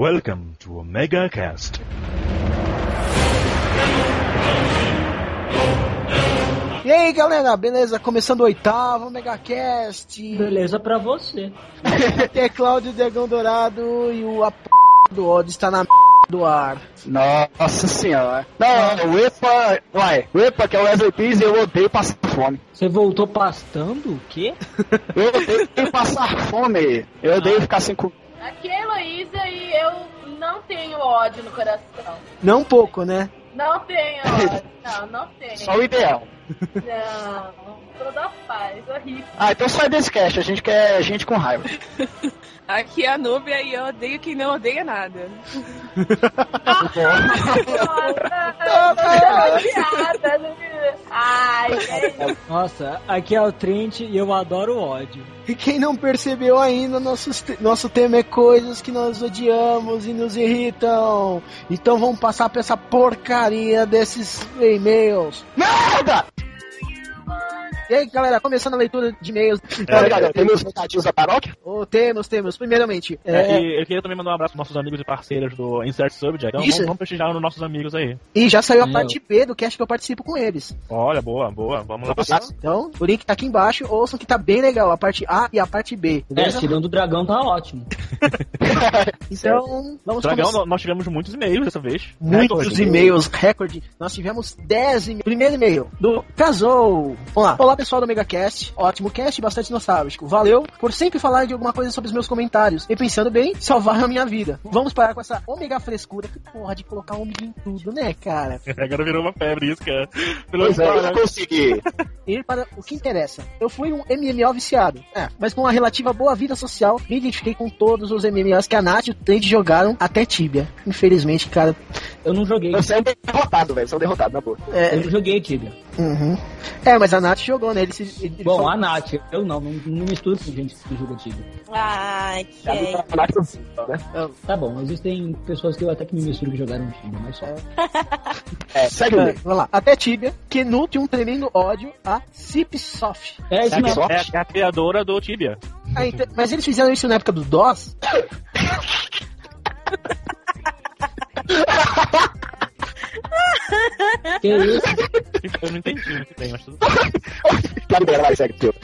Welcome to Omega Cast. E aí galera, beleza? Começando o oitavo Megacast. Beleza pra você. Aqui é Cláudio Dragão Dourado e o a p... do ódio está na do ar. Nossa senhora. Não, o EPA. Uai, o EPA que é o Wesley Pires eu odeio passar fome. Você voltou pastando? O quê? Eu odeio passar fome. Eu odeio ficar sem comida. Aqui é a Heloísa e eu não tenho ódio no coração. Não pouco, né? Não tenho ódio. Não, não tenho. Só o ideal. Não, toda paz, horrível. Ah, então sai desse cast, a gente quer gente com raiva. Aqui é a Núbia e eu odeio quem não odeia nada. Nossa. Ai, é aqui é o Trent e eu adoro o ódio. E quem não percebeu ainda, nosso, nosso tema é coisas que nós odiamos e nos irritam. Então vamos passar pra essa porcaria desses e-mails. Merda! E aí, galera, começando a leitura de e-mails. É, obrigado. Temos recadinhos da paróquia? Oh, temos, temos. Primeiramente, É, é, e eu queria também mandar um abraço pros nossos amigos e parceiros do Insert Subject. Então Isso. vamos, vamos prestigiar os nossos amigos aí. e já saiu a Meu. parte B do cast que eu participo com eles. Olha, boa, boa. Vamos lá. Então, o link tá aqui embaixo. Ouçam que tá bem legal, a parte A e a parte B. É, Beleza? tirando o dragão tá ótimo. Então, vamos Dragão, começar. nó- nós tivemos muitos e-mails dessa vez. Muitos Recorde. e-mails, recorde. Nós tivemos 10 e-mails. Primeiro e-mail do Casou. Vamos lá. Olá, pessoal do MegaCast. Ótimo cast, bastante nostálgico. Valeu por sempre falar de alguma coisa sobre os meus comentários. E pensando bem, salvaram a minha vida. Vamos parar com essa ômega frescura. Que porra de colocar ômega em tudo, né, cara? Agora virou uma febre isso, cara. Pelo Pois é, eu consegui. Ir para o que interessa. Eu fui um MMO viciado. É, mas com uma relativa boa vida social, me identifiquei com todos os MMOs que a Nath e o Trent jogaram até Tibia. Infelizmente, cara. Eu não joguei. Você é um derrotado, velho. Você é um derrotado, na boa. É, Eu não joguei, Tibia. Uhum. é mas a Nath jogou, né? Ele se, ele Bom, falou- a Nath, eu não, não, não misturo com gente que joga Tibia. Ai, É que. Paróquia, né? Tá bom, existem pessoas que eu até que me misturo que jogaram Tibia, mas só. É, segue o É, vamos lá. Até Tibia, que nutre um tremendo ódio a Cipsoft. É isso É, mesmo. é, é a criadora do Tibia. Ah, então- mas eles fizeram isso na época do DOS? Que isso? Eu não entendi muito bem, mas tudo Tá liberado, vai, segue. teu.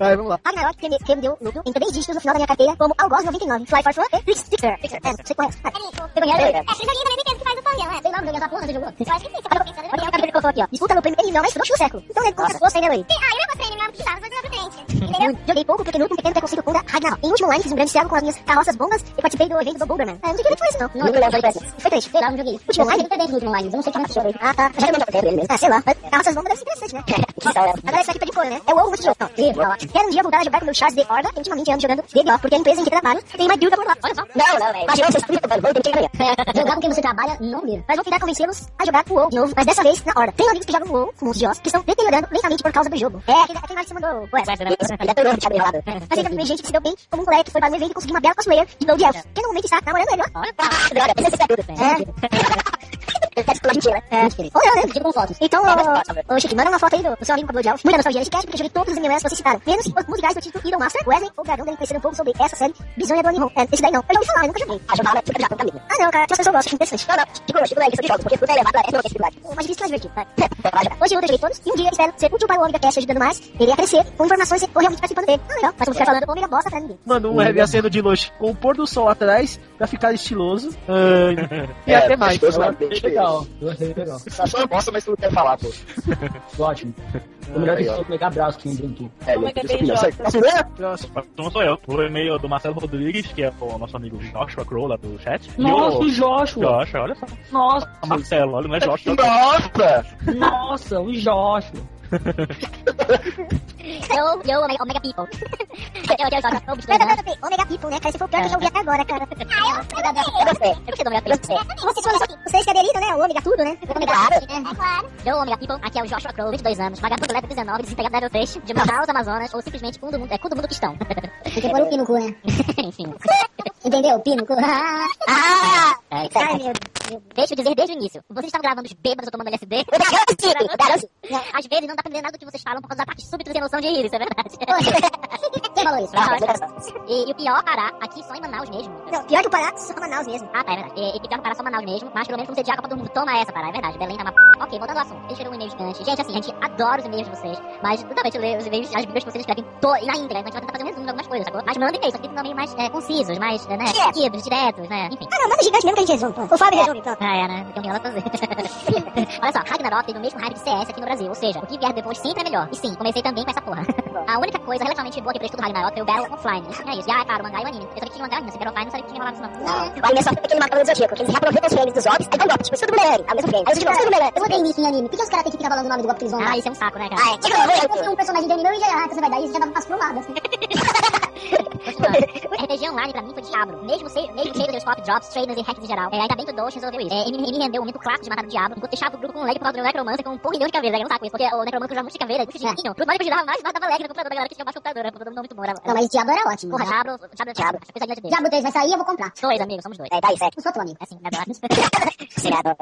Aí, vamos lá. Ragnarok que me, que me deu lucro em três dígitos no final da minha carteira como Algoz 99, Fly for Fun e Fix- Fixer. Fixer. É, você conhece. Ah, Você conhece? É, você joguinho também tem que faz o pão, é. Sei lá, não joguei essa porra, você jogou? Eu acho que sim, você pode pensar. Olha o cara que ele colocou aqui, ó. Disputa no prêmio MMO mais frouxo do século. Então, né, como se fosse, né, Luí? Ah, eu não gostei, MMO que tava, mas eu frente. Entendeu? Joguei pouco porque nunca um pequeno preconceito com Ragnarok. Em último line, fiz um grande cego com as minhas carroças bombas e participei do evento do Bomberman. É, não sei que foi isso, não. Não, não, foi Foi triste. Sei lá, não joguei isso. Último line? Eu último não sei como é que chama. Ah, tá. Já não joguei ele mesmo. Ah, sei lá. Carroças bombas deve ser interessante, né? Agora esse aqui tá de cor, né? É o ovo multijogo. Não, sim, tá ótimo. Quero um dia voltar a jogar com o meu Charles de Horda, que ultimamente ando jogando DBO, porque a empresa em que trabalho tem uma build por lá. Olha só. Não, não, velho. Imagina vocês ficam vamos ter que Jogar com quem você trabalha, não mesmo. Mas vou tentar convencê-los a jogar o WoW de novo, mas dessa vez na Horda. Tenho amigos que jogam o WoW com os diós, que estão deteriorando lentamente por causa do jogo. É, aquele, aquele lá que você mandou. Ué, é todo de cabelo enrolado. Mas ainda vi gente que se deu bem, como um colega que foi para um evento e conseguiu uma bela cosplayer de Gold Elf. Que no momento está namorando ele, ó. Olha, droga, esse é tudo. É. Ele quer explodir mentira, né? É. Olha, olha, tipo com fotos. Então, ô, ô, Chique, manda uma foto aí do, do seu amigo com Gold Elf. Muita nostalgia nesse cast, porque eu joguei todos os MMOs que vocês citaram. Menos os musicais do título Idol Master, Wesley ou Dragão devem conhecer um pouco sobre essa série bizonha do anime. É, esse daí não. Eu já ouvi falar, eu nunca joguei. Ah, jogava, fica já com caminho. Ah, não, cara, tinha pessoas gostam, acho interessante. Não, não, tipo, tipo, é isso de jogos, porque tudo é elevado, é não dificuldade. Mais difícil, mais divertido. Hoje eu joguei todos, e um dia espero ser útil para o Omega Cast ajudando mais, ele a crescer, com informações ou realmente participando dele. Ah, legal. Mas vamos ficar falando Omega bosta pra ninguém. Mano, um heavy aceno de luxo com o pôr do sol atrás pra ficar estiloso. Ai, e até mais. mas bem Legal, eu achei legal. Você achou uma bosta, mas tu não quer falar, pô. Ótimo. O melhor que eu pegar abraço que nem tu. É, né? Próximo. Então sou eu. O e-mail do Marcelo Rodrigues, que é o nosso amigo Joshua Crow lá do chat. Nossa, o o Joshua. Joshua, olha só. Nossa, Marcelo, olha, não é Joshua. Nossa! nossa, o Joshua. Yo, yo, Omega, People. eu, eu, eu, eu, eu, Omega People, né, cara? Esse foi o pior que eu já ouvi até agora, cara. Ah, eu, eu, eu gostei. Eu gostei do Omega People. Vocês foram vocês que aderiram, né? O Omega tudo, né? Omega claro. É claro. Yo, Omega People, aqui é o Joshua Crow, 22 anos, vagabundo leve 19, desempregado da Aerofresh, de Manaus, Amazonas, ou simplesmente cu do mundo, é cu do mundo cristão. Tem que pôr o pino no cu, né? Enfim. Entendeu? Pino no cu. Ah! Ah! É, Ai, meu Deus. Deixa eu dizer desde o início. Vocês estavam gravando os bêbados ou tomando LSD? Eu garanto, garanto. Às vezes não pra entender nada do que vocês falam por causa da parte súbita de emoção de isso é verdade. Quem falou isso? E, e o pior, Pará, aqui só em Manaus mesmo. Não, pior que o Pará, só Manaus mesmo. Ah, tá, é verdade. E, e pior que o Pará, só Manaus mesmo. Mas pelo menos você de pra todo mundo. Toma essa, Pará, é verdade. Belém tá uma p... Ok, voltando ao assunto. Eles tiram um e-mail gigante. Gente, assim, a gente adora os e-mails de vocês. Mas, totalmente, ler os e-mails, as bíblias que vocês escrevem to... na íntegra. Então a gente vai tentar fazer um resumo de algumas coisas, sacou? Mas manda e-mails, só que também mais é, concisos, mais, é, né, diretos, diretos, né? Enfim. Ah, não, manda gigante mesmo que a gente resume. pô. O Fábio resume, pronto. Ah, é, né? Tem um fazer. Olha só, Ragnarok teve o mesmo hype de CS aqui no Brasil. Ou seja, o que vier depois sempre é melhor. E sim, comecei também com essa porra. a única coisa relativamente boa que prestou do Ragnarok foi o Battle Offline. É isso. E ah, claro, o mangá e o anime. Eu sabia que tinha mangá ainda. Se Battle Offline, não sabia que tinha rolado isso não. O anime é só aquele mapa do Zodíaco, que eles reaproveitam os frames dos orbs, aí dão golpe, tipo, tudo melhor, é o mesmo frame. Aí os novo, tudo melhor. Eu odeio isso em anime. Por que os caras têm que ficar falando o nome do golpe que eles vão Ah, dar? isso é um saco, né, cara? Ah, é. Tipo, um personagem de anime e já, ah, você vai dar isso, já dá um passo pro lado. RPG Online pra mim foi diabo. Mesmo, se, mesmo cheio de pop drops, trailers e hacks em geral. É, ainda bem que o Dosh resolveu isso. É, ele, me- ele me rendeu um momento clássico de matar o diabo, enquanto deixava o grupo com um leg por causa do necromancer com um porrilhão de caveira. Eu não saco isso, porque o necromancer usa muito de caveira, muito de riquinho. Tudo mais que dava mais, mais dava lag no computador da galera que tinha mais computador. Era um muito bom. Não, mas Diablo era ótimo. Porra, Diablo, Diablo, Diablo. Dele. Diablo 3 vai sair, eu vou comprar. Dois amigos, somos dois. É, tá aí, certo. Não sou teu amigo. É sim, me adoro.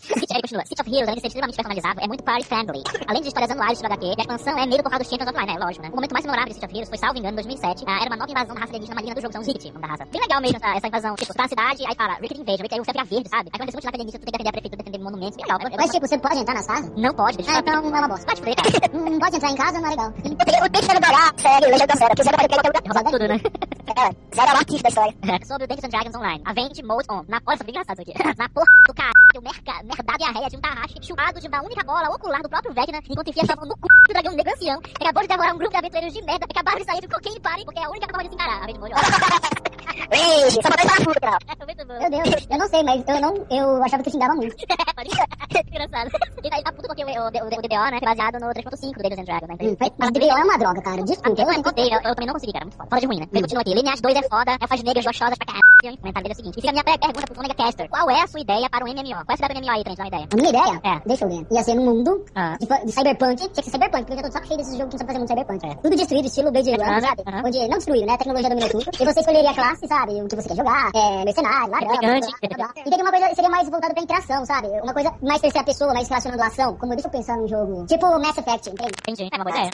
City, aí continua. City of Heroes, além de ser extremamente personalizável, é muito party friendly. Além de histórias anuais do HQ, a expansão é meio por causa dos Champions Offline, né? Lógico, né? O momento mais memorável de City of Heroes foi, salvo engano, em 2007. Ah, era uma nova invasão da raça alienígena maligna do jogo, são os Ricket, o nome da raça. Bem legal mesmo essa, essa invasão. Tipo, tá na cidade, aí fala, Ricket Invasion, aí você fica verde, sabe? Aí quando você continua alienígena, tu tem que defender a prefeitura, defender monumentos, bem legal. Eu- eu- Mas, tipo, você pode entrar nas casas? não pode, deixa eu Ah, então é uma bosta. Pode cara. Não pode entrar em casa, não é legal. O Pix era dorar, sério, Legenda da Zero, que Zero vai ter qualquer lugar. Rouba tudo, né? É, Zero é o artista da história. Sobre o Dungeons Dragons Online. Avenge Mode On. Na, olha só, bem engraçado isso aqui. Na porra do caralho, merca, merdada e arreia de um Tarrashi chupado de uma única bola ocular do próprio Vecna, enquanto enfia estavam no c do dragão negro ancião, que acabou de devorar um grupo de aventureiros de merda que acabaram de sair do cocaine party, porque é a única forma de se encarar. Avenge Mode On. Vixe, só faltou falar puta. Muito bom. Meu Deus, eu não sei, mas eu não, eu achava que xingava muito. Pode. Engraçado. E aí tá puto porque o, o, o, o DDO, né, foi baseado no 3.5 do Dungeons Dragons, né? Hum, Mas DBO é uma droga, cara, desculpa. Eu, Eu eu, também não consegui, cara, muito foda. Foda de ruim, né? Ele continua aqui. Lineage 2 é foda, elfas negras gostosas pra caralho. O comentário dele é o seguinte. E fica a minha pergunta pro Omega Caster. Qual é a sua ideia para o MMO? Qual é a sua ideia pro MMO aí, Trent? Dá uma ideia. A minha ideia? É. Deixa eu ver. Ia ser num mundo Ah. de, de cyberpunk. Tinha que ser cyberpunk, porque eu já tô saco cheio desses jogos que não sabe fazer muito cyberpunk. É. Tudo destruído, estilo Blade Runner, sabe? aham. Onde não destruído, né? A tecnologia domina tudo. E você escolheria a classe, sabe? O que você quer jogar. É, mercenário, ladrão, blá, blá, blá. E teria uma coisa, seria mais voltado pra interação, sabe? Uma coisa mais terceira pessoa, mais relacionando a ação. Como deixa eu pensar num jogo. Tipo Mass Effect, entende? Entendi. É uma boa ideia.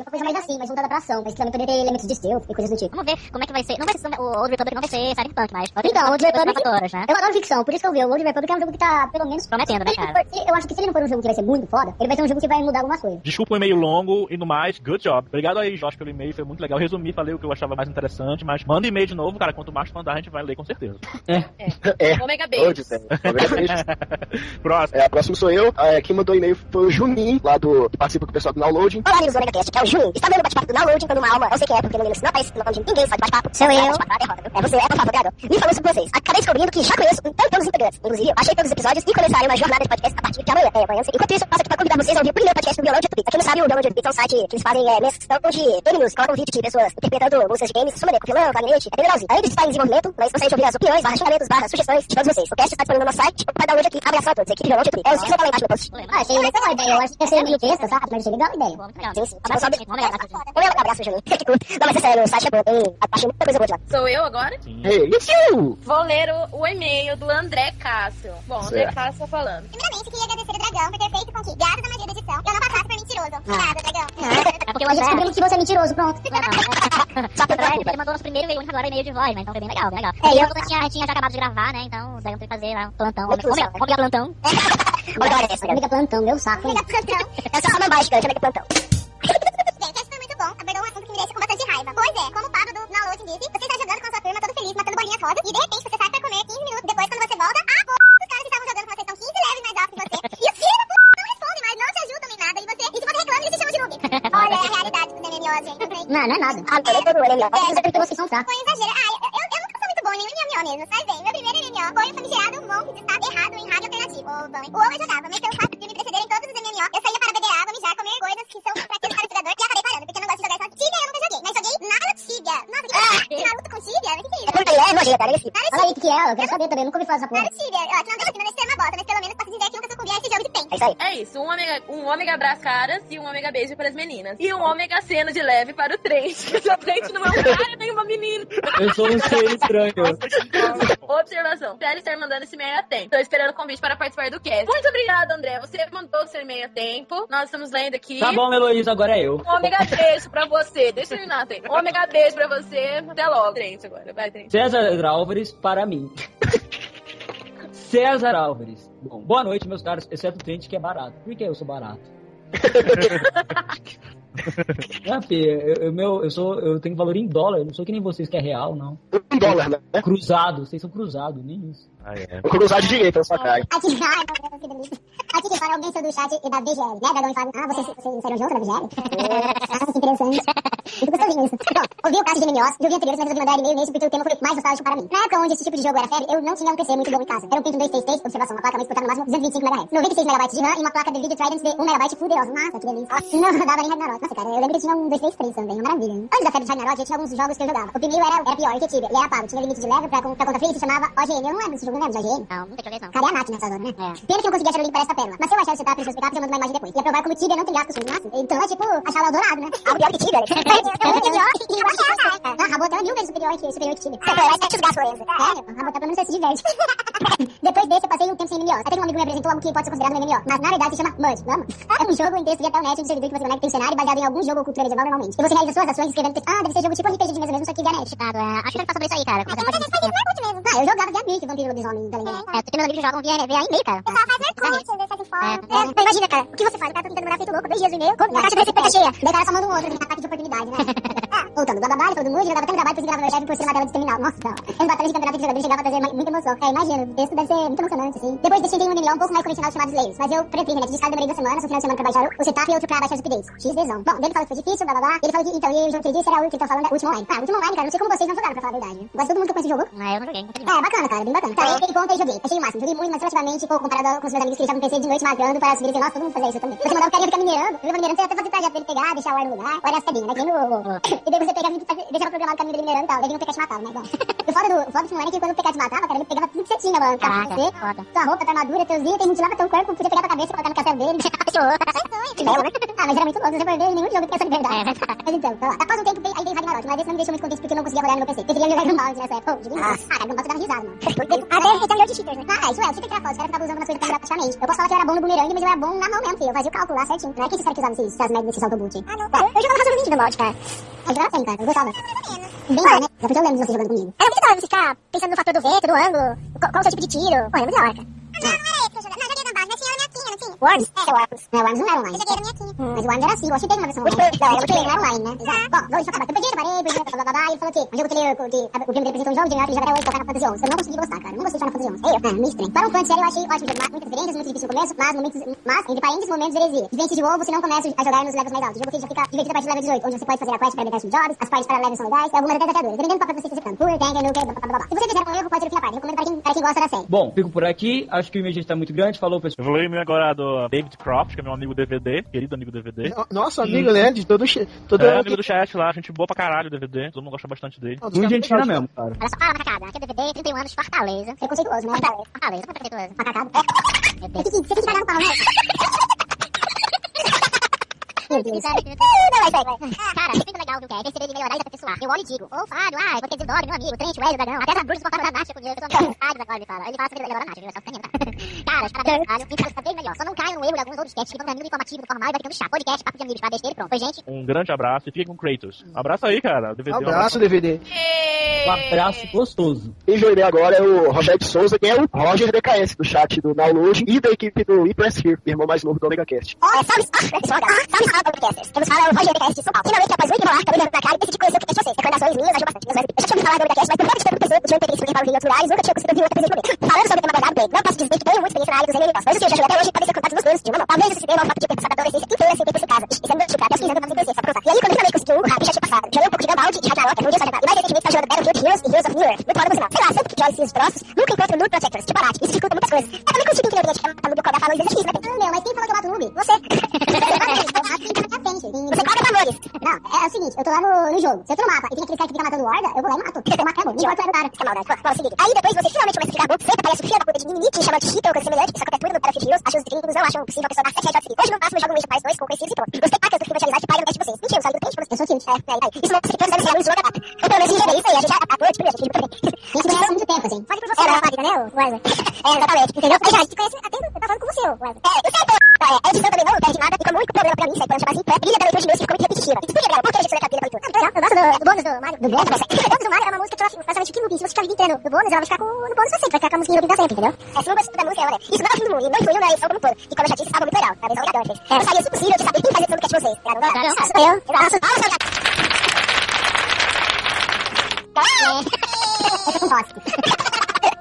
Uma coisa mais assim, mais voltada pra ação. Mas também poderia ter elementos de stealth e coisas do tipo. Vamos ver como é que vai ser. Não vai ser o Old Republic, não vai ser Cyberpunk, mas pode Então, o Old Republic- Fatoras, né? Eu adoro ficção, por isso que eu vi. O Old Republic é um jogo que tá, pelo menos... Prometendo, né, cara? for- Eu acho que se ele não for um jogo que vai ser muito foda, ele vai ser um jogo que vai mudar algumas coisas. Desculpa o e-mail longo e no mais, good job. Obrigado aí, Josh, pelo e-mail, foi muito legal. Resumi, falei o que eu achava mais interessante, mas manda e-mail de novo, cara. Quanto mais mandar, a gente vai ler com certeza. É. Omega Beijos. tem. Omega Beijo. Próximo. É, próximo sou eu. Ah, quem mandou e-mail foi o Juninho, lá do. que participa com o pessoal do Downloading. Olá, amigos do OmegaCast, que é o Juninho. Está vendo o bate-papo do download quando uma alma, eu sei que é, porque no Linux não aparece no nome de ninguém, faz bate-papo. Sou eu. É você, é, por favor, Gago. Me falou sobre vocês. Acabei descobrindo que já conheço um tanto os integrantes. Inclusive, achei todos os episódios e começarei uma jornada de podcast a partir de amanhã. É, amanhã. Enquanto isso, eu passo aqui pra convidar vocês a ouvir o primeiro podcast do Download Beats. Pra quem não sabe, o Download Beats é um site que eles fazem é, mesclão de game news, colocam vídeo de pessoas interpretando músicas de games, Sumaneco, vilão, clarinete, é bem legalzinho. Além de estar em desenvolvimento, mas gostaria de ouvir as opiniões, barra xingamentos, barra sugestões de todos vocês. O cast está disponível no nosso site, para download aqui. Abraço a todos, equipe de Download Beats. É, os links vão lá embaixo no post. Ah, achei legal a ideia. Eu acho que ia ser meio besta, sabe? Mas achei legal a ideia. Sim, sim. Abraço, Só gente. Vamos legal, abraço, gente. Um abraço, Juninho. Que curto. Não, mas é sério, o site é bom. Tem, achei muita coisa boa de lá. Sou eu agora? Sim. You! Vou ler o, o e-mail do André Cássio. Bom, André Certo. Cássio falando. Primeiramente, queria agradecer o Dragão por ter feito com que, graças à magia da edição, eu não passasse por mentiroso. Obrigada, Dragão. É porque o A gente André... descobriu que você é mentiroso, pronto. Só que ele mandou nosso primeiro e único agora e-mail de voz, né? Então foi bem legal, bem legal. É, e eu- eu tinha, tinha já acabado de gravar, né? Então daí eu tenho que fazer lá um plantão. Vamos ligar plantão. Amiga plantão, meu saco. Amiga plantão. É só uma mágica, amiga plantão. Bom. Abordou um assunto que me deixa com bastante raiva. Pois é, como o Pablo do Download disse, você está jogando com a sua turma todo feliz, matando bolinhas rosa, e de repente você sai pra comer 15 minutos depois, quando você volta, ah, pô, os caras que estavam jogando com você estão 15 levels mais altos que você. E os filhos da p não respondem mais, não te ajudam em nada. E você, e se você reclama, eles te chamam de noob. Olha, é a realidade dos MMOs, gente. Não, não é nada. Ah, eu Mas é porque vocês são fracos. Foi um exagero. Ah, eu, eu, eu nunca sou muito bom em nenhum MMO mesmo, sabe saber também, nunca ouvi falar dessa porra. Tibia. Ó, tu não deixa aqui na extrema bota, mas pelo menos posso dizer que nunca sucumbi a esse jogo de tempo. É isso aí. É isso, um ômega, um ômega abraço caras e um ômega beijo para as meninas. E um ômega cena de leve para o trem. Essa frente não é um cara nem uma menina. Eu sou um ser estranho. Observação. Deve estar mandando esse meia tempo. Tô esperando o convite para participar do cast. Muito obrigada, Você mandou ser meia tempo. Nós estamos lendo aqui. Tá bom, Heloísa, agora é eu. Um ômega beijo pra você. Deixa eu terminar. Um ômega beijo pra você. Até logo, Trent, agora. Vai, Trent. César Álvares para mim. César Álvares. Bom, boa noite, meus caros, exceto o Trent, que é barato. Por que eu sou barato? É, eu, eu, meu, eu, sou, eu tenho valor em dólar, eu não sou que nem vocês que é real, não. Um dólar, né? Cruzado, vocês são cruzados, nem isso. Ah, é. Vou cruzar de direita na sua cara. Deus, que delícia. Aqui que fala alguém sou do chat e da BGL, né? Da Dona fala, ah, vocês, vocês saíram juntos da BGL? Nossa, que interessante. Muito gostosinho isso. Bom, ouvi o caso de MMOs, vi anteriores, mas resolvi mandar e-mail nesse porque o tema foi mais nostálgico para mim. Na época onde esse tipo de jogo era febre, eu não tinha um PC muito bom em casa. Era um Pentium 233, observação, uma placa mais portada no máximo 225 MHz. 96 MB de RAM e uma placa de vídeo Trident de 1 MB poderosa. Nossa, que delícia. Não rodava nem Ragnarok. Nossa, cara, eu lembro que tinha um 233 também, uma maravilha. Antes da febre de Ragnarok, eu tinha alguns jogos que eu jogava. O primeiro era, era pior que Tibia, ele era pago, tinha limite de level pra, pra conta free, se chamava OGN. Eu não lembro desse jogo, não lembro de OGN. Não, nunca joguei não. Cara, é a máquina nessa hora, né? Pena que eu consegui achar o link para essa pérola. Mas se eu achar o setup e o setup, eu mando uma imagem depois. E aprovar como Tibia não tem gráficos ruins. Nossa, então é tipo achar o Eldorado, né? Algo pior que Tibia, Alex. É pior e eu achei essa. Ah, Rabotão é mil vezes superior que, superior que Tibia. Você conhece os gastos, Lorenzo. Sério? Rabotão pelo menos você se diverte. Depois desse, eu passei um tempo sem MMO. Até que um amigo me apresentou algo que pode ser considerado um MMO. Mas na verdade se chama MUD, vamos? É um jogo em texto via telnet de servidor que você conecta em cenário baseado em algum jogo ou cultura medieval normalmente. E você realiza suas ações escrevendo texto. Ah, deve ser jogo tipo RPG de mesa mesmo, só que via net. Ah, é, acho que deve falar sobre isso aí, cara. Ah, não é. Ah, eu jogava via Mirk, Vampiro Lobisomem da Lenda. É, porque meus amigos jogam via, via e-mail, cara. O pessoal faz Mercute, às vezes faz É, informe. É, então imagina, cara, o que você faz? O cara tá tentando mandar feito louco, dois dias e meio, a caixa de receita cheia. Daí o cara só manda um outro, na ataque de oportunidade, né? Ah, Voltando, blá blá blá, ele falou do Mood, jogava tanto trabalho, depois virava meu chefe por ser uma tela de terminal. Nossa. Em batalhas de campeonato de jogadores chegava a trazer muita emoção. É, imagina, o texto deve ser muito emocionante, assim. Depois tem um MMO um pouco mais convencional chamado Slayers. Mas eu preferi, né? De descarga demorei duas semanas, um final de semana pra baixar o setup e outro pra baixar os updates. X desão. Bom, dele falou que foi difícil, blá blá blá. Ele falou que, então, e o jogo que ele disse era o que ele tá falando, é Ultima Online. Ah, Ultima Online, cara, não sei como vocês não jogaram, pra falar a verdade. Quase todo mundo que conhece o jogo. É, eu não joguei, É, bacana, cara, bem bacana. Tá, aí aquele conta e joguei. Achei o máximo. Joguei muito, mas relativamente pouco comparado com os meus amigos que deixavam o PC de noite magando para subir e dizer, nossa, todo mundo fazia isso também. Você mandava o carinha ficar minerando, eu minerando, você até fazer trajeto dele pegar, deixar o ar no lugar, olha as pedrinhas, né? Que no... E depois você pegava e deixava programado o caminho dele minerando e tal. Daí vinha o PK te matava, né? O foda do, foda do Simone é que quando o PK te matava, cara, ele pegava tudo que você tinha, mano. Caraca, você, foda. tua roupa, tua armadura, teus itens, mutilava teu corpo, podia pegar tua cabeça e colocar no castelo dele. Né? Ah, mas era muito louco, você for ver, nenhum jogo tem essa liberdade. Mas então, tá lá. Após um tempo, aí veio Ragnarok, mas esse não me deixou muito contente porque eu não conseguia rodar no meu PC. Preferia jogar no mouse nessa época. Pô, joguei muito. Ah, cara, no mouse eu dava risada, mano. Ele tem de cheaters, né? Ah, isso é, o cheater era foda, os caras ficavam usando umas coisas pra praticamente. Eu posso falar que eu era bom no boomerang, mas eu era bom na mão mesmo, filho. Eu fazia o cálculo lá certinho. Não é que esses caras que usavam esses, essas merdas desses autoboot. Ah, não. Eu jogava razoavelmente no mod, cara. Eu jogava bem, cara. Eu gostava. Bem bom, né? Só porque eu lembro de você jogando comigo. Era muito da hora você ficar pensando no fator do vento, do ângulo, qual, qual o seu tipo de tiro. Pô, é muito da hora, cara. Ah, não, não era esse que eu jogava. Não, eu joguei minhaquinha, não tinha? Worms? É, o Worms. Não, o Worms não era online. Eu joguei na minhaquinha. Mas o Worms era assim, eu achei que versão online. Não, era muito não era online, né? Exato. Bom, vou deixar acabar. Eu peguei, parei, blá, blá, blá, blá, ele falou que o jogo que ele, que, o filme dele apresentou um jogo de jogar até hoje, Final Fantasy XI. Eu não consegui gostar, cara. Não gostei de Final Fantasy XI. Eu? É, meio estranho. Um de série, eu achei ótimo jogo. Muitas referências, muito difícil no começo, mas momentos, mas, entre parênteses, momentos de heresia. Diferente de WoW, você não começa a jogar nos levels mais altos. O jogo já fica divertido a partir do level 18, onde você pode fazer a quest para os jobs, as partes para levels são legais, e algumas até desafiadoras, dependendo do papel que você ficando. Por, tank, nuker, blá, blá, blá, blá. Se você fizer um erro, pode ser o fim da parte. Recomendo para quem, para quem gosta da série. Bom, fico por aqui. Acho que o e-mail já está muito grande. Falou, pessoal. Eu vou ler David Croft, que é meu amigo DVD, querido amigo DVD. Nosso amigo, né? De todo... che- todo É, amigo do chat lá, gente boa pra caralho o DVD, todo mundo gosta bastante dele. Muito caras gentil que mesmo, cara. Olha só, fala, macacada. Aqui é DVD, 31 anos, Fortaleza. Preconceituoso, né? Fortaleza, Fortaleza, preconceituoso. Macacado. Meu Você Deus. tem que você tem que cagar no pau, né? Deus. Cara, é muito legal, viu, Cat? Receber e-mail da pessoa. Eu olho e digo, ô Fábio, ai, porque Desidoro, meu amigo, Trent, o Hélio, o Dragão, até essa Bruce botaram da Nath com dinheiro, eu tô amigos agora, ele fala. Ele fala sobre ele agora da Nath, viu? Eu só ficanho, cara. Cara, os parabéns, caralho. E cara, tá bem melhor. Só não caio no erro de alguns outros casts que vão caminho do informativo, do formal e vai ficando chato. Podcast, papo de amigos, pra besteira e pronto. Foi, gente. Um grande abraço e fique com Kratos. Abraço aí, cara. DVD, Um abraço, DVD. Um abraço gostoso. Quem joguei agora é o Roberto Souza, que é o Roger DKS, do chat do Download e da equipe do Impress Here, irmão mais novo do Omega Cast. Salve, podcasters. Temos falar o Roger DKS de São Paulo. Finalmente, após muito enrolar, acabei dando na cara e decidi conhecer o que é de vocês. Recordações minhas, ajudam bastante. Eu já tinha ouvido falar do Omega Cast, mas por falta de tempo pessoa, tinha interesse em falar em outros lugares, nunca tinha conseguido ouvir outra presente momento. Falando sobre o tema abordado, bem, não posso dizer que tenho muita experiência na área dos MMOs, mas o que eu já joguei até hoje pode ser contado nos meus dedos de uma mão. Talvez esse tema é o fato de ter passado a adolescência inteira sem ter esse caso. E sendo justificado, pesquisando pra me conhecer, só pra contar. E aí, quando finalmente consegui jogo rápido, já tinha passado. Joguei um pouco de Gambald e Ragnarok, não tinha jogado. E mais recentemente tá jogando Battlefield Heroes e Heroes of Newer. Muito foda por sinal. Sei lá, sempre que jogo esses troços, nunca encontro Noob Protectors, tipo Arate. Isso dificulta muitas coisas. Eu também consigo entender o ambiente que a Noob cobra falou, às vezes é difícil, né? Ah, meu, mas quem falou que eu mato? Você. Você cobra valores. Não, é, o seguinte, eu tô lá no, no jogo. Se eu tô no mapa e tem aquele cara que fica matando horda, eu vou lá e mato. Eu mato é bom. Me importa o cara. Que maldade. Bom, é o seguinte. Aí depois você finalmente começa a ficar bom, sempre aparece o filho da puta de Mimimi, que chama de Cheeto ou coisa semelhante. Isso acontece tudo no Battlefield Heroes. Acho os gringos não acham possível a pessoa dar 7 headshots seguidos. Hoje no máximo eu jogo um Age Empires 2 com conhecidos e pronto. Gostei pacas do que atualizar que paga no teste de vocês. Mentira, eu saí do teste, eu sou tilt. É, é, é. Isso mostra que todos devem ser alunos de longa data. Ou pelo menos engenharia, isso aí. A gente já atua, tipo, a gente muito bem. Isso me há muito tempo, assim. Fale por você. É, não, entendeu, Wesley? É, exatamente. Entendeu? Aí já, a gente conhece até, eu tava falando com você, Wesley. É, eu sei, pô. É, a edição também não perde nada, fica muito problema pra mim, sai pra chamar assim, é, brilha da leitura de meus, fica muito repetitiva. Explica, Gabriel, por que a gente seleciona a brilha da leitura? Eu gosto do, do bônus do Mario. Do bônus? O bônus do Mario é uma música que eu acho basicamente que looping. Se você ficar entrando no bônus, ela vai ficar com, no bônus pra sempre, vai ficar com a música em looping pra sempre, entendeu? É, se não gostou da música, olha, isso não é o fim do mundo, e não influiu na edição como um todo. E como eu já disse, algo muito legal, a versão obrigatória. É, eu gostaria, se possível, de saber quem faz edição do cast de vocês. Tá, não, não, não, sou eu. Exato. Fala, seu gato. Eu tô com tosse.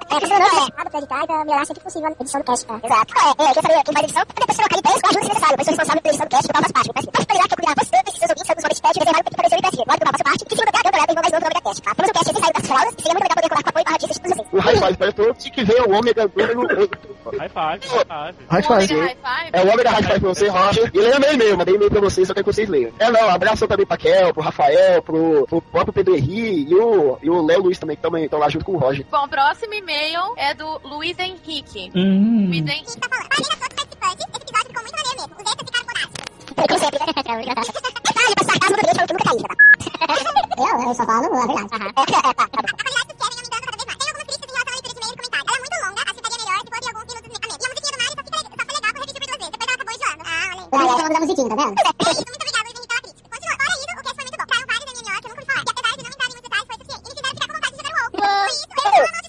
É, funcionou, é. Nada pra editar e pra melhorar sempre que possível a edição do cast. É. Exato. É, é, quem faz a edição? Depois você trocar ideias com ajuda se necessário. Eu sou responsável pela edição do cast, do qual faço parte. Mas finalizar que eu cuidar você e seus ouvintes, estamos somente pede, desenhado porque apareceu no IPSG. Logo, do qual faço parte. E segundo lugar, eu galera, tem mais novo do Omega Cast, tá? Temos o cast das fraldas e seria muito legal poder contar com apoio barra disso de todos vocês. O high five para todos e que venha o ômega 8. High five, high five. Um. É o ômega high five pra você, Roger. E leia meu e-mail, mandei e-mail pra vocês, só quero que vocês leiam. É não, abraço também pra Kel, pro Rafael, pro, pro próprio Pedro Henri e o, e o Léo Luiz também, que também estão lá junto com o Roger. Bom, próximo e-mail é do Luiz Henrique. Hum. Luiz Henrique. Parabéns a todos os participantes. Esse episódio ficou muito maneiro mesmo. Os extras ficaram fodásticos. Como sempre, né? É muito engraçado. Detalhe, pra sarcasmo do Deus, eu nunca caí, tá? Eu, eu só falo a verdade. É, é, tá, tá bom. A qualidade do Kevin aumentando cada vez mais. Tem algumas críticas em relação à leitura de e-mail e comentário. Ela é muito longa, acho que ficaria melhor se fosse alguns minutos unicamente. A musiquinha do Mario só, fica, só foi legal por repetir por duas vezes. Depois ela acabou enjoando. Olha aí. Falando da musiquinha, tá vendo? É isso, muito obrigado, Luiz Henrique, pela crítica. Continua. Fora isso, o cast foi muito bom. Vários MMO que eu nunca ouvi falar. E apesar de não entrar em muitos detalhes, foi suficiente. E fizeram ficar com vontade de jogar o WoW. Por isso, eu estou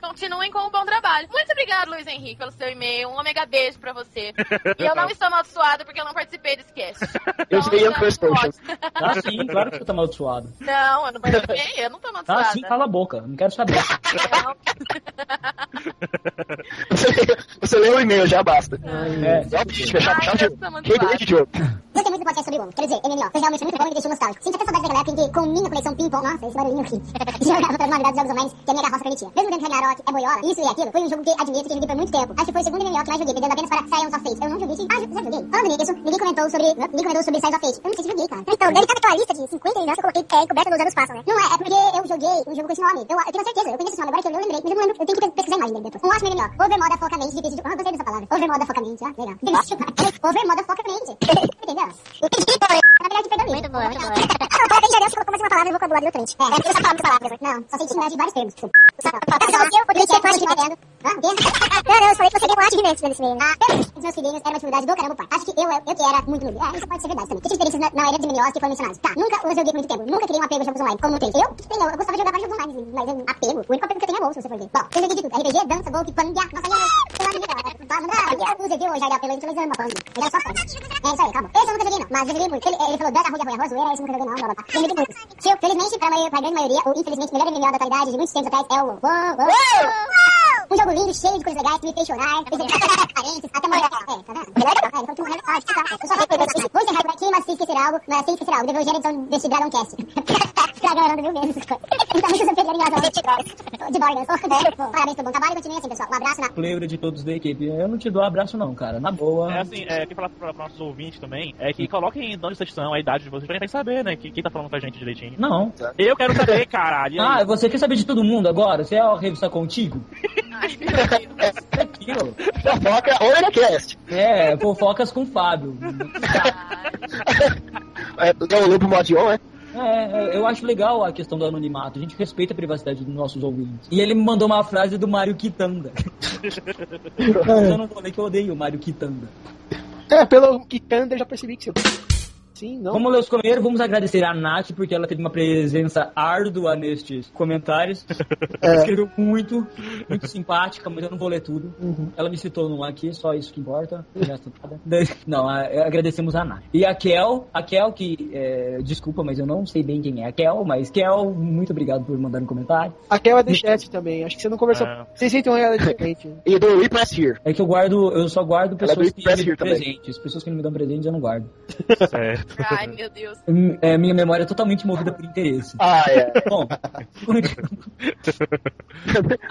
Continuem com o bom trabalho. Muito obrigado, Luiz Henrique, pelo seu e-mail. Um omega beijo pra você. E eu não estou amaldiçoada porque eu não participei desse cast. Eu Então, sei, eu já- first person. Ah, sim, claro que você tá amaldiçoado. Não, eu não participei, eu não tô amaldiçoada. Ah, sim, cala a boca. Não quero saber. Não. Você, você leu o e-mail, já basta. É. Só pra gente fechar chave eu de jogo. Gostei muito do podcast sobre o Quer dizer, MMO. Foi realmente muito bom e me deixou nostálgico. Sinto até saudade daquela época em que, com minha conexão ping-pong, nossa, esse barulhinho aqui, jogava novidades dos jogos online que a minha carroça permitia. Mesmo dentro de Ragnarok, é boiola, isso e aquilo, foi um jogo que admito que joguei por muito tempo. Acho que foi o segundo MMO que mais joguei, perdendo apenas para Science of Fate. Eu não joguei, sim. Ah, já joguei. Falando nisso, ninguém comentou sobre, ninguém comentou sobre Science of Fate. Eu não sei se joguei, cara. Então, deve estar naquela lista de 50 MMOs que eu coloquei é, encoberta nos anos passam, né? Não é, é porque eu joguei um jogo com esse nome. Eu, eu tenho certeza, eu conheço esse nome, agora que eu, eu lembrei, mas eu não lembro, eu tenho que pesquisar a imagem dele depois. Um ótimo MMO. Overmoda focamente, difícil de... Ah, gostei dessa palavra. Overmoda focamente, ah, legal. Overmoda focamente. Entendeu? Na verdade, Muito boa, muito boa. Ah, em janeiro, você colocou mais uma palavra no vocabulário do crente. É, é porque você sabe palavras. Não, só sei de vários termos. Só. Ah? Não, não, eu falei que você ganhou um arte de mente nesse meio. Ah, os meus filhinhos eram uma atividade do caramba, pai. Acho que eu, eu, eu que era muito noob. Ah, isso pode ser verdade também. Tinha experiências na, na era de MMOs que foram mencionadas. Tá, nunca os joguei por muito tempo. Nunca criei um apego a jogos online, como não tem. Eu, eu, eu gostava de jogar vários jogos online, mas eu, apego, o único apego que eu tenho é WoW, se você for ver. Bom, eu joguei de tudo. RPG, dança, golpe, pandia, nossa, eu eu amo dela. O GG hoje já apelo, utilizando uma pandia. Ele era só fã. É isso aí, acabou. Esse eu nunca joguei não, mas eu joguei muito. Ele, ele falou, dana, arroia, arroia, zoeira, esse eu nunca joguei não, blá, blá, blá. Joguei muitos. Tio, felizmente, pra, maioria, pra grande maioria, ou infelizmente, o melhor MMO da atualidade de muitos tempos atrás é o WoW. Uou, uou. Um jogo lindo, cheio de coisas legais, que me fez chorar, até morrer. É, tá vendo? É. Ah, eu só assim. Vou encerrar por aqui, mas se esquecer algo, mas sem esquecer algo, edição Dragon Cast. Mil vezes. Então, muito superior em relação ao de Borgas. Parabéns pelo bom trabalho, continue assim, pessoal. Um abraço na... Player de todos da equipe. Eu não te dou abraço, não, cara. Na boa. É assim, é, quem falar pra, pra nossos ouvintes também é que coloquem de onde vocês são, a idade de vocês, pra gente saber, né? Que, quem tá falando com a gente direitinho. Não. Eu quero saber, caralho. e? Ah, você quer saber de todo mundo agora? Você é a revista contigo? Ai, meu Deus. Aquilo. Fofoca ou Cast. É, fofocas com o Fábio. É, é o Lobo Modion, é? É, eu acho legal a questão do anonimato. A gente respeita a privacidade dos nossos ouvintes. E ele me mandou uma frase do Mário Kitanda. eu não ler que eu odeio o Mário Kitanda. É, pelo Kitanda eu já percebi que você. Sim, não. Vamos ler os comentários, vamos agradecer a Nath, porque ela teve uma presença árdua nestes comentários. É. Escreveu muito, muito simpática, mas eu não vou ler tudo. Uhum. Ela me citou num aqui, só isso que importa. Não, a- agradecemos a Nath. E a Kel, a Kel que, é, desculpa, mas eu não sei bem quem é a Kel, mas Kel, muito obrigado por mandar um comentário. Aquela é do chat também. Acho que você não conversou. É. Vocês sentam ela diferente. E do Repress Here. É que eu guardo, eu só guardo é pessoas do que me dão presentes. Pessoas que não me dão presentes eu não guardo. Certo. Ai, meu Deus. Hum, é, minha memória é totalmente movida por interesse. Ah, é. Bom,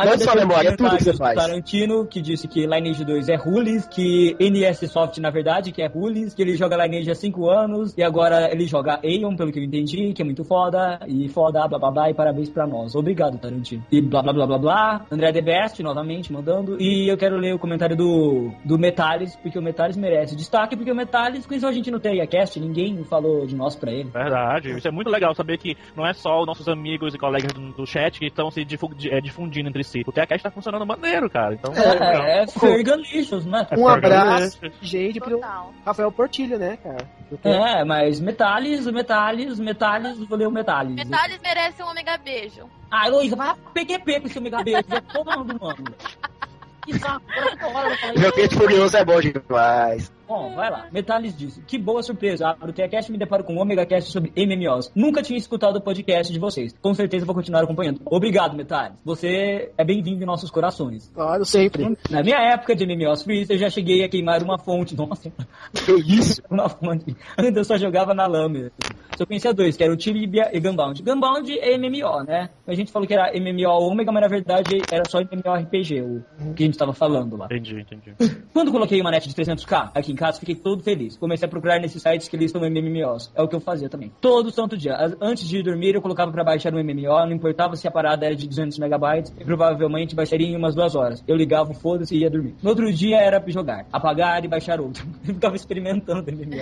Não só memória, é tudo que você faz. Tarantino, que disse que Lineage 2 é Rules, que NS Soft, na verdade, que é Rules, que ele joga Lineage há 5 anos, e agora ele joga Aeon, pelo que eu entendi, que é muito foda, e foda, blá blá blá, e parabéns pra nós. Obrigado, Tarantino. E blá blá blá blá blá. André The Best, novamente, mandando. E eu quero ler o comentário do, do Metales, porque o Metales merece destaque, porque o Metales conheceu a gente no TeiaCast, ninguém falou de nós pra ele. Verdade. Isso é muito legal saber que não é só os nossos amigos e colegas do, do chat que estão se é, difundindo entre si. O THCast tá funcionando maneiro, cara. Então, É, é Fergalicious, né? Um abraço, É. gente, pro. Rafael Portilho, né, cara? É, mas Metales, Metales, Metales, vou ler o Metales. Metales merece um ômega beijo. Ah, Heloísa, vai PQP com esse mega beijo, é todo mundo, mano. Que saco, toda hora eu falei. Meu Tente Furioso é bom demais. Bom, vai lá. Metales disse, que boa surpresa. Abro o THCast e me deparo com um Omega Cast sobre MMOs. Nunca tinha escutado o podcast de vocês. Com certeza vou continuar acompanhando. Obrigado, Metales. Você é bem-vindo em nossos corações. Claro, sempre. Na minha época de MMOs Free, eu já cheguei a queimar uma fonte. Nossa, Que isso? uma fonte. Ainda eu só jogava na lâmina. Só conhecia dois, que era o Tibia e Gunbound. Gunbound é MMO, né? A gente falou que era MMO Omega, mas na verdade era só MMORPG, o que a gente tava falando lá. Entendi, entendi. Quando coloquei uma net de 300k aqui em casa, fiquei todo feliz. Comecei a procurar nesses sites que listam MMOs. É o que eu fazia também. Todo santo dia. Antes de dormir, eu colocava pra baixar um MMO, não importava se a parada era de 200 megabytes, e provavelmente baixaria em umas duas horas. Eu ligava o foda-se e ia dormir. No outro dia era jogar, apagar e baixar outro. Eu ficava experimentando MMO.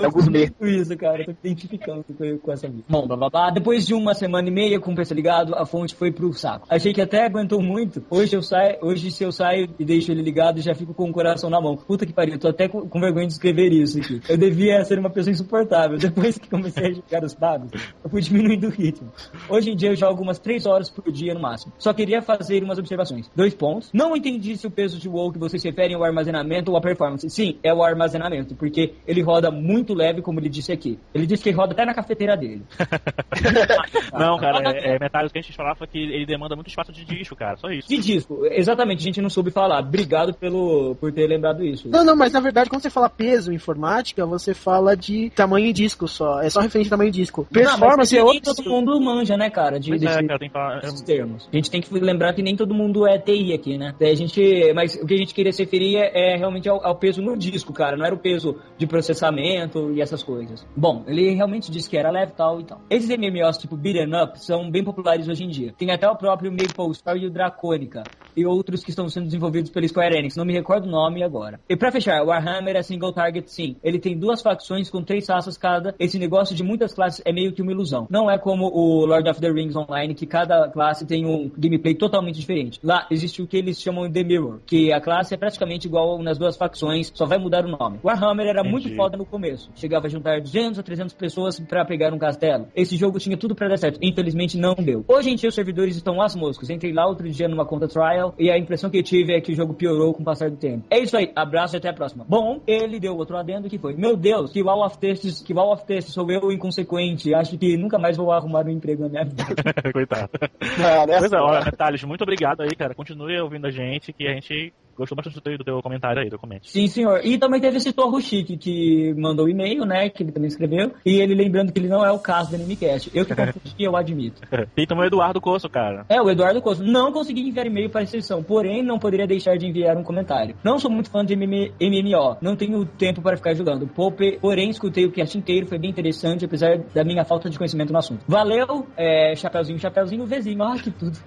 É gourmet. Isso, cara, eu tô identificando com, com essa vida. Bom, blá blá blá. Depois de uma semana e meia com o PC ligado, a fonte foi pro saco. Achei que até aguentou muito. Hoje eu saio, hoje se eu saio e deixo ele ligado, já fico com o coração na mão. Puta que pariu, eu tô até com, com vergonha de escrever isso aqui. Eu devia ser uma pessoa insuportável. Depois que comecei a jogar os dados, eu fui diminuindo o ritmo. Hoje em dia eu jogo umas 3 horas por dia no máximo. Só queria fazer umas observações. Dois pontos. Não entendi se o peso de WoW que vocês se referem ao armazenamento ou à performance. Sim, é o armazenamento, porque ele roda muito leve, como ele disse aqui. Ele disse que roda até na cafeteira dele. Não, cara, é, é Metallic que a gente falava que ele demanda muito espaço de disco, cara. Só isso. De disco, exatamente, a gente não soube falar. Obrigado pelo, por ter lembrado isso. Não, não, mas na verdade, quando você fala peso em informática, você fala de tamanho disco só. É só referente ao tamanho disco. Não, mas Performance é nem outro. todo mundo manja, né, cara, de, Pois é, cara, tem que falar. esses termos. A gente tem que lembrar que nem todo mundo é TI aqui, né? A gente, mas o que a gente queria se referir é, é realmente ao, ao peso no disco, cara. Não era o peso de processamento e essas coisas. Bom, ele realmente disse que era leve e tal e tal. Esses MMOs tipo Beat'em Up são bem populares hoje em dia. Tem até o próprio Maple Story e o Dracônica. E outros que estão sendo desenvolvidos pela Square Enix. Não me recordo o nome agora. E pra fechar, o Warhammer é single target sim. Ele tem duas facções com três raças cada. Esse negócio de muitas classes é meio que uma ilusão. Não é como o Lord of the Rings Online, que cada classe tem um gameplay totalmente diferente. Lá existe o que eles chamam de The Mirror, que a classe é praticamente igual nas duas facções, só vai mudar o nome. Warhammer era muito Entendi. foda no começo. Chegava a juntar 200 a 300 pessoas pra pegar um castelo. Esse jogo tinha tudo pra dar certo. Infelizmente não deu. Hoje em dia os servidores estão às moscas. Entrei lá outro dia numa conta trial e a impressão que eu tive é que o jogo piorou com o passar do tempo. É isso aí. Abraço e até a próxima. Bom, ele deu outro adendo que foi: Meu Deus, que wall of texts, que wall of texts sou eu inconsequente. Acho que nunca mais vou arrumar um emprego na minha vida. Coitado. Não? Pois é, olha, Metallic, muito obrigado aí, cara. Continue ouvindo a gente, que a gente gostou bastante do teu, do teu comentário aí, do comente. Sim, senhor. E também teve esse Torro Chique que mandou o e-mail, né? Que ele também escreveu. E ele lembrando que ele não é o caso do NMCast. Eu que confundi, eu admito. E também o Eduardo Coço, cara. É, o Eduardo Costa. Não consegui enviar e-mail para a sessão, porém não poderia deixar de enviar um comentário. Não sou muito fã de MM MMO, não tenho tempo para ficar jogando. Pope, porém escutei o cast inteiro, foi bem interessante, apesar da minha falta de conhecimento no assunto. Valeu, é, Chapeuzinho, Chapeuzinho, Vezinho. Ah, que tudo.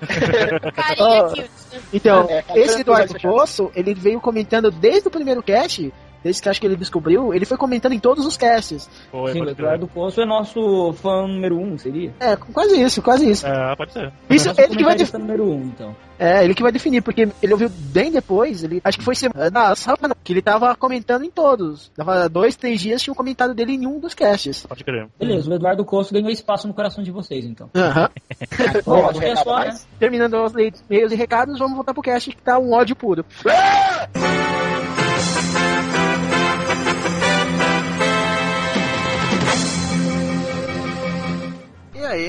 Carinha cute. Então, É, é, esse é, Eduardo Poço, ele veio comentando desde o primeiro cast desde que acho que ele descobriu, ele foi comentando em todos os casts. Foi, Sim, o. Eduardo Poço é nosso fã número um, seria? É, quase isso, quase isso. É, pode ser. Isso, ele que vai definir. número um, então. É, ele que vai definir, porque ele ouviu bem depois, ele acho que foi semana sábado, que ele tava comentando em todos. Dava dois, três dias, tinha um comentário dele em um dos casts. Pode crer. Beleza, o Eduardo Coço ganhou espaço no coração de vocês, então. Aham. Bom, acho que é só, né? Terminando os leitos, e-mails e recados, vamos voltar pro cast que tá um ódio puro.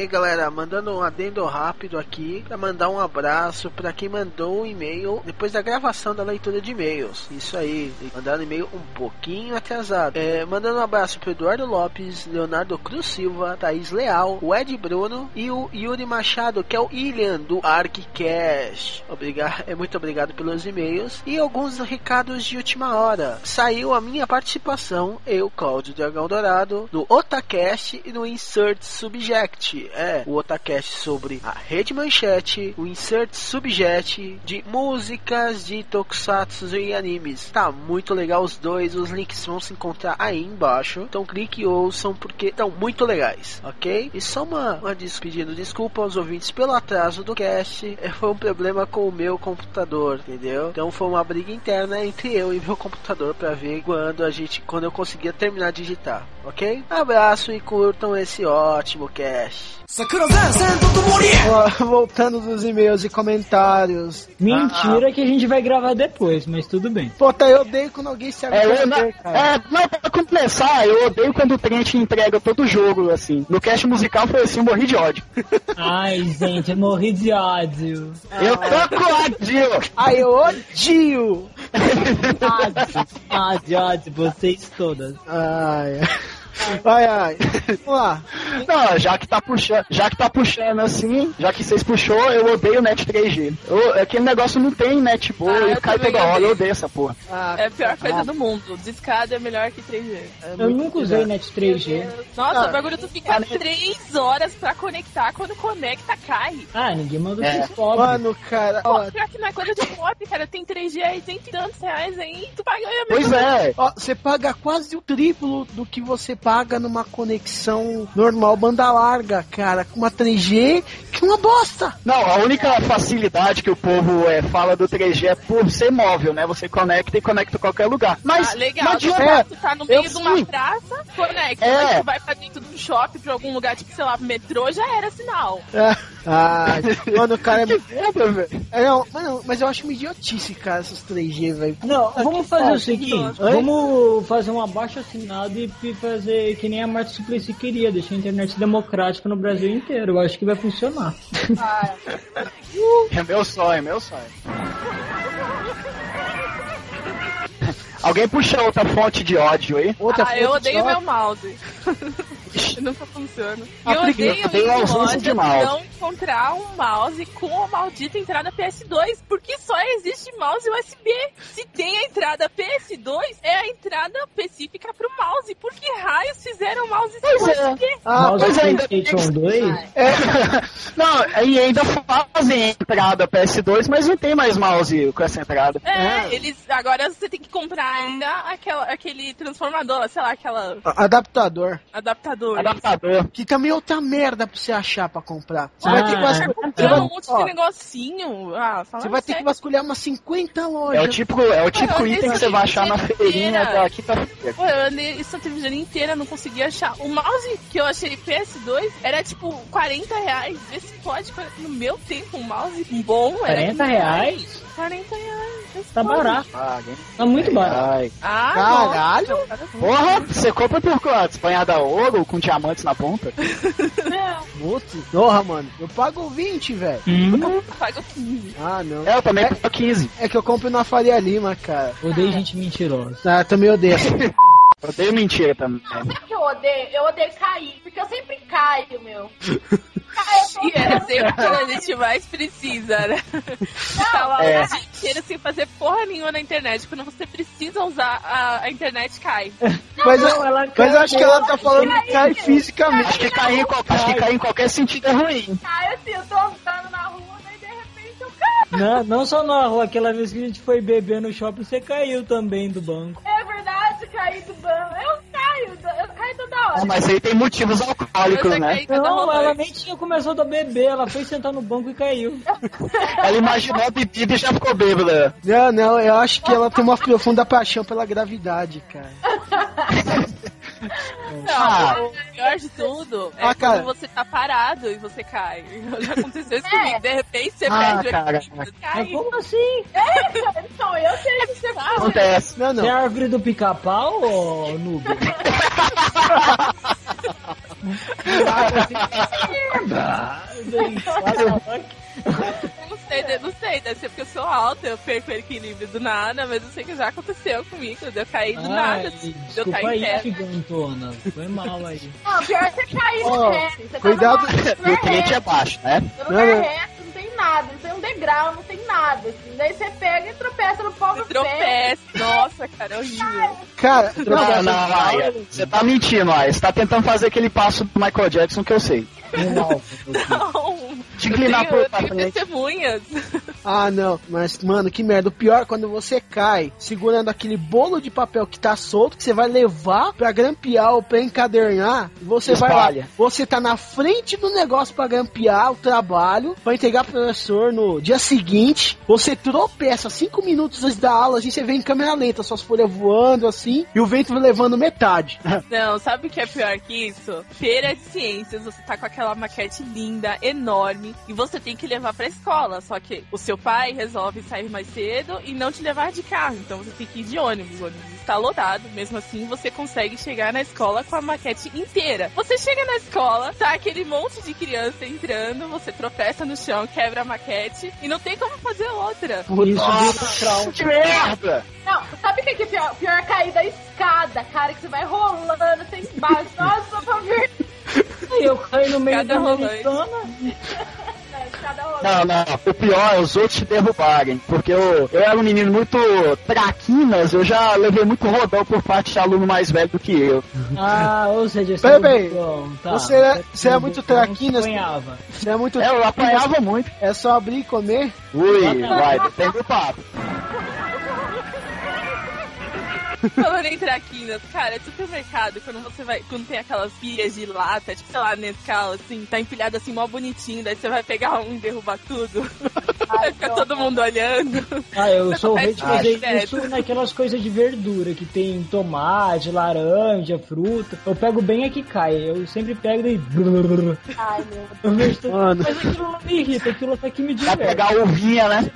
Aí, galera, mandando um adendo rápido aqui pra mandar um abraço pra quem mandou um e-mail depois da gravação da leitura de e-mails. Isso aí, mandando e-mail um pouquinho atrasado. É, mandando um abraço pro Eduardo Lopes, Leonardo Cruz Silva, Thaís Leal, o Ed Bruno e o Yuri Machado, que é o Ilian do ArcCast. Obrigado, é muito obrigado pelos e-mails e alguns recados de última hora. Saiu a minha participação, eu, Cláudio Dragão Dourado, no Otacast e no Insert Subject. É, o Otacast sobre a Rede Manchete, o Insert Subject de músicas de tokusatsu e animes. Tá muito legal os dois, os links vão se encontrar aí embaixo. Então clique e ouçam porque estão muito legais, ok? E só uma, uma des- pedindo desculpa aos ouvintes pelo atraso do cast. Foi um problema com o meu computador, entendeu? Então foi uma briga interna entre eu e meu computador pra ver quando a gente, quando eu conseguia terminar de digitar, ok? Abraço e curtam esse ótimo cast. Ó, Voltando dos e-mails e comentários. Mentira que a gente vai gravar depois, mas tudo bem. Pô, tá, eu odeio quando alguém se É, eu, não, cara. é, não, pra começar, eu odeio quando o Trent entrega todo o jogo, assim. No cast musical foi assim, eu morri de ódio. Ai, gente, eu morri de ódio. Eu tô com ódio! Ai, eu odio! Ódio, ódio, ódio, vocês todas. Ai, ai, ai. Vamos lá. Não, já que tá puxando, já que tá puxando assim, já que vocês puxou, eu odeio net 3G. Eu, aquele negócio não tem net boa Ah, e eu cai toda hora, eu odeio essa porra. Ah, É a pior coisa ah, do mundo. Discada é melhor que 3G. é Eu nunca usei net 3G. Nossa, Ah, o bagulho tu fica 3 horas pra conectar. Quando conecta, cai. Ah, ninguém mandou É. é. pobre. Mano, cara, ó, Pô, pior que não é coisa de pop, cara. Tem 3G aí, e tantos reais aí. Tu paga aí a Pois é, ó, você paga quase o triplo do que você paga numa conexão normal banda larga, cara, com uma 3G, que é uma bosta. não, a única facilidade que o povo é, fala do 3G é por ser móvel, né? Você conecta e conecta em qualquer lugar. Mas Ah, legal. não Tu adianta. É, tu tá no meio de uma sim. praça, conecta. É. Mas tu vai pra dentro de um shopping, pra algum lugar, tipo, sei lá, metrô, já era sinal. É. Ah, mano, cara, é, Merda, velho. é, não, mas eu acho uma idiotice, cara, essas 3G, velho. Não, vamos fazer o seguinte: vamos fazer um abaixo assinado e e fazer que nem a Marta Suplicy queria, deixar a internet democrática no Brasil inteiro. Eu acho que vai funcionar. É meu sonho, é meu sonho. Alguém puxa outra fonte de ódio aí? Outra ah, eu odeio meu mouse. Nunca funciona. E Ah, eu preguiça, odeio a ausência de mouse. não encontrar um mouse com a maldita entrada PS2, porque só existe mouse USB. Se tem a entrada PS2, é a entrada específica pro mouse. Por que raios fizeram mouse Pois é. USB? Ah, Mouse pois é, ainda- PlayStation 2? É, não, e ainda fazem entrada PS2, mas não tem mais mouse com essa entrada. É, eles. Agora você tem que comprar ainda aquela, aquele transformador, sei lá, aquela adaptador. adaptador. Adaptador. Que também é outra merda pra você achar pra comprar. Você Ah, vai ter que vasculhar, um monte de negocinho. Ah, fala você vai ter que sério. vasculhar umas 50 É o lojas. tipo, é o tipo eu item que você vai achar na feirinha inteira. da quinta-feira. Pô, eu andei essa televisão inteira, não consegui achar. O mouse que eu achei PS2 era tipo 40 reais. Vê se pode, no meu tempo, um mouse bom era 40 15 reais? 40 reais. Tá pode. barato. Paguem. Tá muito barato. Ah, Caralho. nossa. Porra, você compra por quanto? Banhada a ouro com diamantes na ponta? Putz, porra, mano. Eu pago 20, velho. Hum, Paga 15. Ah, não. É, eu também pago 15. É que eu compro na Faria Lima, cara. odeio gente mentirosa. Ah, também odeio. Eu odeio mentira também. Sabe o que eu odeio? Eu odeio cair, porque eu sempre caio, meu. Caio, E é sempre quando a gente mais precisa, né? Tá lá É. o dia inteiro sem fazer porra nenhuma na internet. Quando você precisa usar a, a internet, cai. Mas, Não, eu, ela mas eu acho que ela tá falando Cai, que cai cai. fisicamente. Acho que cair em, qual- acho que cair em qualquer sentido é ruim. caio assim, eu tô andando na rua, daí de repente eu caio. Não, não só na rua, aquela vez que a gente foi beber no shopping, você caiu também do banco. É verdade, cair do banco. Eu caio, eu caio toda hora. Ah, mas aí tem motivos alcoólicos, né? Não, ela nem tinha começado a beber, ela foi sentar no banco e caiu. Ela imaginou a bebida e já ficou bêbada. Não, não, eu acho que ela tem uma profunda paixão pela gravidade, cara. Não, Ah. o pior de tudo é Ah, cara. quando você tá parado e você cai. Já aconteceu isso É. comigo. De repente você Ah, perde o cara. equilíbrio e Mas cai. como assim? Então, eu sei que você fala. Acontece. Não, Você é não. a árvore do pica-pau ou noob? Eu não sei, de- não sei, deve ser porque eu sou alta, eu perco o equilíbrio do nada, mas eu sei que já aconteceu comigo, eu cair do nada, de eu em aí, terra. gigantona. Foi mal aí. Não, pior é você cair no reto. Você cuidado. tá numa- E o cliente é baixo, né? Não, reto, não tem nada, não tem um degrau, não tem nada. Assim. Daí você pega e tropeça no pau do pé. Tropeço, nossa, cara, é horrível. Cara, Não, não, não. Você tá mentindo, Aya. Você tá tentando fazer aquele passo do Michael Jackson que eu sei. Não, Não, Eu inclinar tenho, eu pra tenho frente. testemunhas. Ah, não, mas, mano, que merda. O pior é quando você cai segurando aquele bolo de papel que tá solto, que você vai levar pra grampear ou pra encadernar, e você vai lá. Espalha. Você tá na frente do negócio pra grampear o trabalho, pra entregar pro professor no dia seguinte, você tropeça cinco minutos antes da aula, assim, você vê em câmera lenta, suas folhas voando, assim, e o vento levando metade. Não, sabe o que é pior que isso? Feira de ciências, você tá com aquela maquete linda, enorme, e você tem que levar pra escola. Só que o seu pai resolve sair mais cedo e não te levar de carro. Então você tem que ir de ônibus. O ônibus está lotado. Mesmo assim, você consegue chegar na escola com a maquete inteira. Você chega na escola, tá aquele monte de criança entrando, você tropeça no chão, quebra a maquete e não tem como fazer outra. Isso vira um trauma. Que merda! Não, sabe o que é pior? Pior é cair da escada, cara, que você vai rolando sem embaixo. Nossa, pra ver. Eu caí no meio Cada da rolante. a americana. escada rolando. Não, não. O pior é os outros te derrubarem. Porque eu, eu era um menino muito traquinas, eu já levei muito rodão por parte de aluno mais velho do que eu. Ah, ou seja, você peraí. bom, tá. Você é- você é muito traquinas. apanhava. Você é muito. É, eu apanhava muito. É só abrir e comer. Ui, vai, do papo. Falando em traquinas, cara, é supermercado, quando você vai, quando tem aquelas pilhas de lata, tipo, sei lá, Nescau, assim, tá empilhado assim, mó bonitinho, daí você vai pegar um e derrubar tudo. vai ficar todo mundo olhando. Ah, eu sou o rei de fazer isso naquelas coisas de verdura, que tem tomate, laranja, fruta. Eu pego bem a que cai. Eu sempre pego e. Ai, meu tudo. Mano. Mas aquilo não me irrita, aquilo até que me Vai diverte. pegar a uvinha, né?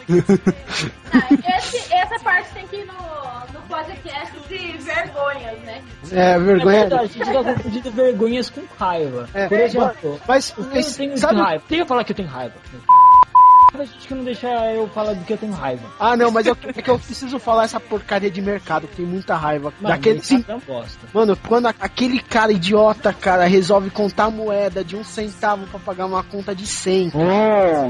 Ah, esse- essa parte tem que ir no, no podcast de vergonhas, né? É, É vergonha. verdade, a gente tá confundindo vergonhas com raiva. É, Por exemplo, Mas, eu mas tenho sabe, raiva. Tem que falar que eu tenho raiva. A gente que não deixa eu falar do que eu tenho raiva. Ah, não, mas eu, é que eu preciso falar essa porcaria de mercado, que tem muita raiva. Mano, Daquele, sim, é mano, quando a- aquele cara idiota, cara, resolve contar moeda de um centavo pra pagar uma conta de 100. Um,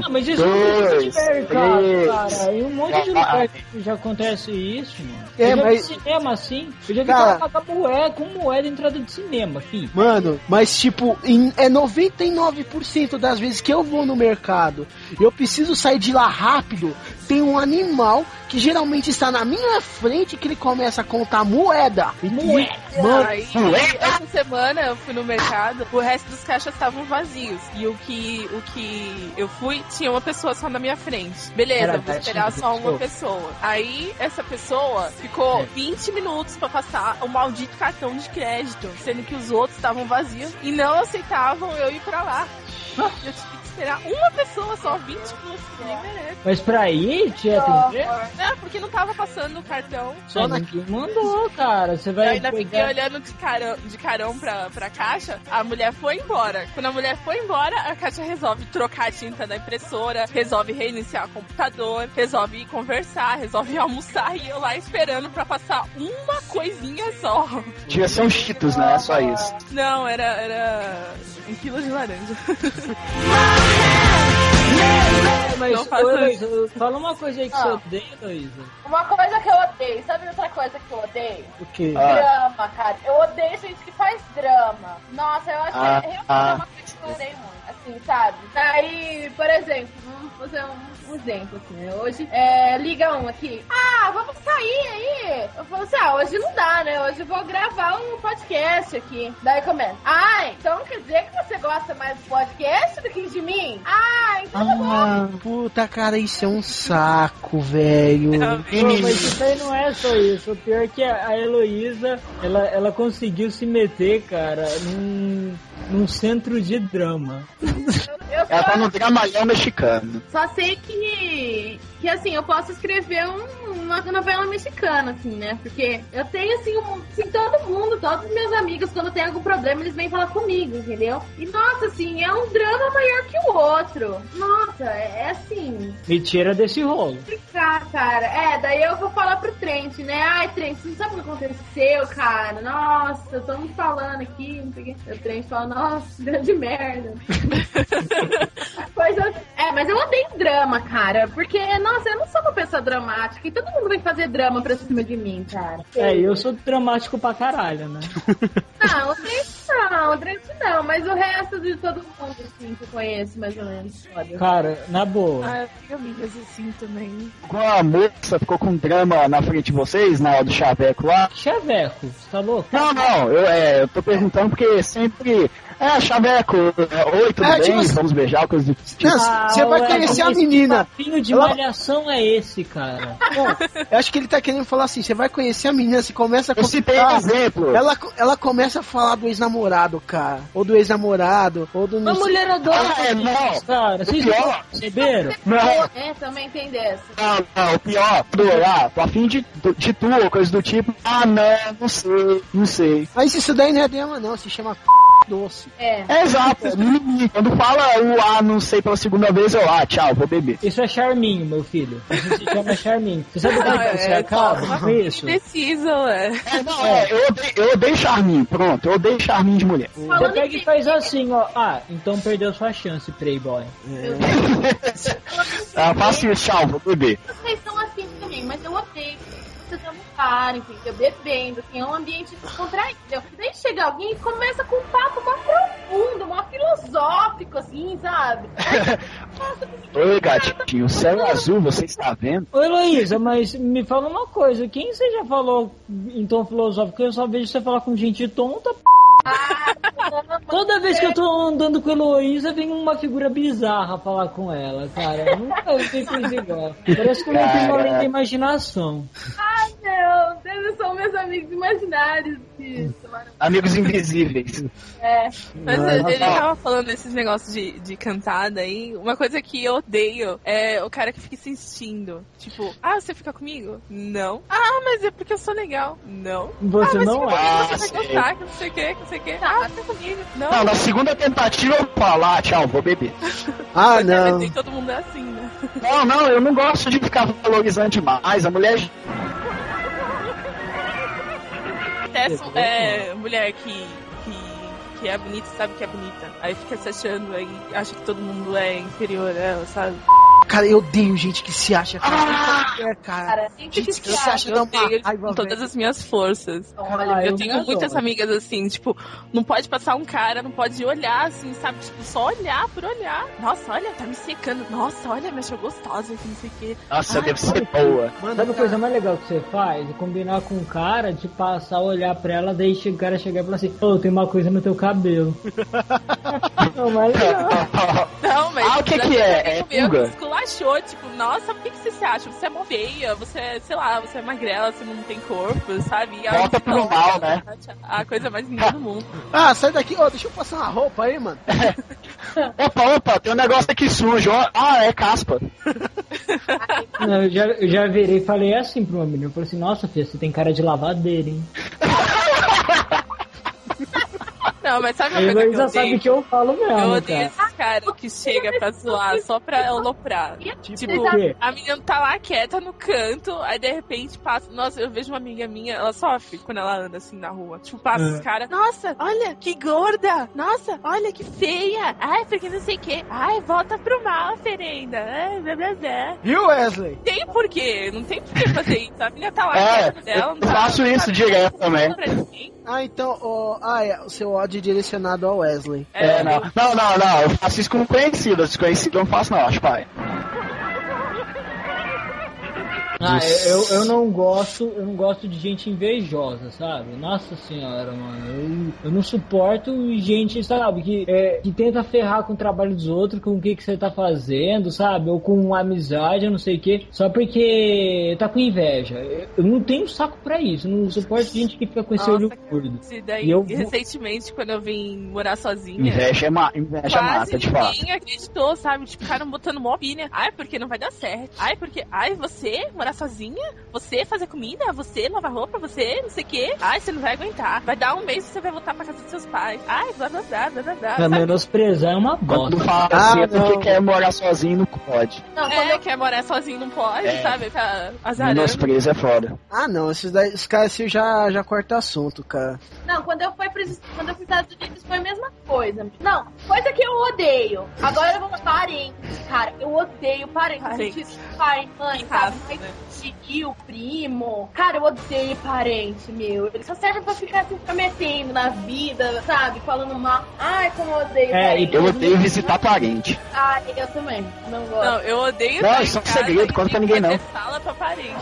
Ah, mas isso não tem dois, de mercado, três. cara. E um monte de lugar que já acontece isso, mano. É, eu já mas- vi cinema assim. Eu já vi Cara- cara pagar moeda com moeda em entrada de cinema, fi. Mano, mas tipo, em, é 99% das vezes que eu vou no mercado eu preciso sair de lá rápido, tem um animal que geralmente está na minha frente que ele começa a contar moeda. Moeda. Mano, Aí, Moeda? essa semana eu fui no mercado, o resto dos caixas estavam vazios. E o que, o que eu fui, tinha uma pessoa só na minha frente. Beleza, Era vou esperar só uma pessoa. Aí, essa pessoa ficou É. 20 minutos pra passar o maldito cartão de crédito, sendo que os outros estavam vazios e não aceitavam eu ir pra lá. Eu tive que esperar uma pessoa só, 20 minutos, que nem merece. Mas pra ir, te atender, Não, porque não tava passando o cartão. Só ninguém mandou, cara. Você Eu vai ainda fiquei pegar... olhando de carão, de carão pra, pra caixa, a mulher foi embora. Quando a mulher foi embora, a caixa resolve trocar a tinta da impressora, resolve reiniciar o computador, resolve ir conversar, resolve almoçar e eu lá esperando pra passar uma coisinha só. Um Cheetos, né? Só isso. Não, era, era um quilo de laranja. Mas, Não ô, isso. Heloísa, fala uma coisa aí que Ah. você odeia, Heloísa. Uma coisa que eu odeio, sabe outra coisa que eu odeio? o quê? Ah. Drama, cara. Eu odeio gente que faz drama. Nossa, eu acho Ah, que realmente ah. é uma coisa que eu odeio muito. Assim, sabe? Aí, por exemplo, vamos fazer um, um exemplo, assim, né? Hoje, é, liga um aqui. Ah, vamos sair aí. Eu falo assim, ah, hoje não dá, né? Hoje eu vou gravar um podcast aqui. Daí começa. Ah, então quer dizer que você gosta mais do podcast do que de mim? Ah, então tá bom. Ah, puta, cara, isso é um saco, velho. Pô, mas isso aí não é só isso. O pior é que a a Heloísa, ela, ela conseguiu se meter, cara, num, num centro de drama. Eu Ela tá no dramalhão mexicano. só sei que, que, assim, eu posso escrever um- uma novela mexicana, assim, né? Porque eu tenho, assim, um, assim, todo mundo, todos os meus amigos, quando tem algum problema, eles vêm falar comigo, entendeu? E, nossa, assim, é um drama maior que o outro. Nossa, é, é assim, Me tira desse rolo. explicar, cara. É, daí eu vou falar pro Trent, né? Ai, Trent, você não sabe o que aconteceu, cara? Nossa, estamos falando aqui, não sei o quê. O Trent fala, nossa, grande merda. Coisa... É, mas eu odeio drama, cara. Porque, nossa, eu não sou uma pessoa dramática. E todo mundo vai fazer drama pra cima de mim, cara. É, eu sou dramático pra caralho, né? Não, o Trent não, o Trent não. Mas o resto de todo mundo, assim, que eu conheço, mais ou menos. Foda. Cara, na boa. Ah, eu tenho amigas assim também. Com a moça ficou com drama na frente de vocês, na hora do chaveco lá. Chaveco, você tá louco? Não, não, eu, é, eu tô perguntando porque sempre. É, chaveco, é, oi, tudo É, bem? tipo assim- Vamos beijar, coisa do tipo. Não, você vai ué, conhecer a mas que menina. papinho de Ela- malhação é esse, cara? Eu acho que ele tá querendo falar assim, você vai conhecer a menina, você começa a Eu citei contar- exemplo. Ela, ela começa a falar do ex-namorado, cara. Ou do ex-namorado, ou do... Uma mulher adora Ah, é, não. cara. Vocês pior- não perceberam? Não, É, também tem dessa. não, não, o pior, do ah, tô afim de, de tu, ou coisa do tipo. Ah, não, não sei, não sei. Mas isso daí não é dema, não. Se chama doce. É. É exato, é. Quando fala o ah, não sei pela segunda vez, eu, ah, tchau, vou beber. Isso é charminho, meu filho. Isso se chama charminho. Você sabe o que que você é, acaba só- com isso? Indeciso, é. É, não, é, eu odeio, eu odeio charminho, pronto, eu odeio charminho de mulher. Você Falando pega e faz assim, ó. Ah, então perdeu sua chance, Playboy. Ah, faço isso, tchau, vou beber. Vocês são assim também, mas eu odeio. Parem, entendeu? Bebendo, assim, é um ambiente descontraído. Daí chega alguém e começa com um papo mó profundo, mó filosófico, assim, sabe? Oi, gatinho, o céu azul, você está vendo? Ô Heloísa, mas me fala uma coisa. Quem você já falou em tom filosófico? Eu só vejo você falar com gente tonta. p***. Toda vez que eu tô andando com a Heloísa, vem uma figura bizarra falar com ela, cara. Eu Nunca vi coisa igual. Parece que eu não tenho além da imaginação. São meus amigos imaginários. Mano. Amigos invisíveis. É. Mas Não, ele não. tava falando desses negócios de, de cantada aí. Uma coisa que eu odeio é o cara que fica insistindo. Tipo, ah, você fica comigo? Não. Ah, mas é porque eu sou legal. Não. Você ah, mas não é. Ah, você vai sei. gostar, que não sei o que, que não sei o que. Ah, fica comigo. Não. Não, na segunda tentativa eu falo, ah, tchau, vou beber. Ah, Mas é, não. nem todo mundo é assim, né? Não, não, eu não gosto de ficar valorizando demais. A mulher Até é, mulher que, que, que é bonita sabe que é bonita. Aí fica se achando aí, acha que todo mundo é inferior a ela, sabe? Cara, eu odeio gente que se acha. Cara, é, cara. Cara, gente que Gente que se se acha Eu uma odeio raiva, com todas as minhas forças. Ah, eu eu tenho adoro. muitas amigas assim, tipo, não pode passar um cara, não pode olhar assim, sabe? Tipo, só olhar por olhar. Nossa, olha, tá me secando. Nossa, olha, me achou gostosa, que não sei o quê. Nossa, Ai, deve ser boa. Manda, Sabe a coisa mais legal que você faz? É combinar com um cara, de passar, olhar pra ela, daí o cara chegar e falar assim, ô, tem uma coisa no teu cabelo. Não, mas. Não, mas. Ah, o que que é? É meu esculachou, tipo, nossa, por que, que você se acha? Você é mó feia, você é, sei lá, você é magrela, você não tem corpo, sabe? E Volta disse, pro não, mal, né? A coisa mais linda do mundo. Ah, sai daqui. Ô, deixa eu passar uma roupa aí, mano. Opa, opa, tem um negócio aqui sujo. ó. Ah, é caspa. Não, eu, já, eu já virei e falei assim pra uma menina. Eu falei assim, nossa, filha, você tem cara de lavadeira, hein? Não, mas sabe uma coisa que eu sabe que eu falo mesmo, Eu odeio cara. esses caras que chegam pra zoar só pra aloprar. Tipo, o quê? a menina tá lá quieta no canto, aí de repente passa. Nossa, eu vejo uma amiga minha, ela sofre quando ela anda assim na rua. Tipo, passa É. os caras. Nossa, olha que gorda! Nossa, olha que feia! Ai, porque não sei o quê. Ai, volta pro mal, Ferenda. Ai, blá blá blá. Viu, Wesley? Tem porquê, não tem por que fazer isso. A menina tá lá É, quieta dela, eu não tá- faço isso direto também. Ah, então, ó, ah, é, o seu ódio episódio direcionado ao Wesley. É, não. Não, não, não. Eu faço isso com conhecido. Desconhecido eu não faço, não, acho pai. Ah, eu, eu não gosto, eu não gosto de gente invejosa, sabe? Nossa senhora, mano. Eu, eu não suporto gente, sabe, que, é, que tenta ferrar com o trabalho dos outros, com o que, que você tá fazendo, sabe? Ou com amizade, eu não sei o que, só porque tá com inveja. Eu, eu não tenho saco pra isso. Eu não suporto gente que fica com esse olho curdo. E daí, E eu recentemente, quando eu vim morar sozinha. Inveja é, ma inveja Quase mata, de fato. ninguém acreditou, sabe? Tipo, ficaram botando mó pilha. Ai, porque não vai dar certo. Ai, porque. Ai, você morar sozinha? Você fazer comida? Você lavar roupa? Você não sei o quê? Ai, você não vai aguentar. Vai dar um mês e você vai voltar pra casa dos seus pais. Ai, blá blá blá blá blá. Pra menosprezar é uma Quando bosta. fala Ah, assim é porque quer morar sozinho, não pode. Não, quando É, eu quer morar sozinho não pode, É. sabe? Fica azarando. Menosprezo é foda. Ah, não, esses, daí, esses caras assim já, já corta assunto, cara. Não, quando eu fui pros, quando eu fui Estados Unidos foi a mesma coisa. Não, coisa que eu odeio. Agora eu vou parentes, cara. Eu odeio parentes. Parentes. Pai, mãe, sabe? né? Tio, primo. Cara, eu odeio parente, meu. Eles só servem pra ficar se prometendo na vida, sabe? Falando mal. Ai, como eu odeio É, parente. Eu odeio visitar parente. Ai, eu também. Não gosto. Não, eu odeio Não, isso é um segredo, conta pra ninguém, que não. sala pra parente.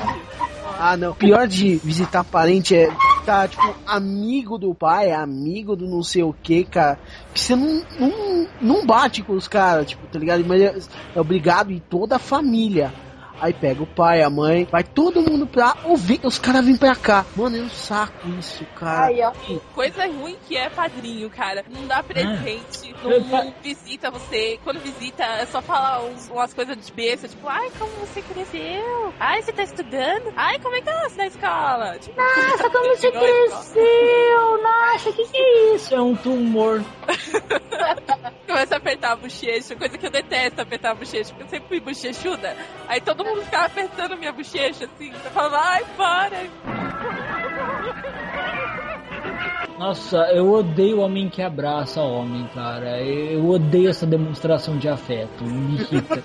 Ah, não. Pior de visitar parente é tá, tipo, amigo do pai, amigo do não sei o que, cara. Que você não, não, não bate com os caras, tipo, tá ligado? Mas é, é obrigado e toda a família. Aí pega o pai, a mãe, vai todo mundo pra ouvir. Os caras vêm pra cá. Mano, é um saco isso, cara. Ai, ó. Coisa ruim que é padrinho, cara. Não dá presente, não, Eu fa- não visita você. Quando visita, é só falar uns- umas coisas de besta, tipo, ai, como você cresceu? Ai, você tá estudando? Ai, como é que tá na escola? Tipo, Nossa, como você cresceu! Nossa, que que é isso? É um tumor. Começa a apertar a bochecha, coisa que eu detesto apertar a bochecha, porque eu sempre fui bochechuda. Aí todo mundo ficava apertando minha bochecha, assim. Eu falava, ai, para. Nossa, eu odeio homem que abraça homem, cara. Eu odeio essa demonstração de afeto. Me irrita.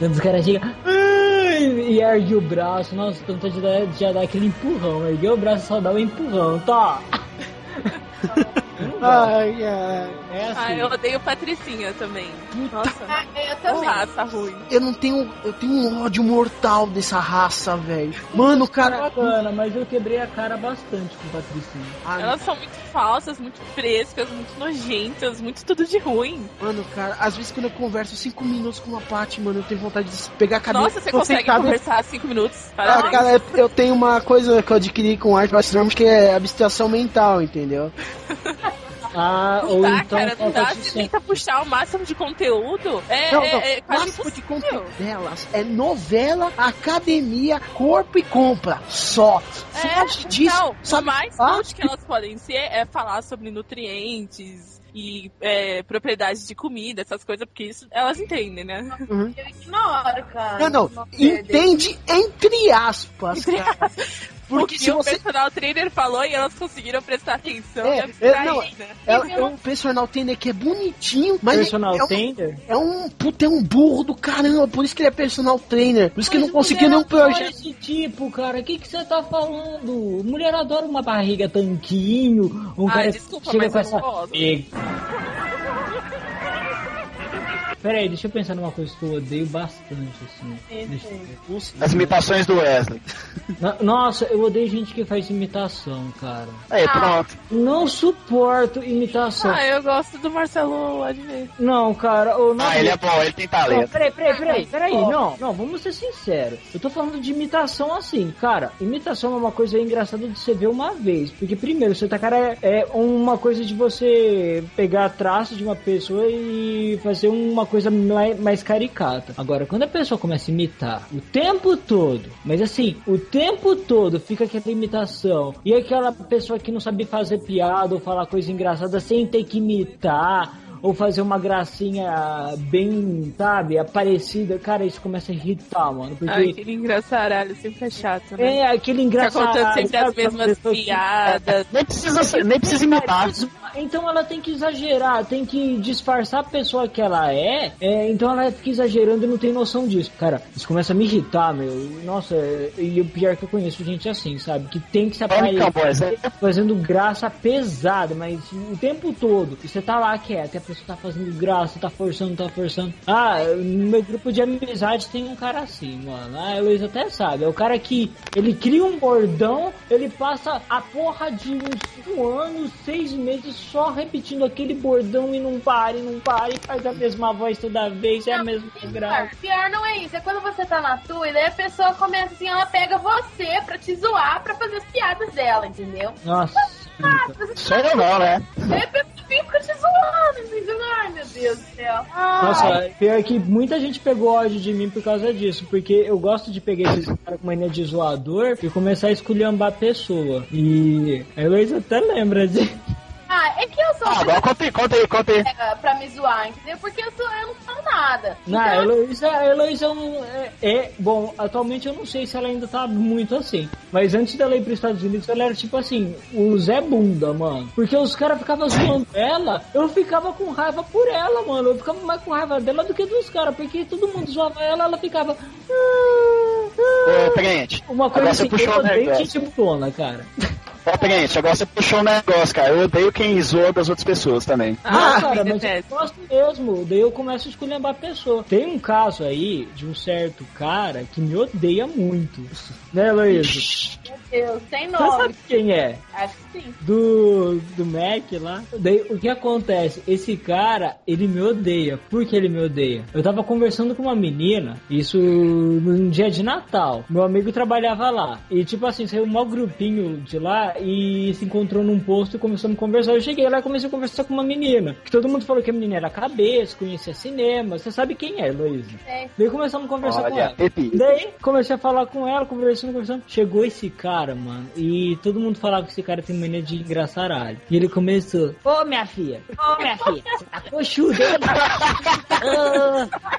Os caras chegam e ergue o braço. Nossa, tanta de dar, já dar aquele empurrão. Erguer o braço só dá um empurrão, tá? Ai, ai. É assim. Ai, eu odeio Patricinha também. Nossa, Ai, eu também. raça ruim. Eu não tenho. Eu tenho um ódio mortal dessa raça, velho. Mano, cara. Bacana, mas eu quebrei a cara bastante com o Patricinho. Ah, Elas são muito falsas, muito frescas, muito nojentas, muito tudo de ruim. Mano, cara, às vezes quando eu converso cinco minutos com uma Paty, mano, eu tenho vontade de pegar a cadeira. Nossa, você consegue sentado- conversar cinco minutos? Ah, cara, eu tenho uma coisa que eu adquiri com arte Normas que é abstração mental, entendeu? Ah, Não ou dá, então cara, não dá. Você tenta puxar o máximo de conteúdo. É, não, é, não, é o quase máximo de conteúdo delas é novela, academia, corpo e compra. Só. Você É, acha disso? então, sabe? o mais Ah, útil que elas podem ser é falar sobre nutrientes e é, propriedades de comida, essas coisas, porque isso elas entendem, né? Eu ignoro, cara. Não, não. Entende entre aspas, Entre cara. Porque o que se o você. personal trainer falou e elas conseguiram prestar atenção É, e é, abstrair, não, né? É, é um personal trainer que é bonitinho, mas Personal é um, tender? é um puta, é um burro do caramba. Por isso que ele é personal trainer. Por isso que ele não Mas conseguiu nenhum projeto. Esse tipo, cara, o que que você tá falando? Mulher adora uma barriga tanquinho, um Ah, cara desculpa, chega mas com eu essa... não. E- Peraí, deixa eu pensar numa coisa que eu odeio bastante, assim. Deixa eu ver. As imitações do Wesley. No- Nossa, eu odeio gente que faz imitação, cara. Aí, pronto. Não suporto imitação. Ah, eu gosto do Marcelo Adnet. Não, cara, eu não Ah, ele é bom, ele tem Não, talento. peraí, peraí, peraí, peraí, não, não, vamos ser sinceros. Eu tô falando de imitação assim, cara. Imitação é uma coisa engraçada de você ver uma vez. Porque, primeiro, você tá, cara, é uma coisa de você pegar traços de uma pessoa e fazer uma coisa mai- mais caricata. Agora, quando a pessoa começa a imitar o tempo todo, mas assim, o tempo todo fica aquela imitação, e aquela pessoa que não sabe fazer piada ou falar coisa engraçada sem ter que imitar ou fazer uma gracinha bem, sabe, aparecida, cara, isso começa a irritar, mano. Porque Ai, aquele engraçaralho sempre é chato, né? é aquele engraçado. contando sempre as mesmas que- piadas. Nem precisa, nem precisa imitar. Isso, então ela tem que exagerar, tem que disfarçar a pessoa que ela é, é, então ela fica exagerando e não tem noção disso. Cara, isso começa a me irritar, meu. Nossa, e o pior é que eu conheço gente assim, sabe? Que tem que se aparecer fazendo graça pesada, mas o tempo todo. E você tá lá quieto, e a pessoa tá fazendo graça, tá forçando, tá forçando. Ah, no meu grupo de amizade tem um cara assim, mano. Ah, Heloísa até sabe. É o cara que ele cria um bordão, ele passa a porra de uns um ano, seis meses só repetindo aquele bordão e não para, e não para, e faz a mesma voz toda vez, é a mesma graça. Pior não é isso, é quando você tá na tua e daí a pessoa começa assim, ela pega você pra te zoar, pra fazer as piadas dela, entendeu? Nossa. Ah, você Só eu não, né? Fica te zoando, entendeu? Ai, meu Deus do céu. Ai. Nossa, pior que muita gente pegou ódio de mim por causa disso, porque eu gosto de pegar esses caras com mania de zoador e começar a esculhambar a pessoa. E a Heloísa até lembra de. Ah, é que eu sou Ah, agora conta aí, conta aí, conta aí. pega pra me zoar, entendeu? Porque eu, sou, eu não falo nada. Não, a Então, Heloísa, a Heloísa é, um- é, é- Bom, atualmente eu não sei se ela ainda tá muito assim. Mas antes dela ir pros Estados Unidos, ela era tipo assim, o Zé Bunda, mano. Porque os caras ficavam zoando ela, eu ficava com raiva por ela, mano. Eu ficava mais com raiva dela do que dos caras. Porque todo mundo zoava ela, ela ficava. "Ah, ah". Prente. Uma coisa Agora você assim, puxou eu odeio gente cara. Ó, Prente, agora você puxou um negócio, cara. Eu odeio quem zoa das outras pessoas também. Ah, Ah, cara, mas eu gosto mesmo. Daí eu começo a esculhambar a pessoa. Tem um caso aí de um certo cara que me odeia muito. Né, Luiz? Meu Deus, sem Você nome. sabe quem é? Acho que sim. Do, do Mac lá. Daí o que acontece? Esse cara, ele me odeia. Por que ele me odeia? Eu tava conversando com uma menina, isso num dia de Natal. Meu amigo trabalhava lá. E tipo assim, saiu um mau grupinho de lá e se encontrou num posto e começamos a conversar. Eu cheguei lá e comecei a conversar com uma menina. Que todo mundo falou que a menina era cabeça, conhecia cinema. Você sabe quem é, Luiz? É. Daí começamos a conversar com Olha, ela. Pepe. Daí comecei a falar com ela, conversando, conversando. Chegou esse cara, mano, e todo mundo falava que esse cara tem mania de engraçaralho. E ele começou: Ô minha filha, ô minha filha, você tá coxudo, hein?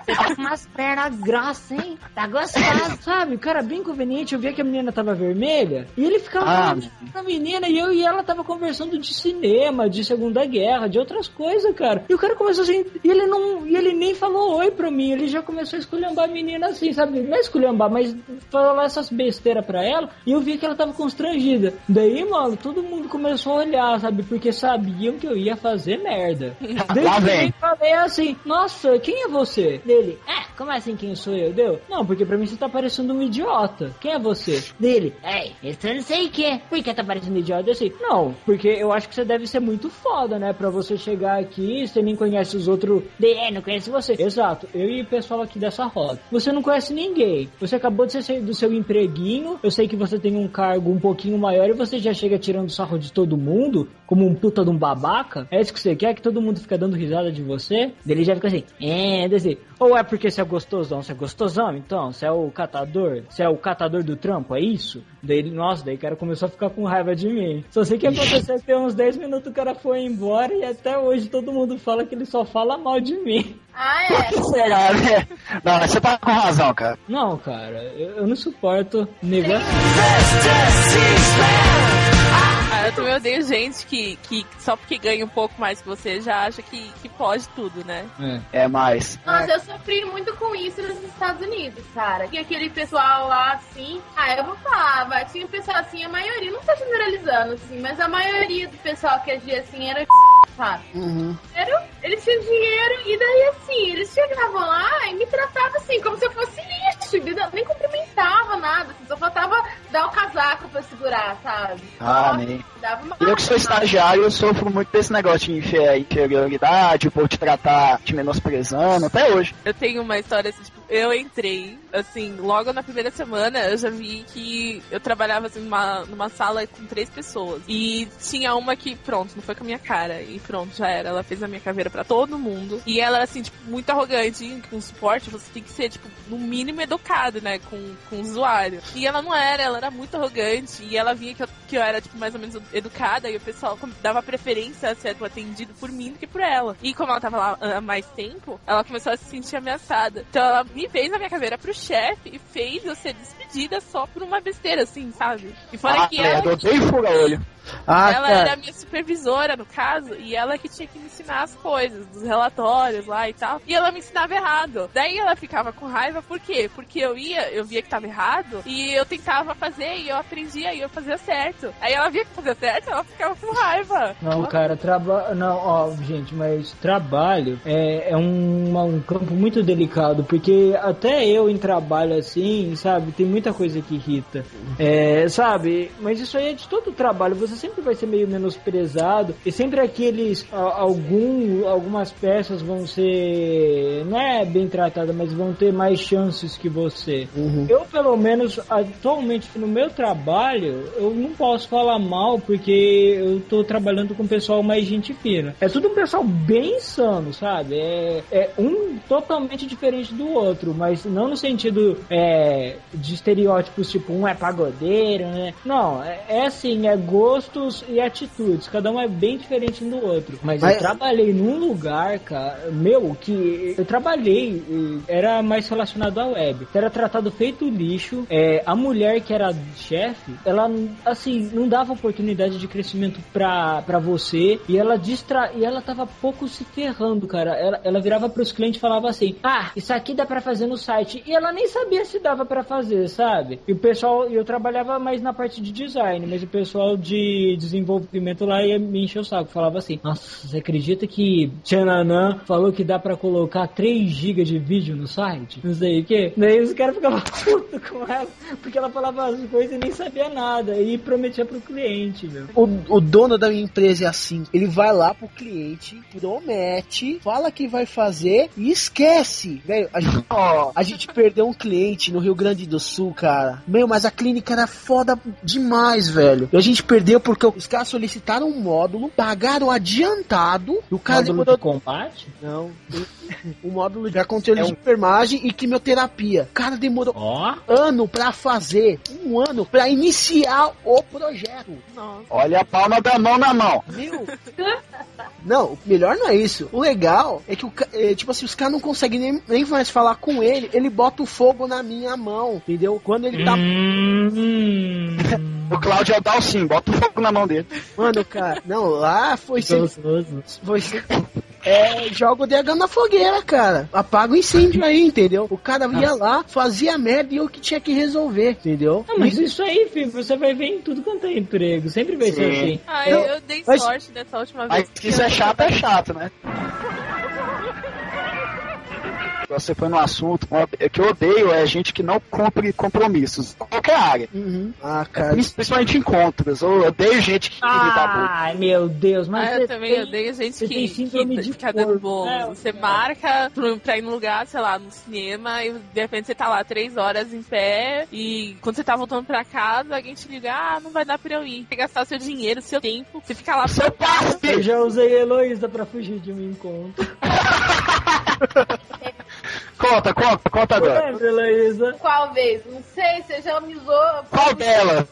Você tá com umas pernas grossas, hein? Tá gostoso, sabe? O cara bem conveniente. Eu via que a menina tava vermelha e ele ficava Ah, menina e eu e ela tava conversando de cinema, de Segunda Guerra, de outras coisas, cara. E o cara começou assim, e ele não, e ele nem falou oi pra mim, ele já começou a esculhambar a menina assim, sabe? Não é esculhambar, mas falar essas besteiras pra ela, e eu vi que ela tava constrangida. Daí, mano, todo mundo começou a olhar, sabe? Porque sabiam que eu ia fazer merda. Daí Lá eu vem. falei assim, nossa, quem é você? Dele, é, como assim quem sou eu? Deu? Não, porque pra mim você tá parecendo um idiota. Quem é você? Dele, ei, eu não sei o que. Por que tá parecendo um idiota? Assim, não, porque eu acho que você deve ser muito foda, né? Pra você chegar aqui, você nem conhece os outros. De, é, não conhece você. Exato, eu e o pessoal aqui dessa roda. Você não conhece ninguém. Você acabou de sair do seu empreguinho. Eu sei que você tem um cargo um pouquinho maior e você já chega tirando sarro de todo mundo, como um puta de um babaca. É isso que você quer? Que todo mundo fica dando risada de você? Daí Ele já fica assim, é, desse. Ou é porque você é gostosão? Você é gostosão, então? Você é o catador? Você é o catador do trampo? É isso? Daí nossa, daí o cara começou a ficar com raiva de mim. Só sei que aconteceu que uns 10 minutos o cara foi embora e até hoje todo mundo fala que ele só fala mal de mim. Ah, Por é. que será, né? Não, mas você tá com razão, cara. Não, cara, eu, eu não suporto negócio. Ah, eu também odeio gente que, que só porque ganha um pouco mais que você já acha que, que pode tudo, né? É. É mais. Nossa, eu sofri muito com isso nos Estados Unidos, cara. Tinha aquele pessoal lá, assim. Ah, eu vou falar, vai. Tinha um pessoal assim, a maioria, não tô generalizando, assim, mas a maioria do pessoal que agia assim era sabe? Uhum. Era, eles tinham dinheiro e daí assim, eles chegavam lá e me tratavam assim, como se eu fosse lixo, nem cumprimentava nada, assim, só faltava dar o casaco pra segurar, sabe? Ah, nem. Dava uma Eu que sou estagiário, eu sofro muito desse negócio de infe- inferioridade, por te tratar te menosprezando, até hoje. Eu tenho uma história assim, tipo, eu entrei, assim, logo na primeira semana eu já vi que eu trabalhava assim numa, numa sala com três pessoas. E tinha uma que, pronto, não foi com a minha cara. E pronto, já era. Ela fez a minha caveira pra todo mundo. E ela era assim, tipo, muito arrogante. Com suporte, você tem que ser, tipo, no mínimo educado, né? Com, com o usuário. E ela não era, ela era muito arrogante. E ela via que eu, que eu era, tipo, mais ou menos menos educada e o pessoal dava preferência a ser atendido por mim do que por ela. E como ela tava lá ah, há mais tempo, ela começou a se sentir ameaçada. Então ela me fez a minha caveira pro chefe e fez eu ser despedida só por uma besteira, assim, sabe? E fora ah, que ela. Eu odeio fuga olho. Ah, ela cara. era minha supervisora, no caso, e ela que tinha que me ensinar as coisas, dos relatórios lá e tal. E ela me ensinava errado. Daí ela ficava com raiva, por quê? Porque eu ia, eu via que tava errado, e eu tentava fazer, e eu aprendia, e eu fazia certo. Aí ela via que 17, ela ficava com raiva. Não, cara, trabalho. Não, ó, gente, mas trabalho é, é um, um campo muito delicado, porque até eu em trabalho assim, sabe, tem muita coisa que irrita. É, sabe? Mas isso aí é de todo trabalho, você sempre vai ser meio menosprezado, e sempre aqueles. Algum, algumas peças vão ser. Não é bem tratadas, mas vão ter mais chances que você. Uhum. Eu, pelo menos, atualmente no meu trabalho, eu não posso falar mal porque eu tô trabalhando com pessoal mais gente fina. É tudo um pessoal bem sano, sabe? É, é um totalmente diferente do outro, mas não no sentido é, de estereótipos, tipo, um é pagodeiro, né? Não, é, é assim, é gostos e atitudes. Cada um é bem diferente um do outro. Mas, Mas- eu trabalhei num lugar, cara, meu, que eu trabalhei, era mais relacionado à web. Era tratado feito lixo. É, a mulher que era chefe, ela, assim, não dava oportunidade de crescimento pra, pra você. E ela distra... e ela tava pouco se ferrando, cara. Ela, ela virava pros clientes e falava assim: Ah, isso aqui dá pra fazer no site. E ela nem sabia se dava pra fazer, sabe? E o pessoal, eu trabalhava mais na parte de design, mas o pessoal de desenvolvimento lá ia me encher o saco. Falava assim: Nossa, você acredita que Tchananã falou que dá pra colocar 3 GB de vídeo no site? Não sei o que. Daí os caras ficavam putos com ela, porque ela falava as coisas e nem sabia nada. E prometia pro cliente, meu. O, o dono da minha empresa é assim. Ele vai lá pro cliente, promete, fala que vai fazer e esquece. Velho, a gente, ó, a gente perdeu um cliente no Rio Grande do Sul, cara. Meu, mas a clínica era foda demais, velho. E a gente perdeu porque os caras solicitaram um módulo, pagaram adiantado. E o cara Módulo demorou de combate? Não. O módulo de controle de enfermagem e quimioterapia. O cara demorou Ó. ano pra fazer. Um ano pra iniciar o projeto. Nossa. Olha a palma da mão na mão. Meu. Não, o melhor não é isso. O legal é que, o, é, tipo assim, os caras não conseguem nem, nem mais falar com ele. Ele bota o fogo na minha mão, entendeu? Quando ele tá. Hum. O Cláudio é o Dalcin, bota o fogo na mão dele. Mano, cara, não, lá foi. Gostoso. Foi. É, joga o DH na fogueira, cara. Apaga o incêndio aí, entendeu? O cara ia lá, fazia merda e eu que tinha que resolver, entendeu? Não, mas isso aí, filho, você vai ver em tudo quanto é emprego. Sempre vai ser Sim. assim. Ah, eu, eu dei mas- sorte dessa última Mas vez. que isso é chato, é chato, né? Você foi no assunto, o que eu odeio é gente que não cumpre compromissos, em qualquer área. Uhum. Ah, cara. Principalmente encontros. Eu odeio gente que me dá boca. Ai, meu Deus, mas Ah, você eu também tem- odeio gente você que, tem síndrome que de fica dando bolo. né? Você marca pra, pra ir num lugar, sei lá, no cinema, e de repente você tá lá três horas em pé, e quando você tá voltando pra casa, alguém te liga, ah, não vai dar pra eu ir. Que gastar seu dinheiro, seu tempo, você fica lá Seu passe! Eu já usei Heloísa pra fugir de um encontro. Conta, conta, conta agora. Heloísa? Qual vez? Não sei, você já me zoou. Qual delas?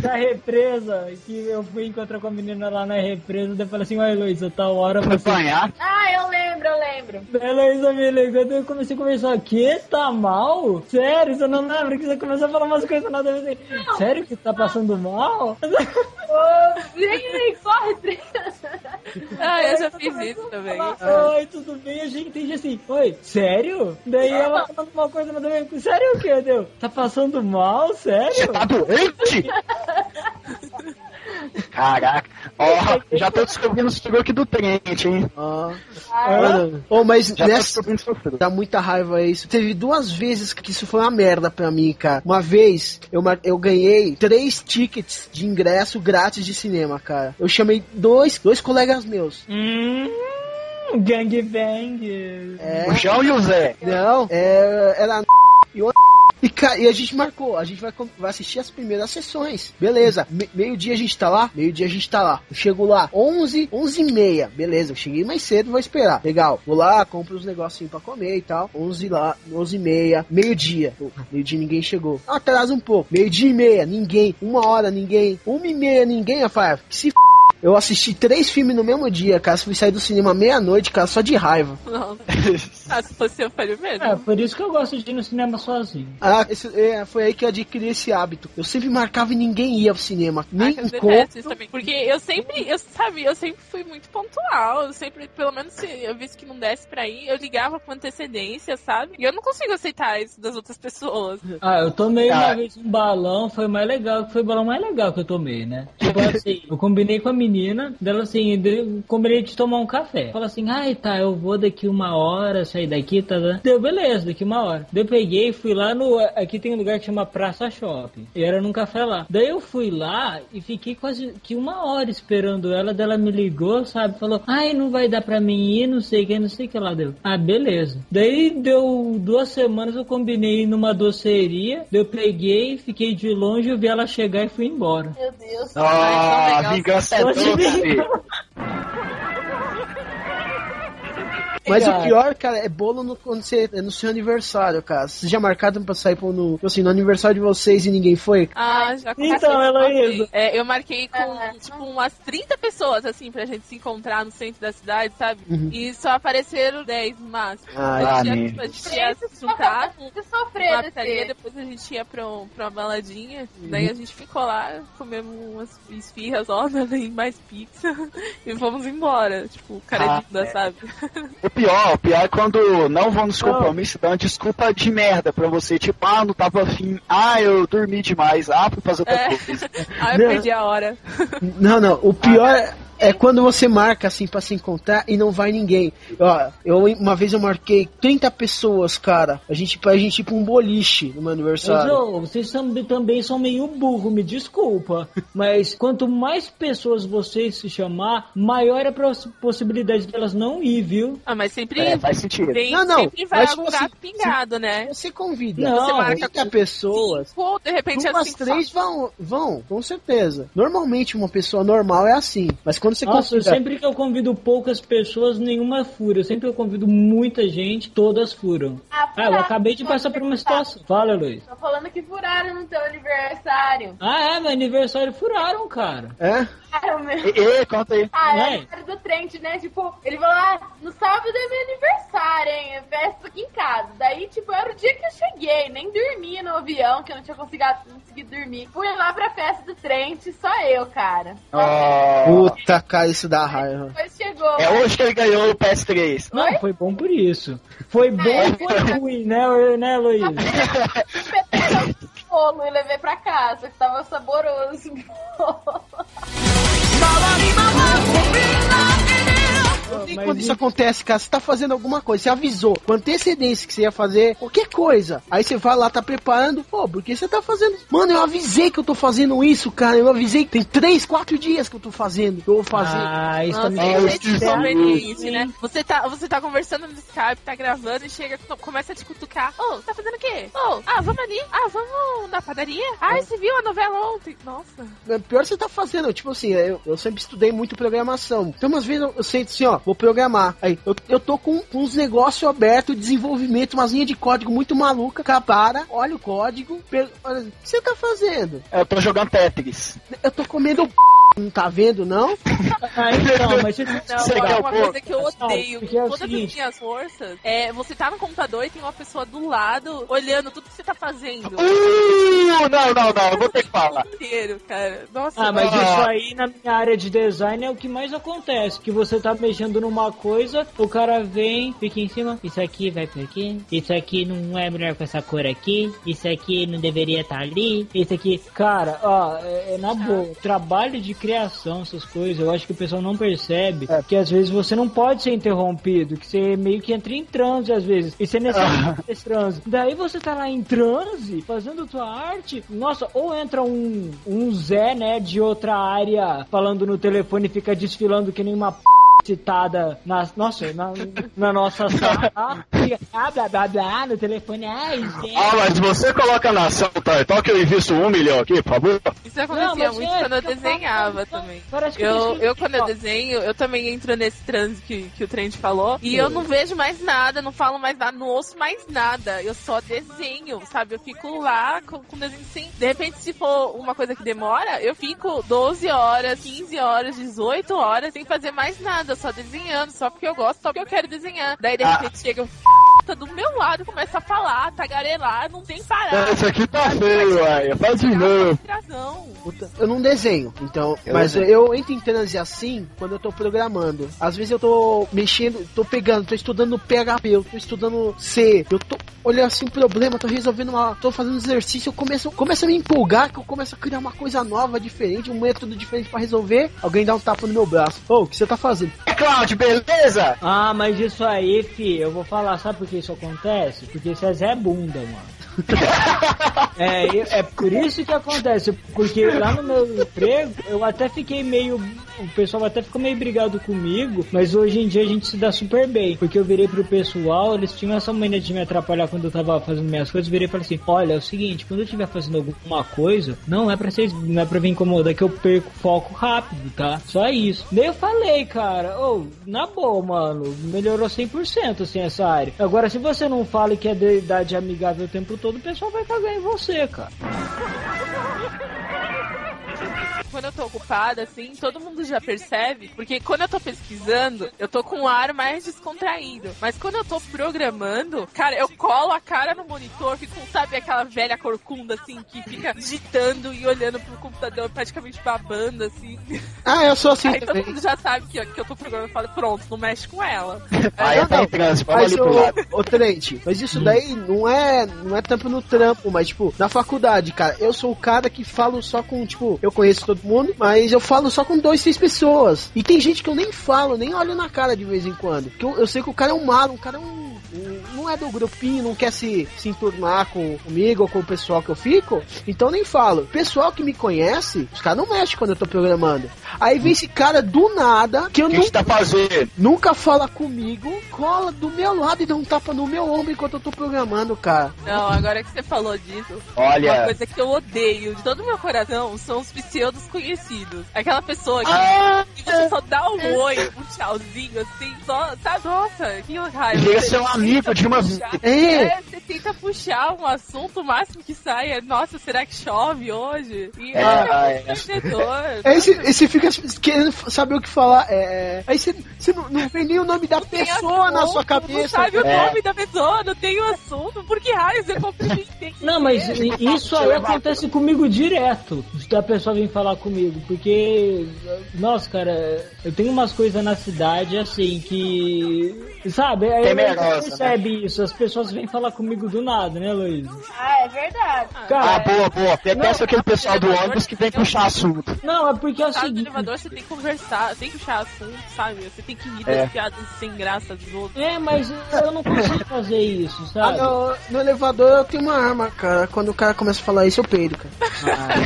Da represa, que eu fui encontrar com a menina lá na represa, daí eu falei assim, ó Heloísa, tal hora você... Acompanhar? Ah, eu lembro, eu lembro. Daí Heloísa me ligou, daí eu comecei a conversar, que? Tá mal? Sério? Você não lembra que você começou a falar umas coisas nada a ver assim, sério que tá passando mal? Ô, vem, corre. Ah, eu já fiz isso também. Oi, tudo bem? A gente entende assim, oi, sério? Daí ela falando uma coisa, mas também, sério o que, deu? Tá passando mal? Você Sério? tá doente? Caraca. Ó, já tô descobrindo os truques do Trent, hein? Ah. Ah, oh, mas Já nessa. Dá muita raiva isso. Teve duas vezes que isso foi uma merda pra mim, cara. Uma vez eu, mar- eu ganhei três tickets de ingresso grátis de cinema, cara. Eu chamei dois, dois colegas meus. Hum, gangbang. É. O João e o Zé. Não, é, era e o e, e a gente marcou, a gente vai, vai assistir as primeiras sessões. Beleza, Me- meio-dia a gente tá lá, meio-dia a gente tá lá. Eu chego lá, 11, 11 e meia. Beleza, eu cheguei mais cedo, vou esperar. Legal, vou lá, compro uns negocinhos pra comer e tal. 11 lá, 11 e meia, meio-dia. Meio-dia ninguém chegou. Atrasa um pouco, meio-dia e meia, ninguém. Uma hora, ninguém. Uma e meia, ninguém. Ah, que se f... Eu assisti três filmes no mesmo dia, cara. Fui sair do cinema meia-noite, cara, só de raiva. Não. Ah, se fosse eu, faria mesmo. É, por isso que eu gosto de ir no cinema sozinho. Ah, esse- é, foi aí que eu adquiri esse hábito. Eu sempre marcava e ninguém ia ao cinema. Nem Ah, eu encontro. isso também. Porque eu sempre, eu sabe, eu sempre fui muito pontual. Eu sempre, pelo menos se eu visse que não desse pra ir, eu ligava com antecedência, sabe? E eu não consigo aceitar isso das outras pessoas. Ah, eu tomei Ah. uma vez um balão, foi mais legal, foi o balão mais legal que eu tomei, né? Tipo assim, eu combinei com a menina, dela assim, combinei de tomar um café. Fala assim, ai tá, eu vou daqui uma hora, sair daqui, tá? tá. Deu, beleza, daqui uma hora. Daí eu peguei, fui lá no. Aqui tem um lugar que chama Praça Shopping. E era num café lá. Daí eu fui lá e fiquei quase que uma hora esperando ela. Daí ela me ligou, sabe? Falou, ai, não vai dar pra mim ir, não sei o que, não sei o que lá deu. Ah, beleza. Daí deu duas semanas, eu combinei numa doceria. Daí eu peguei, fiquei de longe, eu vi ela chegar e fui embora. Meu Deus. Ah, vingança é doce. Mas o pior, cara, é bolo no, quando você, é no seu aniversário, cara. Vocês já marcaram pra sair pro, no, tipo assim, no aniversário de vocês e ninguém foi? Ah, já Então, Heloísa. É, eu marquei com, Ah. tipo, umas 30 pessoas, assim, pra gente se encontrar no centro da cidade, sabe? Uhum. E só apareceram 10 no máximo. Ai, a, gente ah, ia, nem. a gente ia se juntar sofrer desse. pizzaria, depois a gente ia pra, um- pra uma baladinha. Daí a gente ficou lá, comemos umas esfirras, ó, e mais pizza. e fomos embora. Tipo, cara Ah, de bunda, é. sabe? O pior, o pior é quando não vão nos compromissos, dão uma desculpa de merda pra você. Tipo, ah, não tava afim. Ah, eu dormi demais. Ah, fui fazer outra É. coisa. Aí eu Não. perdi a hora. Não, não. O pior é, é quando você marca assim pra se encontrar e não vai ninguém. Ó, eu uma vez eu marquei 30 pessoas, cara. A gente pra gente ir pra um boliche no meu Mas, aniversário. ô, vocês tam- também são meio burro, me desculpa. Mas quanto mais pessoas vocês se chamar, maior é a poss- possibilidade delas não ir, viu? Ah, mas sempre É, faz sentido. vem, Não, não, sempre vai mas, algum tipo assim, gato pingado, né? Você convida Não, Você marca 30 com pessoas. Cinco, ou de repente Umas assim, três vão, vão, com certeza. Normalmente uma pessoa normal é assim. Mas quando você Nossa, convida sempre que eu convido poucas pessoas, nenhuma fura. Sempre que eu convido muita gente, todas furam. Ah, Ah, eu acabei de passar por uma situação. Fala, Luiz. Tô falando que furaram no teu aniversário. Ah, é, meu aniversário furaram, cara. É? Ah, o meu... E, e, conta aí. Ah, é Né? aniversário do Trent, né? Tipo, ele falou, ah, no sábado é meu aniversário, hein? É festa aqui em casa. Daí, tipo, era o dia que eu cheguei, nem dormia no avião, que eu não tinha conseguido, conseguido dormir. Fui lá pra festa do Trent, só eu, cara. Ah, Puta, cara, isso dá raiva. Depois chegou. é hoje que ele ganhou o PS3. Não, Oi? foi bom por isso. Foi bom e foi ruim, né, né Luiz? Peguei o bolo e levei pra casa, que tava saboroso. Bawa lima mahu pilih Mas quando isso acontece, cara, você tá fazendo alguma coisa, você avisou com antecedência que você ia fazer qualquer coisa. Aí você vai lá, tá preparando, pô, porque você tá fazendo. Mano, eu avisei que eu tô fazendo isso, cara. Eu avisei que tem três, quatro dias que eu tô fazendo. que Eu vou fazer. Ah, isso Nossa, também é é isso. inconveniente, né? Você tá, você tá conversando no Skype, tá gravando e chega, começa a te cutucar. Ô, tá fazendo o quê? Ô, ah, vamos ali. Ah, vamos na padaria? Ah, você viu a novela ontem? Nossa. É, Pior você tá fazendo, tipo assim, eu, eu sempre estudei muito programação. Então, umas vezes eu, eu sento assim, ó, vou programar. Aí, eu, eu tô com, uns negócios abertos, desenvolvimento, umas linhas de código muito maluca. Cara, para, olha o código, olha, o que você tá fazendo? Eu tô jogando Tetris. Eu tô comendo p... não tá vendo, não? Ah, então, mas você Não, é uma porco? coisa que eu odeio. porque é Todas as minhas forças, é você tá no computador e tem uma pessoa do lado olhando tudo que você tá fazendo. Uh, não, não, não, eu vou ter que falar. inteiro, cara. Nossa, Ah, mas Ah. isso aí na minha área de design é o que mais acontece. Que você tá mexendo numa coisa, o cara vem, fica em cima. Isso aqui vai pra aqui. Isso aqui não é melhor com essa cor aqui. Isso aqui não deveria estar ali. Isso aqui. Cara, ó, é, é na boa. Trabalho de criação, essas coisas, eu acho que o pessoal não percebe É. que às vezes você não pode ser interrompido. Que você meio que entra em transe às vezes. E você necessita desse transe. Daí você tá lá em transe, fazendo tua arte. Nossa, ou entra um, um Zé, né, de outra área, falando no telefone e fica desfilando que nem uma p... citada na, nossa, na, na nossa sala. Ah, blá, blá, blá, no telefone. Ai, gente. Ah, mas você coloca na ação, Tartal, que eu invisto um milhão aqui, por favor. Isso acontecia mas muito é, quando eu desenhava falando, também. parece que Eu, eu, quando eu desenho, eu também entro nesse transe que, que o Trent falou. E eu não vejo mais nada, não falo mais nada, não ouço mais nada. Eu só desenho, sabe? Eu fico lá com, com desenho sem. De repente, se for uma coisa que demora, eu fico 12 horas, 15 horas, 18 horas sem fazer mais nada, só desenhando, só porque eu gosto, só porque eu quero desenhar. Daí de Ah. repente chega um tá do meu lado, começa a falar, tagarelar, não tem parar. Esse aqui tá feio, ué. Faz de novo. Eu não desenho, então. Eu mas desenho. eu entro em transe assim quando eu tô programando. Às vezes eu tô mexendo, tô pegando, tô estudando PHP, eu tô estudando C, eu tô olhando assim um problema, tô resolvendo uma. tô fazendo exercício, eu começo, começo a me empolgar, que eu começo a criar uma coisa nova, diferente, um método diferente pra resolver. Alguém dá um tapa no meu braço. Ô, o que você tá fazendo? É, Cláudio, beleza? Ah, mas isso aí, fi, eu vou falar, sabe por que isso acontece? Porque você é Zé Bunda, mano. é, é por isso que acontece, porque lá no meu emprego eu até fiquei meio. O pessoal até ficou meio brigado comigo, mas hoje em dia a gente se dá super bem. Porque eu virei pro pessoal, eles tinham essa mania de me atrapalhar quando eu tava fazendo minhas coisas, virei e falei assim: olha, é o seguinte, quando eu estiver fazendo alguma coisa, não é pra vocês, não é pra vir incomodar que eu perco foco rápido, tá? Só isso. Daí eu falei, cara, ô, na boa, mano, melhorou 100% assim essa área. Agora, se você não fala que é de idade amigável o tempo todo, o pessoal vai cagar em você, cara. Quando eu tô ocupada, assim, todo mundo já percebe, porque quando eu tô pesquisando, eu tô com um ar mais descontraído. Mas quando eu tô programando, cara, eu colo a cara no monitor, fico, sabe, aquela velha corcunda, assim, que fica digitando e olhando pro computador, praticamente babando, assim. Ah, eu sou assim Aí todo mundo já sabe que, que eu tô programando e falo, pronto, não mexe com ela. Aí não, tá em transe, vamos Mas ali pro lado. o Trent, mas isso daí não é, não é tampo no trampo, mas tipo, na faculdade, cara, eu sou o cara que falo só com, tipo, eu conheço todo mundo, mas eu falo só com dois, três pessoas. E tem gente que eu nem falo, nem olho na cara de vez em quando. Que eu, eu sei que o cara é um malo, um cara é um- não é do grupinho, não quer se, se enturmar com, comigo ou com o pessoal que eu fico, então nem falo. Pessoal que me conhece, os caras não mexem quando eu tô programando. Aí vem esse cara do nada, que eu que não você tá fazendo? nunca fala comigo, cola do meu lado e dá um tapa no meu ombro enquanto eu tô programando, cara. Não, agora que você falou disso, Olha. uma coisa que eu odeio de todo o meu coração são os pseudos conhecidos. Aquela pessoa que Ah, que você só dá um oi, um tchauzinho, assim, só, sabe? Nossa, que raiva. Chega ser amigo de uma puxar- É. É, você tenta puxar um assunto, o máximo que sai é, nossa, será que chove hoje? E É, é, é. um perdedor. Aí você, você fica querendo saber o que falar. É... Aí você, você não, não vem nem o nome da Tem pessoa na assunto, sua Não cabeça. sabe o É. nome da pessoa, não tem o assunto. Por que raios eu cumprimentei? Não, mas isso aí acontece comigo direto. Da pessoa vir falar comigo. Porque, nossa, cara, eu tenho umas coisas na cidade assim que. Sabe? Aí a Temerosa, gente percebe isso. As pessoas vêm falar comigo do nada, né, Luiz? Ah, é verdade. Ah, Cara, boa, boa. Detesto Não, aquele pessoal do ônibus que vem puxar assunto. não, é porque é o Sabe, no seguinte. elevador você tem que conversar, tem que puxar assunto, sabe? Você tem que rir É. das piadas sem graça dos outros. É, mas eu não consigo fazer isso, Ah, sabe? no, no elevador eu tenho uma arma, cara. Quando o cara começa a falar isso, eu peido, cara.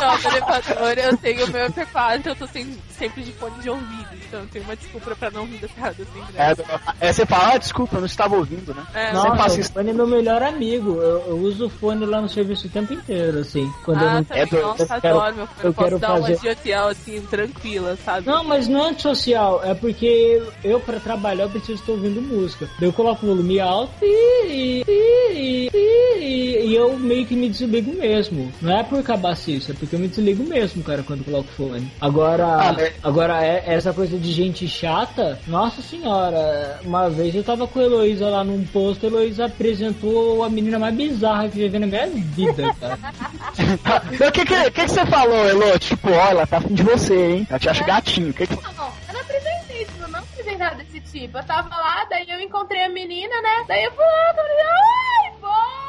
Não, no elevador eu tenho o meu MP4, eu tô sem- sempre de fone de ouvido, então eu tenho uma desculpa pra não rir das piadas sem graça. É, é, você fala, ah, desculpa, eu não estava ouvindo, né? É, Nossa, faço o fone é meu melhor amigo. Eu, eu uso o fone lá no serviço o tempo inteiro, assim. Quando eu Ah, não também, É doido. nossa, Eu quero- adoro meu fone. eu Eu posso quero dar fazer- uma de hotel, assim, tranquila, sabe? Não, mas não é antissocial, é porque eu pra trabalhar eu preciso estar ouvindo música. Daí eu coloco o volume alto e, e, e, e eu meio que me desligo mesmo. Não é por cabacice, é porque eu me desligo mesmo, cara, quando eu coloco fone. Agora, Ah, né? agora é- essa coisa de gente chata, nossa senhora, uma vez eu tava com a Heloísa lá num posto, a Heloísa apresentou a menina mais bizarra que eu já vi na minha vida, cara. O que, que, que, que você falou, Elo? Tipo, ela tá afim de você, hein? Ela te acha gatinho. O que que... Não, eu não apresentei isso, eu não apresentei nada desse tipo. Eu tava lá, daí eu encontrei a menina, né? Daí eu fui lá, falei, ai, bom,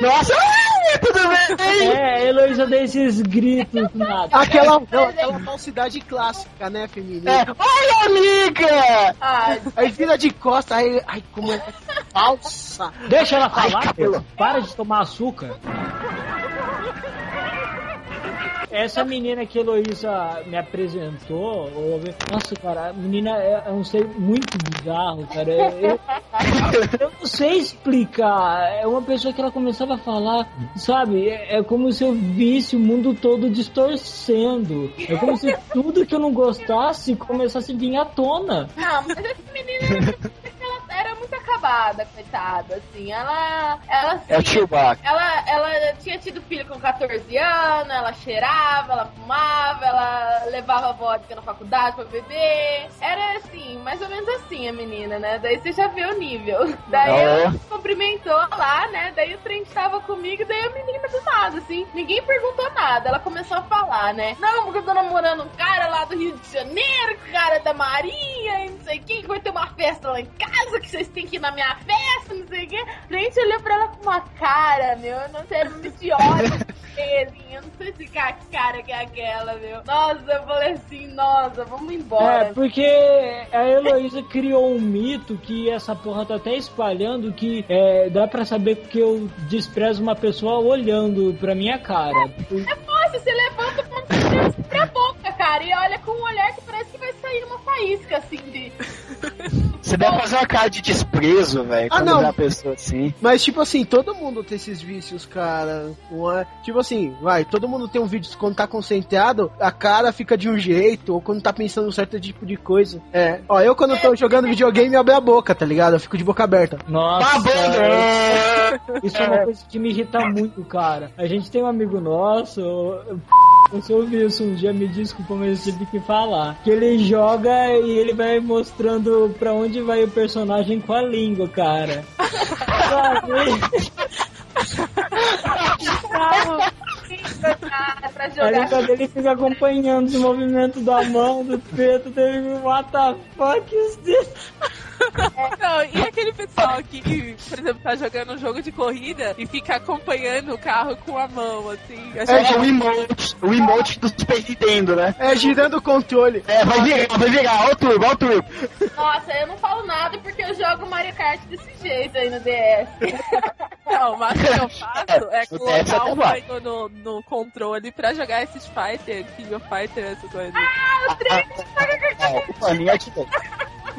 Nossa, ai, tudo bem? É, a Heloísa deu esses gritos do nada. Aquela, não, aquela falsidade clássica, né, feminina? É, Oi, amiga! Ai, Aí vira de costa, aí, ai, como é falsa. Deixa ela falar, Ai, pô. para de tomar açúcar. Essa menina que a Heloísa me apresentou, ou- nossa, cara, a menina é, é um ser muito bizarro, cara. Eu, eu não sei explicar. É uma pessoa que ela começava a falar, sabe? É, é como se eu visse o mundo todo distorcendo. É como se tudo que eu não gostasse começasse a vir à tona. Não, mas essa menina era muito acabada, coitada, assim. Ela. Ela, assim, É o Chewbacca. ela, ela tinha tido filho com 14 anos, ela cheirava, ela fumava, ela levava vodka na faculdade pra beber. Era assim, mais ou menos assim a menina, né? Daí você já vê o nível. Daí ela é? me cumprimentou lá, né? Daí o trem tava comigo, daí a menina do nada, assim. Ninguém perguntou nada. Ela começou a falar, né? Não, porque eu tô namorando um cara lá do Rio de Janeiro, cara da Marinha, e não sei o que, que vai ter uma festa lá em casa, que vocês têm que ir na minha festa, não sei o que. Gente, olhou pra ela com uma cara, meu. Eu não sei, me de assim, eu não sei se cara, que cara que é aquela, meu. Nossa, eu falei assim, nossa, vamos embora. É, porque a Heloísa criou um mito que essa porra tá até espalhando que é, dá pra saber que eu desprezo uma pessoa olhando pra minha cara. É fácil, você levanta com uma pra boca, cara, e olha com um olhar que parece que vai sair uma faísca, assim, de... Você deve fazer uma cara de desprezo, velho, Ah, quando não. vê uma pessoa assim. Mas, tipo assim, todo mundo tem esses vícios, cara. Não é? Tipo assim, vai, todo mundo tem um vídeo quando tá concentrado, a cara fica de um jeito, ou quando tá pensando um certo tipo de coisa. É. Ó, eu quando tô jogando videogame, eu abro a boca, tá ligado? Eu fico de boca aberta. Nossa, Tá bom, isso é uma coisa que me irrita muito, cara. A gente tem um amigo nosso, eu- você ouviu isso um dia, me desculpa, mas eu tive que falar. Que ele joga e ele vai mostrando pra onde vai o personagem com a língua, cara. Sabe? Pra A jogar. língua dele fica acompanhando os movimentos da mão, do peito, dele, what the fuck is this? Não, e aquele pessoal que, por exemplo, tá jogando um jogo de corrida e fica acompanhando o carro com a mão, assim. É, o emote, o emote do Super Nintendo, né? É, girando o controle. É, vai virar, vai virar, ó o turbo, ó o turbo. Nossa, eu não falo nada porque eu jogo Mario Kart desse jeito aí no DS. Não, o máximo que eu faço é colocar o banho no, no controle pra jogar esses Fighter, King of Fighter, essas coisas. Não, o paninho é de lei.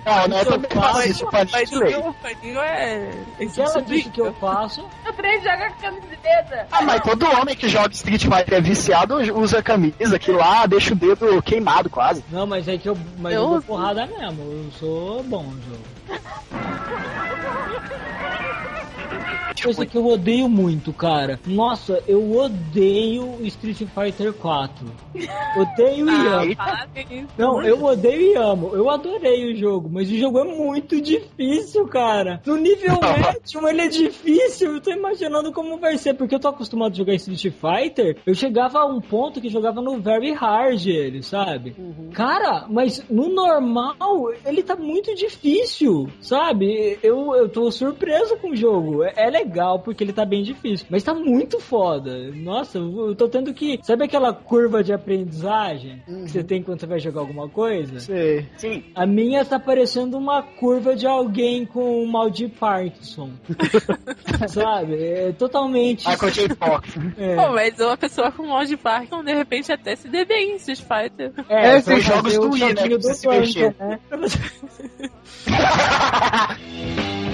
Não, não, eu também faço isso, é Mas de o lei. meu paninho é. O que ela disse que eu faço? O trem joga com camiseta. Ah, mas todo homem que joga Street Fighter é viciado usa camisa que lá deixa o dedo queimado quase. Não, mas é que eu, mas Eu eu dou porrada mesmo. Eu sou bom no jogo. Coisa que eu odeio muito, cara. Nossa, eu odeio Street Fighter 4. Odeio e Ah, amo. Não, eu odeio e amo. Eu adorei o jogo, mas o jogo é muito difícil, cara. No nível médio, ele é difícil. Eu tô imaginando como vai ser, porque eu tô acostumado a jogar Street Fighter. Eu chegava a um ponto que jogava no very hard ele, sabe? Cara, mas no normal, ele tá muito difícil, sabe? Eu, eu tô surpreso com o jogo. É, é legal porque ele tá bem difícil, mas tá muito foda. Nossa, eu tô tendo que. Sabe aquela curva de aprendizagem que você tem quando você vai jogar alguma coisa? Sei. Sim. A minha tá parecendo uma curva de alguém com mal de Parkinson. Sabe? É totalmente. Michael J. Fox. É, Pô, mas uma pessoa com mod de Parkinson, de repente, até se dê bem em Street Fighter. é, é, tem jogos do Wii, né, que do você se mexer. né?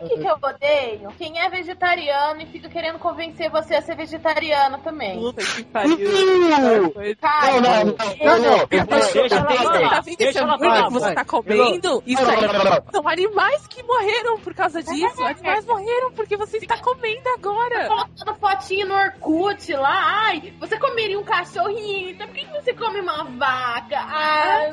o que, que eu odeio? Quem é vegetariano e fica querendo convencer você a ser vegetariano também. Puta que pariu. Uh! Coisa. Cara, Não, não, não, Deixa ela. Tá Deixa ela falar, que você tá comendo? Isso aí são animais que morreram por causa disso. Animais morreram porque você está comendo agora. colocando fotinho no Orkut lá. Ai, você comeria um cachorrinho, então por que, você come uma vaca?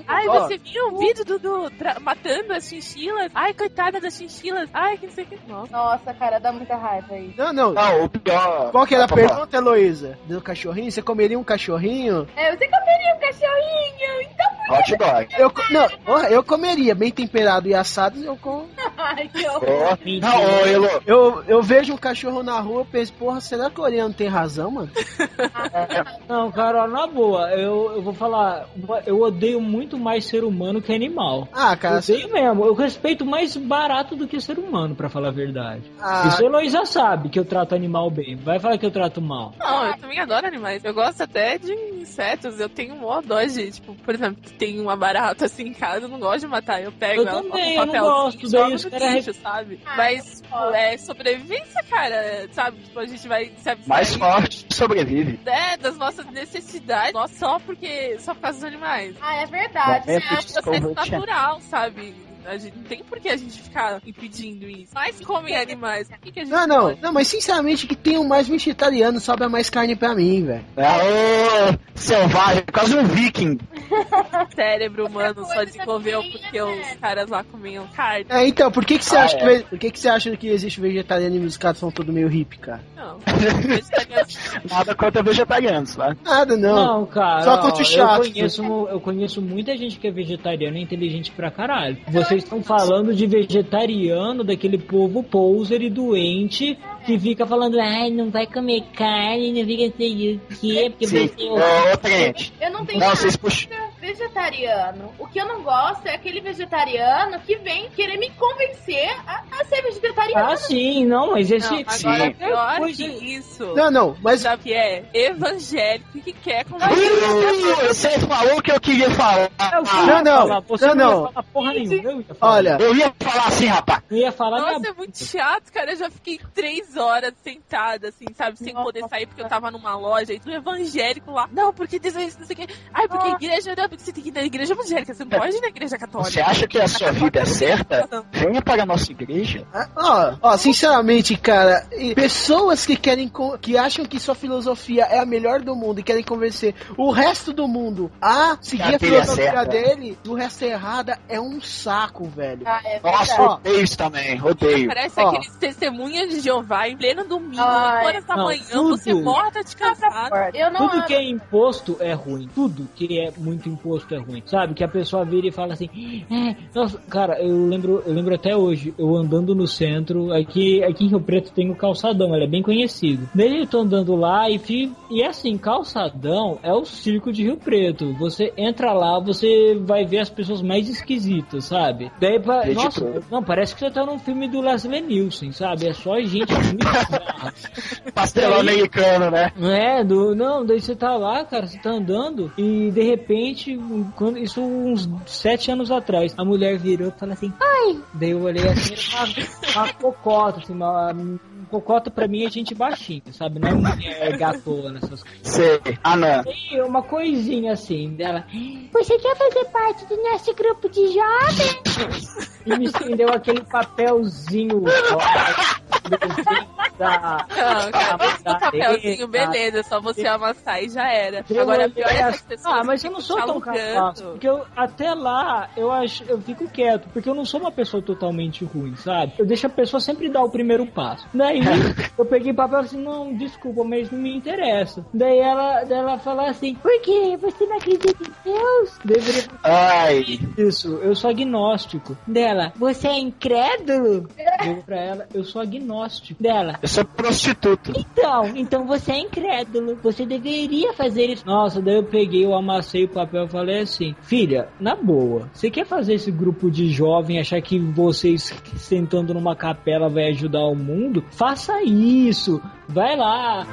Ai, você viu um vídeo do, do matando as chinchilas? Ai, coitada das chinchilas. Ai, que sei o que. Nossa. Nossa, cara, dá muita raiva aí. Não, não. Não, o pior. Qual que era a pergunta, Heloísa? Do cachorrinho? Você comeria um cachorrinho? É, você comeria um cachorrinho? Então Hot dog. Eu, não, eu comeria, bem temperado e assado, eu como. Ai, que horror. Mentira. Não, Elo, Eu, eu vejo um cachorro na rua e penso, porra, será que o Oriano tem razão, mano? Não, cara, na boa, eu, eu vou falar, eu odeio muito mais ser humano que animal. Ah, Eu cara, você... odeio mesmo, eu respeito mais barato do que ser humano, pra falar a verdade. Ah, Isso a Heloísa sabe que eu trato animal bem. Vai falar que eu trato mal. Não, eu também adoro animais. Eu gosto até de insetos. Eu tenho mó dó de, tipo, por exemplo, tem uma barata assim em casa, eu não gosto de matar. Eu pego Eu ela, também, coloco eu um não papelzinho gosto, e daí jogo no lixo, sabe? Ah, Mas, é sobrevivência, cara, sabe? Tipo, a gente vai se abstrair mais forte sobrevive. é, das nossas necessidades, só só porque, só por causa dos animais. Ah, é verdade. É, É um processo natural, sabe? A gente não tem por que a gente ficar impedindo isso. Mas comem animais. Por que, que a gente Não, não, pode? não, mas sinceramente que tem um mais vegetariano, sobra mais carne pra mim, velho. É, ô, selvagem, quase um viking. O cérebro humano só desenvolveu porque né? os caras lá comiam carne. É, então, por que que você Ah, acha é. que por que que você acha que existe vegetariano e os caras são todos meio hippie, cara? Não. Nada contra vegetarianos, tá? Nada, não. Não, cara, Só contra o eu, chato. conheço, eu conheço muita gente que é vegetariana e inteligente pra caralho. Vocês estão falando de vegetariano, daquele povo poser e doente que fica falando, ai, não vai comer carne, não fica sei o quê, porque Sim. você... Ô, ô, Trent. Eu não tenho Não, vocês puxam. Vegetariano. O que eu não gosto é aquele vegetariano que vem querer me convencer a, a ser vegetariano. Ah, sim, não, mas esse... Não, agora Sim. pior Coisa- que isso. Não, não, mas Sabe o que é? Evangélico que quer conversar. Uh, Você falou o que eu queria falar. Eu Não, não, falar, você não, não, não. ia porra nenhuma, eu ia falar. olha, Eu ia falar assim, rapaz. Eu ia falar Nossa, minha... é muito chato, cara. Eu já fiquei três horas sentada, assim, sabe? Sem poder sair porque eu tava numa loja e tudo evangélico lá. Não, porque diz isso, não sei o quê. Ai, porque igreja não, porque você tem que ir na igreja evangélica, você não pode ir na igreja católica. Você acha que a sua vida é certa? Venha para a nossa igreja. Ah, Ó, ó, sinceramente, cara, pessoas que querem que acham que sua filosofia é a melhor do mundo e querem convencer o resto do mundo a seguir Que a é filosofia certa. dele, o resto é errada, é um saco, velho. Ah, é Nossa, odeio isso também, odeio. Parece Ó. aqueles testemunhas de Jeová em pleno domingo, Ai, 8 horas da não, manhã, tudo. você morta de cansado. Eu não Tudo que é imposto é ruim. Tudo que é muito imposto é ruim. Sabe? Que a pessoa vira e fala assim: é, nossa, cara, eu lembro, eu lembro até hoje, eu andando no centro, aqui, aqui em Rio Preto tem o calçadão, ele é bem conhecido. Daí eu tô andando lá e, fi- e é assim, calçadão é o circo de Rio Preto. Você entra lá, você vai ver as pessoas mais esquisitas, sabe? Daí, pa- Gente nossa, não, parece que você tá num filme do Leslie Nielsen, sabe? É só gente muito. Pastelão americano, né? É, do, não, daí você tá lá, cara, você tá andando e de repente, quando, isso uns sete anos atrás, a mulher virou e falou assim, ai! Daí eu olhei assim, uma, uma cocota, assim, uma, um cocota pra mim é gente baixinha, sabe? Não é mulher gatona, essas coisas. Sei. Ah, não. E uma coisinha assim, dela, você quer fazer parte do nosso grupo de jovens? E me estendeu aquele papelzinho ó, da, Não, cara, mas da papelzinho, letra, beleza, só você amassar e já era. Agora, pior é essas assim, pessoas Ah, mas eu não sou tão capaz. alugando. Porque eu, até lá, eu acho, eu fico quieto, porque eu não sou uma pessoa totalmente ruim, sabe? Eu deixo a pessoa sempre dar o primeiro passo. Daí, eu peguei papel assim, não, desculpa, mas não me interessa. Daí ela, daí ela falou assim, por quê? Você não acredita em Deus? Virei Ai. isso, eu sou agnóstico. Dela, você é incrédulo? Eu pra ela, eu sou agnóstico. Dela, Eu sou prostituto. então, então você é incrédulo. Você deveria fazer isso. Nossa, daí eu peguei, eu amassei o papel e falei assim: Filha, na boa, você quer fazer esse grupo de jovem achar que vocês sentando numa capela vai ajudar o mundo? Faça isso. Vai lá.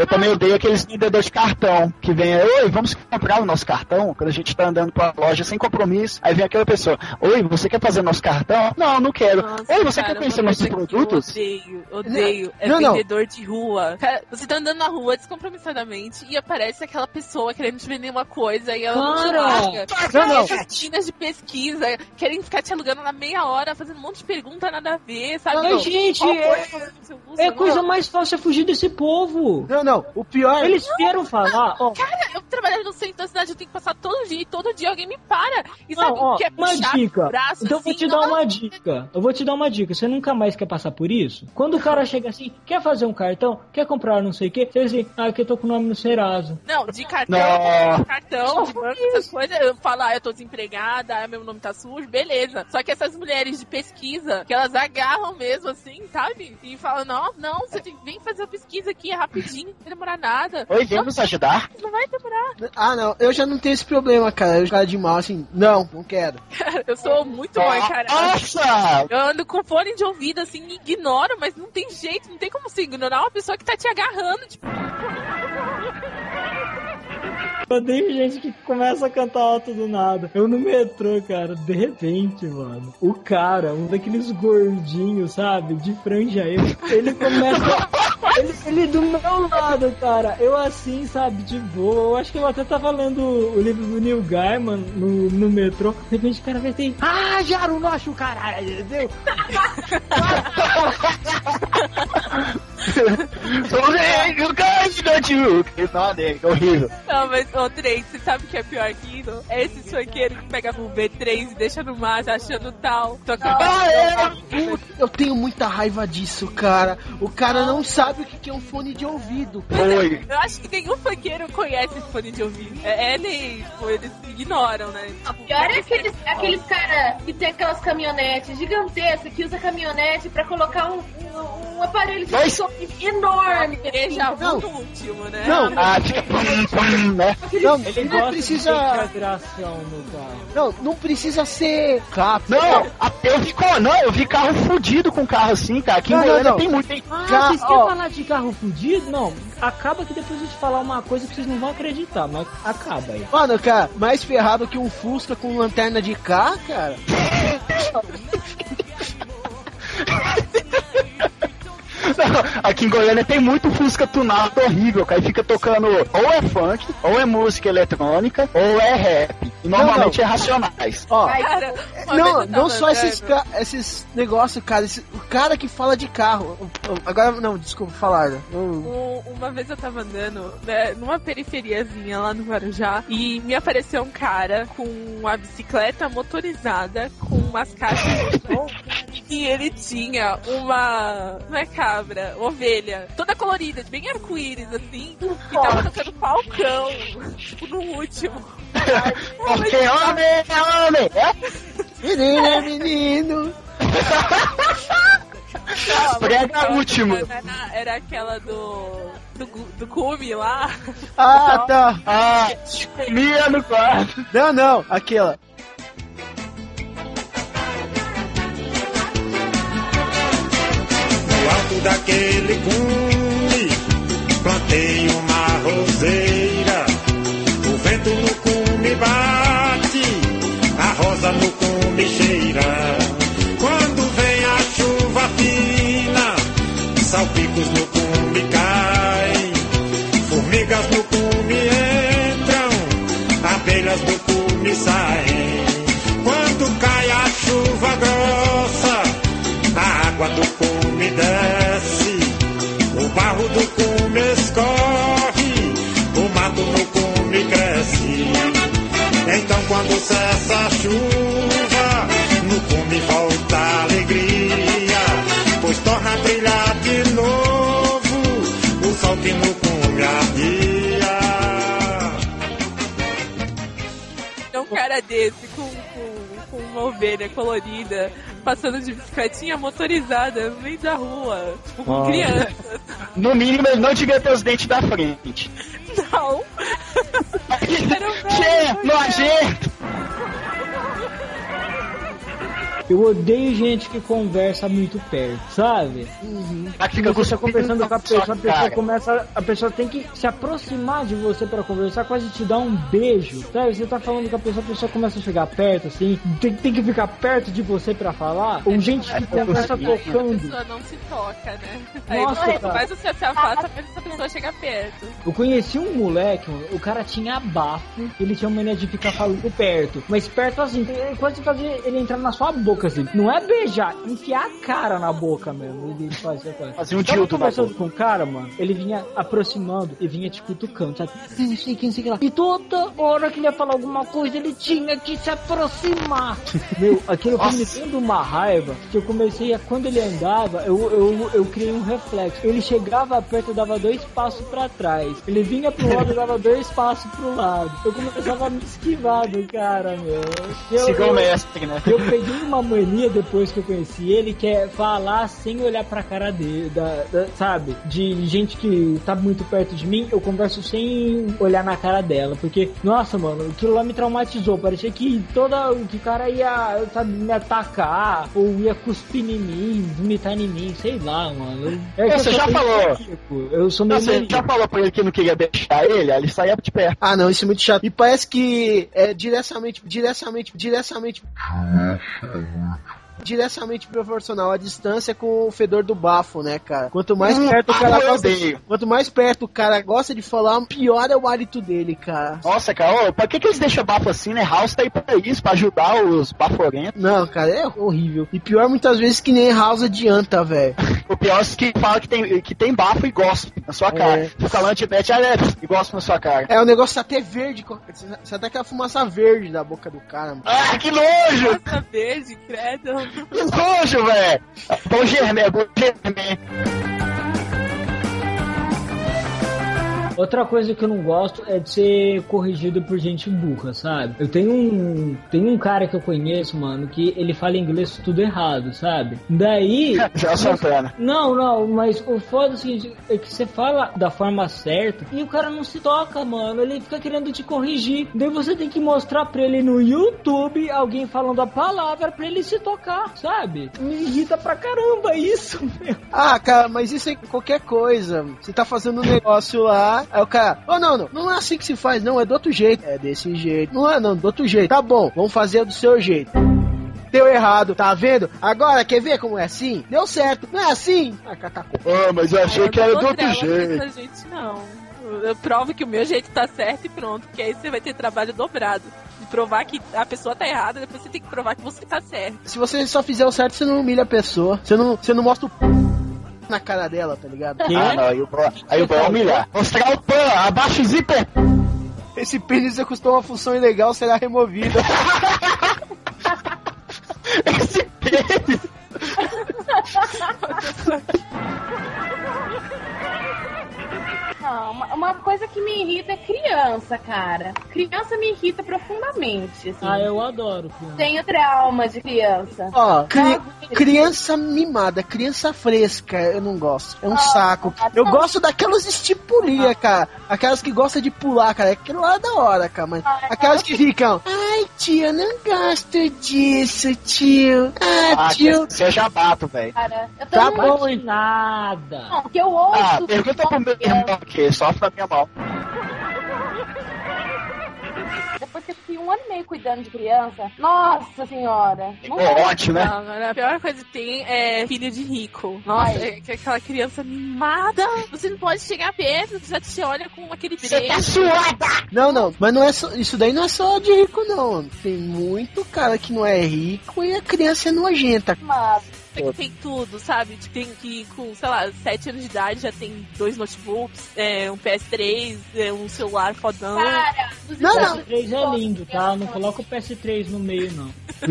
Eu também odeio aqueles vendedores de cartão que vem, oi, vamos comprar o nosso cartão? Quando a gente tá andando pra loja sem compromisso, aí vem aquela pessoa, oi, você quer fazer nosso cartão? Não, não quero. Nossa, oi, você cara, quer conhecer nossos produtos? Eu odeio, odeio. É Não, não. vendedor de rua. Cara, você tá andando na rua descompromissadamente e aparece aquela pessoa querendo te vender uma coisa e ela não te larga. Não, não. Meninas de pesquisa querem ficar te alugando na meia hora, fazendo um monte de pergunta nada a ver, sabe? Ai, Não, gente, é- coisa usa? É Não. coisa mais fácil é fugir desse povo. Não, não, o pior Eles vieram falar, ó, Cara, eu trabalhar no centro da cidade, eu tenho que passar todo dia, e todo dia alguém me para. E Não, sabe ó, que é uma dica. o braço Então eu vou assim, te dar não- uma dica. Eu vou te dar uma dica. Você nunca mais quer passar por isso? Quando o cara chega assim, quer fazer um cartão, quer comprar não sei o quê, você diz assim, ah, que eu tô com o nome no Serasa. Não, de cartão, Não. cartão, de banco, essas coisas, eu falo, ah, eu tô desempregada, ah, meu nome tá sujo, beleza. Só que essas mulheres de pesquisa, que elas agarram mesmo assim, sabe? E falam, não, não, você tem, vem fazer a pesquisa aqui, é rapidinho, não vai demorar nada. Oi, vem nos ajudar? Não vai demorar. Ah, não, eu já não tenho esse problema, cara. Eu cara de mal, assim, não, não quero. Eu sou muito mal encarada. Nossa! Eu ando com fone de ouvido, assim, ignoro, mas não tem jeito, não tem como se ignorar uma pessoa que tá te agarrando, tipo, odeio gente que começa a cantar alto do nada. Eu no metrô, cara, de repente, mano, o cara, um daqueles gordinhos, sabe, de franja, ele, ele começa. Ele, ele do meu lado, cara. Eu assim, sabe, de boa. Eu acho que eu até tava lendo o livro do Neil Gaiman no, no metrô. De repente o cara vai ter. Ah, Jaru, nosso caralho, entendeu? Eu canto, canto. Não, nego, horrível. Não, mas, ô, Trey, você sabe o que é pior que isso? É esse funkeiro que pega o V3 e deixa no mar achando tal. Toca Ah, é? Eu tenho muita raiva disso, cara. O cara não sabe o que que é um fone de ouvido. Oi. Eu acho que nenhum funkeiro conhece esse fone de ouvido. É, ele, tipo, eles ignoram, né? O pior é aqueles, aqueles cara que tem aquelas caminhonetes gigantescas que usa caminhonete pra colocar um, um, um aparelho de Mas- som enorme. Deja vu no último, né? Não, Ah, fica pum, né? Não, Ele não precisa. Não, não precisa ser rápido. Não, a- eu vi, não, eu vi carro fudido com carro assim, cara. Aqui em Não, não, Goiânia não. tem muito, hein? Ah, Já, vocês ó. querem falar de carro fudido? Não, acaba que depois eu te falar uma coisa que vocês não vão acreditar, mas acaba aí. Mano, cara, mais ferrado que um Fusca com lanterna de cá, cara. Não, aqui em Goiânia tem muito Fusca tunado horrível, cara. E fica tocando ou é funk, ou é música eletrônica, ou é rap. E normalmente não. é racionais. Ó, Cara, não, eu não só esses, andando- esses negócios, cara. esse- o cara que fala de carro. Agora, não, desculpa falar. Um- Uma vez eu tava andando né, numa periferiazinha lá no Guarujá e me apareceu um cara com uma bicicleta motorizada com umas caixas de som e ele tinha uma. Não é cabra, ovelha, toda colorida, bem arco-íris assim, e tava tocando falcão, tipo no último. Porque homem é homem! É? Menino é menino. Prega último. Era, era aquela do. Do, do Cume lá. Ah, tá. Ah, comia no quarto. Não, não, aquela. Alto daquele cume, plantei uma roseira. O vento no cume uma ovelha colorida, passando de bicicletinha motorizada no meio da rua, tipo, com Ah. crianças. No mínimo, ele não devia ter os dentes da frente. Não. Era um Que velho, nojento! Eu odeio gente que conversa muito perto, sabe? Aqui Se fica você tá cuspindo conversando com a pessoa, a pessoa cara. começa. A pessoa tem que se aproximar de você pra conversar, quase te dar um beijo. Sabe? Você tá falando com a pessoa, a pessoa começa a chegar perto, assim. Tem, tem que ficar perto de você pra falar. Ou gente que conversa A tocando. pessoa não se toca, né? Aí Nossa, cara. mais você se afasta, mais essa pessoa chega perto. Eu conheci um moleque, mano, o cara tinha bafo, ele tinha mania de ficar falando perto. Mas perto assim, quase fazia ele entrar na sua boca. Boca, assim. Não é beijar, enfiar a cara na boca mesmo. Ele fazia coisa. Fazia um na conversando com o cara, mano. Ele vinha aproximando e vinha te cutucando, sabe? Não sei que, não sei que lá. E toda hora que ele ia falar alguma coisa, ele tinha que se aproximar. Meu, aquilo foi me dando uma raiva que eu comecei a. Quando ele andava, eu, eu, eu criei um reflexo. Ele chegava perto, eu dava dois passos pra trás. Ele vinha pro lado, eu dava dois passos pro lado. Eu começava a me esquivar do cara, meu. Eu- o mestre, né? eu peguei uma mania depois que eu conheci ele, que é falar sem olhar pra cara dele, da, da- sabe? De gente que tá muito perto de mim, eu converso sem olhar na cara dela. Porque, nossa, mano, aquilo lá me traumatizou. Parecia que toda. que o cara ia, sabe, me atacar, ou ia cuspir em mim, vomitar em mim, sei lá, mano. É que Você eu sou já falou. maníaco, Eu sou meio Você já falou pra ele que não queria deixar ele, aí ele saía de perto. Ah, não, isso é muito chato. E parece que é diretamente, diretamente, diretamente. Yeah. Diretamente proporcional à distância com o fedor do bafo, né, cara? Quanto mais Hum, perto o cara gosta, odeio. quanto mais perto o cara gosta de falar, pior é o hálito dele, cara. Nossa, cara, ô, pra que, que eles deixam bafo assim, né? House tá aí pra isso, pra ajudar os baforentos. Não, cara, é horrível. E pior muitas vezes que nem House adianta, velho. O pior é que fala que tem, que tem bafo e gosta na sua cara. É. Fica lá antibete, ah, é, e gosta na sua cara. É, o negócio tá até verde, você até aquela fumaça verde da boca do cara, mano. Ah, que nojo! Nossa, verde, credo. Que nojo, velho! Bom germé, bom germé. Outra coisa que eu não gosto é de ser corrigido por gente burra, sabe? Eu tenho um, tem um cara que eu conheço, mano, que ele fala inglês tudo errado, sabe? Daí. Já Santana. Não, não, mas o foda é seguinte, é que você fala da forma certa e o cara não se toca, mano. Ele fica querendo te corrigir. Daí você tem que mostrar pra ele no YouTube alguém falando a palavra pra ele se tocar, sabe? Me irrita pra caramba isso, meu. Ah, cara, mas isso é qualquer coisa. Você tá fazendo um negócio lá, aí o cara, oh não, não, não é assim que se faz, não, é do outro jeito. É desse jeito. Não é não, do outro jeito. Tá bom, vamos fazer do seu jeito. Deu errado, tá vendo? Agora, quer ver como é assim? Deu certo, não é assim? Ah, catacô. Ah, mas eu achei Eu que era do outro jeito. essa gente, não. Eu- provo que o meu jeito tá certo e pronto. Que aí você vai ter trabalho dobrado. De provar que a pessoa tá errada, depois você tem que provar que você tá certo. Se você só fizer o certo, você não humilha a pessoa. Você não, você não mostra o p... na cara dela, tá ligado? Ah, não, aí o bom, aí o é humilhar. Mostrar o pan, abaixa o zíper. Esse pênis executou uma função ilegal, será removido. Esse pênis. Não, uma, uma coisa que me irrita é criança, cara. Criança me irrita profundamente. Assim. Ah, eu adoro, filho. Tenho trauma de criança. Ó, cri- criança mimada, criança fresca, eu não gosto. É um saco. Eu gosto daquelas estipulinhas, cara. Aquelas que gostam de pular, cara. Aquilo lá é da hora, cara. Mas aquelas que ficam. Ai, tio, eu não gosto disso, tio. Ah, Ah, tio. que seja bato, velho. Cara, eu tô Tá bom? Nada. Não, que eu ouço. Ah, pergunta pro meu irmão que sofre da minha mão. Depois que eu fiquei um ano e meio cuidando de criança, nossa senhora. Não Ficou ótimo, né? Não, a pior coisa que tem é filho de rico. Nossa, é que aquela criança mimada. Você não pode chegar perto, você já te olha com aquele Você tá suada! Não, não, mas não é só, isso daí não é só de rico, não. Tem muito cara que não é rico e a criança é nojenta. Mas, que tem tudo, sabe? Tipo, Tem que, com, sei lá, 7 anos de idade já tem dois notebooks, é, um PS3, é, um celular fodão. cara, os Não, O não. PS3 é lindo, tá? Não coloca o PS3 no meio, não.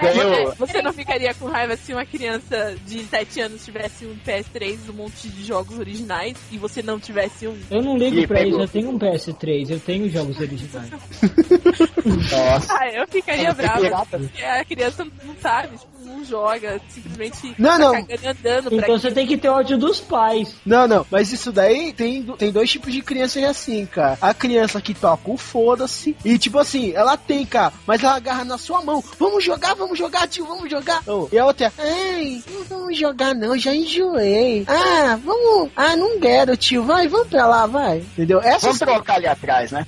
Ganhou. Você não ficaria com raiva se uma criança de 7 anos tivesse um PS3, um monte de jogos originais, e você não tivesse um? Eu não ligo Ih, pra pegou. isso, eu tenho um PS3, eu tenho jogos originais. Nossa. Ah, eu ficaria Você brava. Porque a criança não sabe, tipo, não joga, simplesmente Não, não. andando pra Então você tem que ter ódio dos pais. Não, não, mas isso daí tem, tem dois tipos de criança que é assim, cara. A criança que toca o foda-se. E tipo assim, ela tem, cara, mas ela agarra na sua mão. Vamos jogar, vamos jogar, tio, vamos jogar. Oh, e a outra, ai, não vamos jogar não, já enjoei. Ah, vamos. Ah, não quero, tio. Vai, vamos pra lá, vai. Entendeu? Essa Vamos trocar ali atrás, né?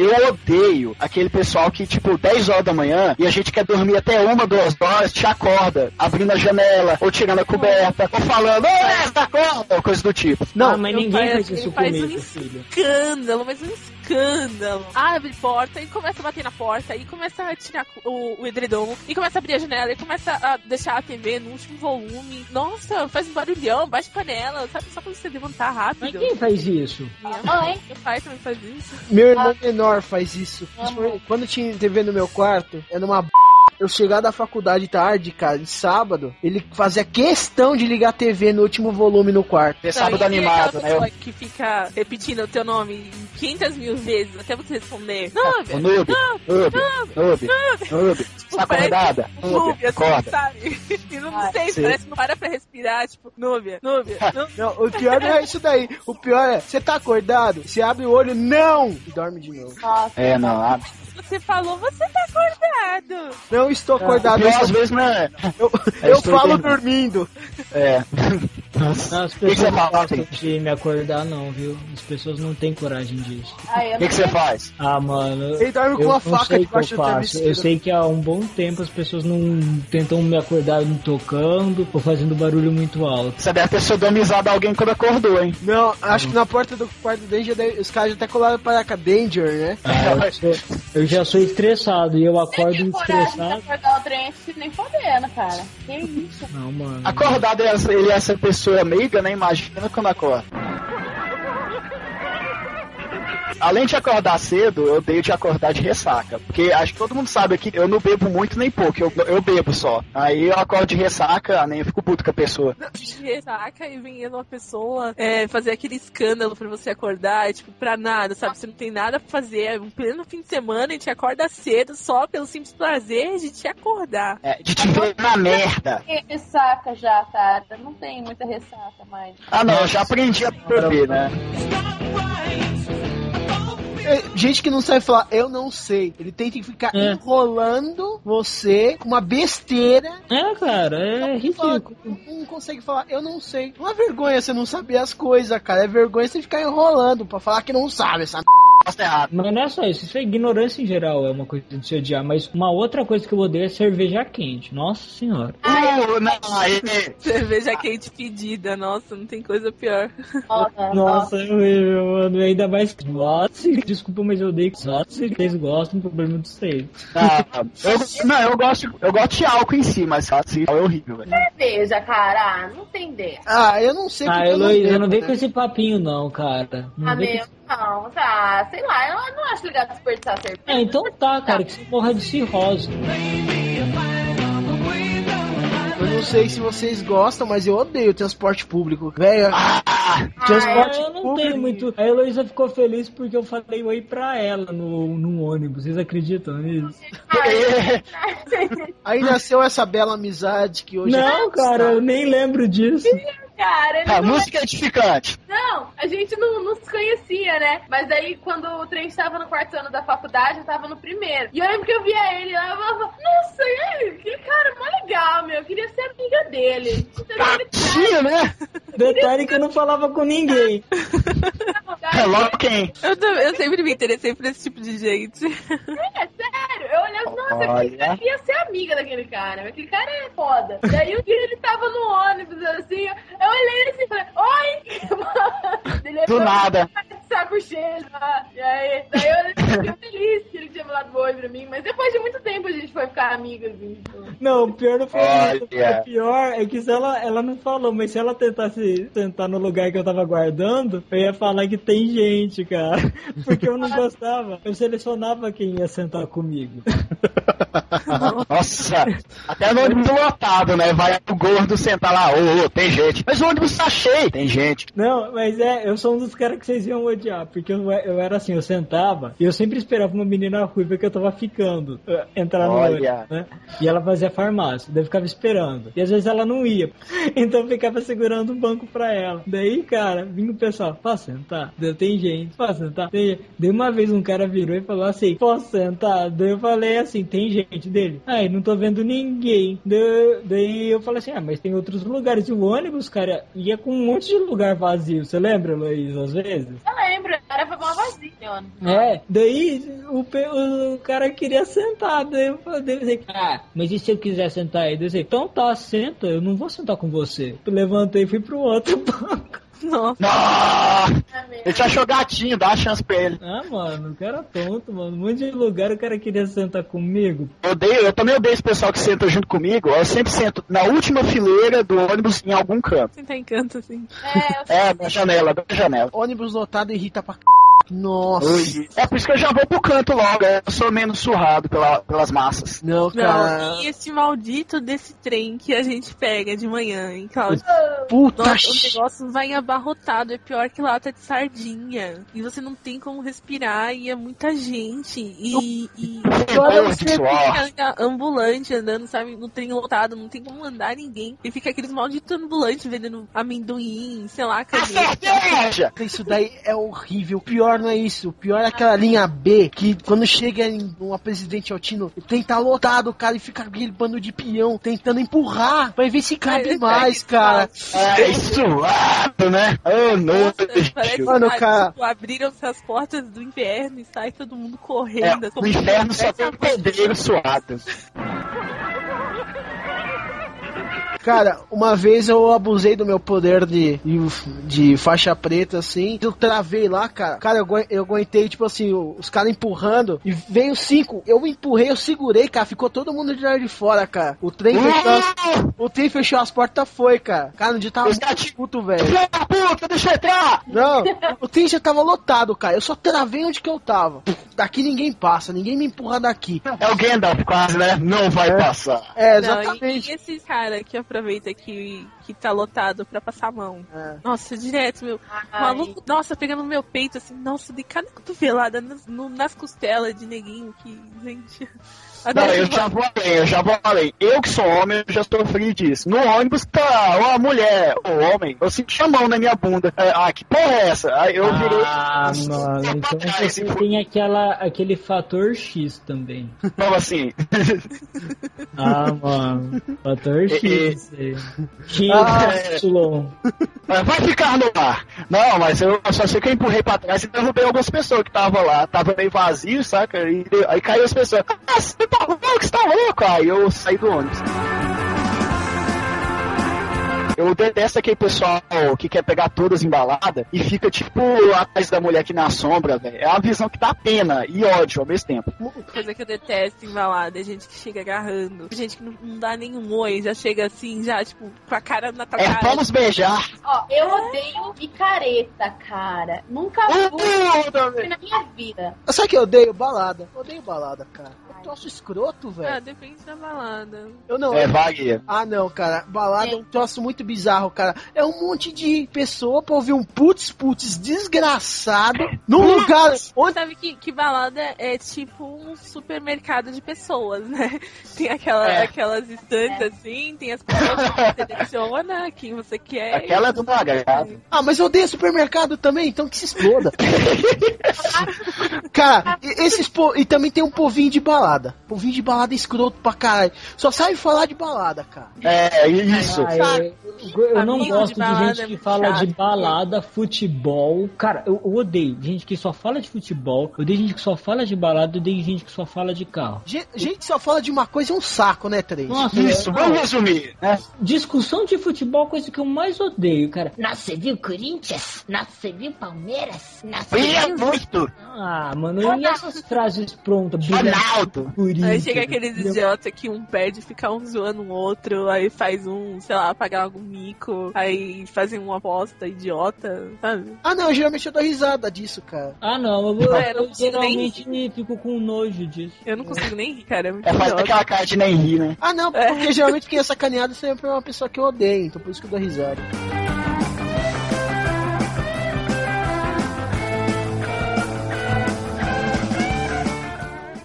Eu odeio aquele pessoal que, tipo, 10 horas da manhã e a gente quer dormir até uma, duas horas, te acorda, abrindo a janela, ou tirando a coberta, ou falando, ô, essa acorda, ou coisa do tipo. Não, ah, mas ninguém faz isso faz comigo, um filho. escândalo, mas um escândalo. Escândalo. Abre porta e começa a bater na porta, e começa a tirar o, o edredom, e começa a abrir a janela, e começa a deixar a TV no último volume. Nossa, faz um barulhão, bate panela, sabe? Só pra você levantar Mas rápido. quem faz isso? Minha Mãe. Meu pai também faz isso. Meu irmão menor faz isso. Quando tinha TV no meu quarto, era uma b... Eu chegar da faculdade tarde, cara, de sábado, ele fazia questão de ligar a TV no último volume no quarto. É sábado Não, animado, aquela né? pessoa que fica repetindo o teu nome 500 mil vezes até você responder. Núbia, Ô, Noob, Noob, Noob, Noob, tá acordada? Noob, Núbia, acorda. sabe? E não Ai, sei, sim. parece que não para pra respirar, tipo, Núbia, Núbia. Não, o pior não é isso daí. O pior é, você tá acordado, você abre o olho, não! E dorme de novo. Nossa. É, não, ah, Você falou, você tá acordado. Não estou acordado, pior eu, às vezes não é. eu, É eu estou falo entendendo. dormindo. É. As O que que pessoas você não gostam de me acordar, não, viu? As pessoas não têm coragem disso. Eu O que que você faz? Ah, mano. Ele dorme com eu uma não faca sei o que debaixo eu travesseiro. Sei que há um bom tempo as pessoas não tentam me acordar me tocando ou fazendo barulho muito alto. Você deve ter sodomizado alguém quando acordou, hein? Não, acho que na porta do quarto do Danger, daí os caras já até colaram para a Danger, né? Ah, eu, sou- eu já sou estressado e eu acordo estressado. acordar o trem nem fodendo, cara. Que isso? Não, mano. Acordado, ele é essa- ele pessoa meiga, né? Imagina quando acorda. Além de acordar cedo, eu odeio de acordar de ressaca. Porque acho que todo mundo sabe aqui, eu não bebo muito nem pouco, eu, eu bebo só. Aí eu acordo de ressaca, nem fico puto com a pessoa. De ressaca e vinha uma pessoa é, fazer aquele escândalo pra você acordar, e, tipo, pra nada, sabe? Você não tem nada pra fazer, é um pleno fim de semana e te acorda cedo só pelo simples prazer de te acordar. É, de te ver na merda. Que ressaca já, cara. Não tem muita ressaca mais. Ah não, eu já aprendi a beber, né? É, Gente que não sabe falar, eu não sei. Ele tem que ficar É. enrolando você com uma besteira. É, cara, é ridículo. Não, não consegue falar, eu não sei. Não é vergonha você não saber as coisas, cara. É vergonha você ficar enrolando pra falar que não sabe essa Nossa. Mas não é só isso, isso é ignorância em geral, é uma coisa de se odiar. Mas uma outra coisa que eu odeio é cerveja quente. Nossa senhora. Uh, não, aí, Cerveja quente pedida, nossa, não tem coisa pior. Nossa, Nossa, é horrível, mano. E Ainda mais que. Desculpa, mas eu odeio. Nossa, se vocês gostam, o problema de vocês. Ah, eu, não, eu gosto, eu gosto de álcool em si, mas assim, é horrível, velho. cerveja, cara. Ah, não tem dessa. Ah, eu não sei Ah, eu não vem né? com esse papinho, não, cara. Não Ah, meu, esse... não, tá. Sei lá, eu não acho legal desperdiçar cerveja. Ah, então tá, cara, que você morra de cirrose. Eu não sei se vocês gostam, mas eu odeio transporte público. Velho, Ah, Ah, transporte eu não público. tenho muito. A Heloísa ficou feliz porque eu falei oi pra ela no, no ônibus. Vocês acreditam nisso? Aí nasceu essa bela amizade que hoje. Não, cara, eu nem lembro disso. Cara, ele a não, música é edificante. não, a gente não, não se conhecia, né? Mas aí, quando o trem estava no quarto ano da faculdade, eu tava no primeiro. E eu lembro que eu via ele lá, eu falava, nossa, e aí? Aquele cara é mó legal, meu. Eu queria ser amiga dele. Tinha, né? Detalhe que eu não falava com ninguém. É logo quem? Eu, eu sempre me interessei por esse tipo de gente. É, sério. Eu olhava, nossa, Olha. eu queria ser amiga daquele cara. Aquele cara é foda. Daí um dia ele tava no ônibus, assim, eu olhei assim e falei, oi! Ele Do olhou, nada. saco cheio. lá. E aí, daí eu fiquei feliz que ele tinha falado oi pra mim. Mas depois de muito tempo a gente foi ficar amiga, assim. tipo. Não, o pior não foi Olha. isso. O pior é que se ela, ela não falou, mas se ela tentasse sentar no lugar que eu tava guardando, eu ia falar que tem gente, cara. Porque eu não gostava. Eu selecionava quem ia sentar comigo. Nossa, até no ônibus lotado, né? Vai o gordo sentar lá, ô, ô, tem gente. Mas o ônibus tá cheio, tem gente. Não, mas é, eu sou um dos caras que vocês iam odiar, porque eu, eu era assim, eu sentava e eu sempre esperava uma menina ruiva que eu tava ficando eh, entrar no Olha. ônibus, né? E ela fazia farmácia, daí eu ficava esperando. E às vezes ela não ia, então eu ficava segurando o banco pra ela. Daí, cara, vinha o pessoal, posso sentar? Daí eu, tem gente, posso sentar? Tem gente. Daí uma vez um cara virou e falou assim, posso sentar? Daí eu falei assim, tem gente dele? Ai, não tô vendo ninguém. Daí, daí eu falei assim, ah, mas tem outros lugares. E o ônibus, cara, ia com um monte de lugar vazio. Você lembra, Luiz, às vezes? Eu lembro, era foi uma vazia. É, daí o, o cara queria sentar, daí eu falei, ah, mas e se eu quiser sentar aí? Eu disse, então tá, senta, eu não vou sentar com você. Eu levantei e fui pro outro banco. Nossa. Não! Ele te achou gatinho, dá uma chance pra ele. Ah, mano, o cara é tonto, mano. Um monte de lugar o cara queria sentar comigo. Eu odeio, eu também odeio esse pessoal que senta junto comigo. Eu sempre sento na última fileira do ônibus em algum canto. Você tá encanto, assim. É, É, na janela, na janela. Ônibus lotado irrita pra c... Nossa. É por isso que eu já vou pro canto logo, é, eu sou menos surrado pela- pelas massas. Não, cara. Não, e esse maldito desse trem que a gente pega de manhã, hein, Cláudio? Puta Nossa, o negócio vai abarrotado, é pior que lata de sardinha. E você não tem como respirar, e é muita gente. E. e... pior é Você Fica ambulante andando, sabe, no trem lotado, não tem como andar ninguém. E fica aqueles malditos ambulantes vendendo amendoim, sei lá, caneta. Isso daí é horrível. O pior não é isso. O pior é aquela linha B que quando chega em uma presidente Altino, tem tá lotado, cara, e fica aquele bando de peão tentando empurrar pra ver se cabe É, mais, é, cara. É suado, né? Oh, nojo. parece Mano, que cara. tipo, abriram-se as portas do inverno e sai todo mundo É, correndo. no inferno só tem pedreiro suado. Cara, uma vez eu abusei do meu poder de, de, de faixa preta, assim. Eu travei lá, cara. Cara, eu, eu aguentei, tipo assim, os caras empurrando. E veio cinco. Eu empurrei, eu segurei, cara. Ficou todo mundo de lá de fora, cara. O trem fechou as, o trem fechou as portas, foi, cara. Cara, dia tava puto, velho. Filha da puta, deixa eu entrar! Não, o trem já tava lotado, cara. Eu só travei onde que eu tava. Daqui ninguém passa, ninguém me empurra daqui. É o Gandalf quase, né? Não vai passar. É, Não, e, exatamente. e esses cara que aproveita que, que tá lotado pra passar a mão. É. Nossa, direto, meu. Ai. Maluco, nossa, pegando no meu peito, assim, nossa, de cada cotovelada nas, no- nas costelas de neguinho que, gente. Não, eu já vou além, eu já vou além. Eu que sou homem, eu já sofri disso. No ônibus tá uma mulher, ou homem, eu senti a mão na minha bunda. É, Ah, que porra é essa? Aí eu virei. Ah, mano, então você e fui- tem aquela, aquele fator X também. Como assim? Ah, mano, fator X. isso aí. X, Ah, Y. Mas vai ficar no ar. Não, mas eu só sei que eu empurrei pra trás e derrubei algumas pessoas que estavam lá. Tava meio vazio, saca? E aí caiu as pessoas. Ah, você tá louco? Você tá louco? Aí eu saí do ônibus. Eu detesto aquele pessoal que quer pegar todas embaladas e fica, tipo, atrás da mulher aqui na sombra, velho. É uma visão que dá pena e ódio ao mesmo tempo. Coisa que eu detesto embalada, é gente que chega agarrando. Gente que não, não dá nenhum oi, já chega assim, já, tipo, com a cara na tua É, cara. vamos beijar. Ó, eu odeio picareta, cara. Nunca Uh, fui na minha vida. Sabe que eu odeio balada? Eu odeio balada, cara. Eu troço escroto, Ah, velho. depende da balada. Eu não. É, vagueia. Ah, não, cara. Balada é um troço muito bizarro, cara. É um monte de pessoa pra ouvir um putz putz desgraçado num lugar onde. Sabe que, que balada é tipo um supermercado de pessoas, né? Tem aquela, É. aquelas estantes assim, tem as pessoas que você seleciona quem você quer. Aquela é do meu agrado. Ah, mas eu odeio supermercado também, então que se exploda. cara, esses po... e também tem um povinho de balada. Povinho de balada escroto pra caralho. Só sabe falar de balada, cara. É, isso. Ah, eu, eu não Amigo gosto de de, gente é que fala chato. de balada, futebol. Cara, eu, eu odeio gente que só fala de futebol. Eu odeio gente que só fala de balada. Eu odeio gente que só fala de carro. Ge- Gente que só fala de uma coisa é um saco, né, Três? Nossa, Isso, é- vamos resumir. né? discussão de futebol é a coisa que eu mais odeio, cara. Nossa, você viu Corinthians? Nossa, você viu Palmeiras? Nossa, você Brilha viu... muito. Ah, mano, e essas frases prontas? Ronaldo. Corinthians, Aí chega aqueles idiota que um perde fica um zoando o outro, aí faz um, sei lá, pagar algum mico, aí fazem uma aposta idiota, sabe? Ah, não, geralmente eu dou risada disso, cara. Ah, não, eu, É, não eu consigo nem geralmente fico com nojo disso. Eu não consigo nem rir, cara. É muito É, faz idiota. aquela cara de nem rir, né? Ah, não, É. porque geralmente quem é sacaneado sempre é uma pessoa que eu odeio, então por isso que eu dou risada.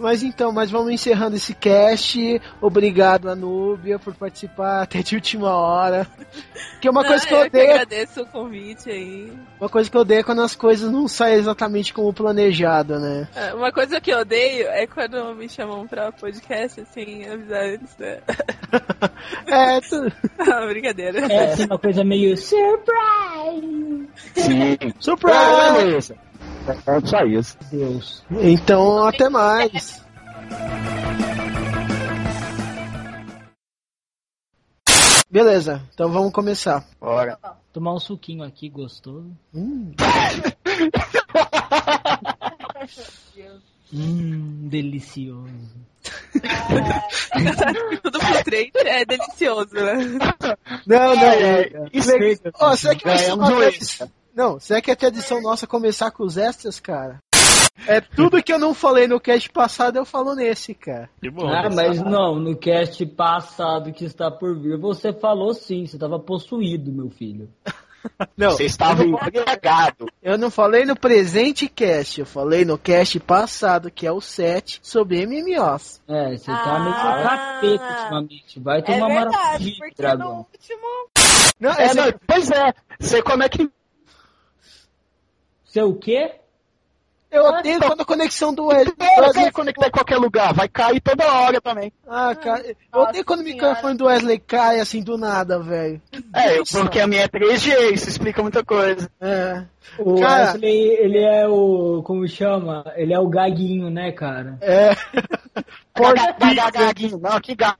Mas então, mas vamos encerrando esse cast. Obrigado, Anúbia, por participar até de última hora. Que é uma coisa Ah, que eu eu odeio. agradeço o convite aí. Uma coisa que eu odeio é quando as coisas não saem exatamente como planejado, né? É, Uma coisa que eu odeio é quando me chamam pra podcast sem avisar antes, né? É, tu... Ah, brincadeira. É assim, uma coisa meio surprise. Sim. Surprise! É. É só isso. Deus. Então, até mais. Beleza, então vamos começar. Bora. Tomar um suquinho aqui gostoso. Hum. Hum, delicioso. Tudo por três é delicioso, né? Não, não. É, é, isso legal. Ó, será que vai ser Ganhamos uma um tradição? Não, será que é tradição nossa começar com os extras, cara? É tudo que eu não falei no cast passado, eu falo nesse, cara. Que bom. Ah, mas não, no cast passado que está por vir, você falou sim, você estava possuído, meu filho. Não, Você estava embriagado. eu não falei no presente cast, eu falei no cast passado, que é o 7, sobre MMOs. É, você tá meio Ah. capeta ultimamente. Vai É tomar verdade, maravilha, porque dragão. no último. Não, É, essa- não, pois é. Você como é que. Seu o quê? eu odeio quando a conexão do Wesley. Você vai conectar em qualquer lugar, vai cair toda hora também. Ah, cara, eu odeio quando o microfone do Wesley cai assim do nada, velho. É, porque a minha é 3G, isso explica muita coisa. É. O Cara- Wesley, ele é o. Como chama? Ele é o gaguinho, né, cara? É. Gaga- Gaguinho, não, que gago.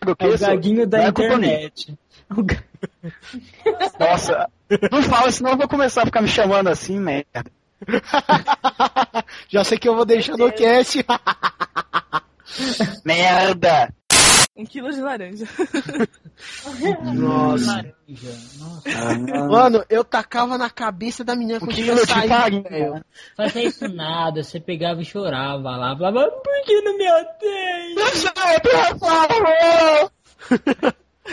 É o gaguinho da é internet. O ga- Nossa, não fala, senão eu vou começar a ficar me chamando assim, merda. Já sei que eu vou deixar no cast. Merda! Um quilo de laranja. Nossa. Laranja. Nossa. Mano, eu tacava na cabeça da menina quando farinha. velho. Fazia isso nada, você pegava e chorava lá, falava, por que não me atende?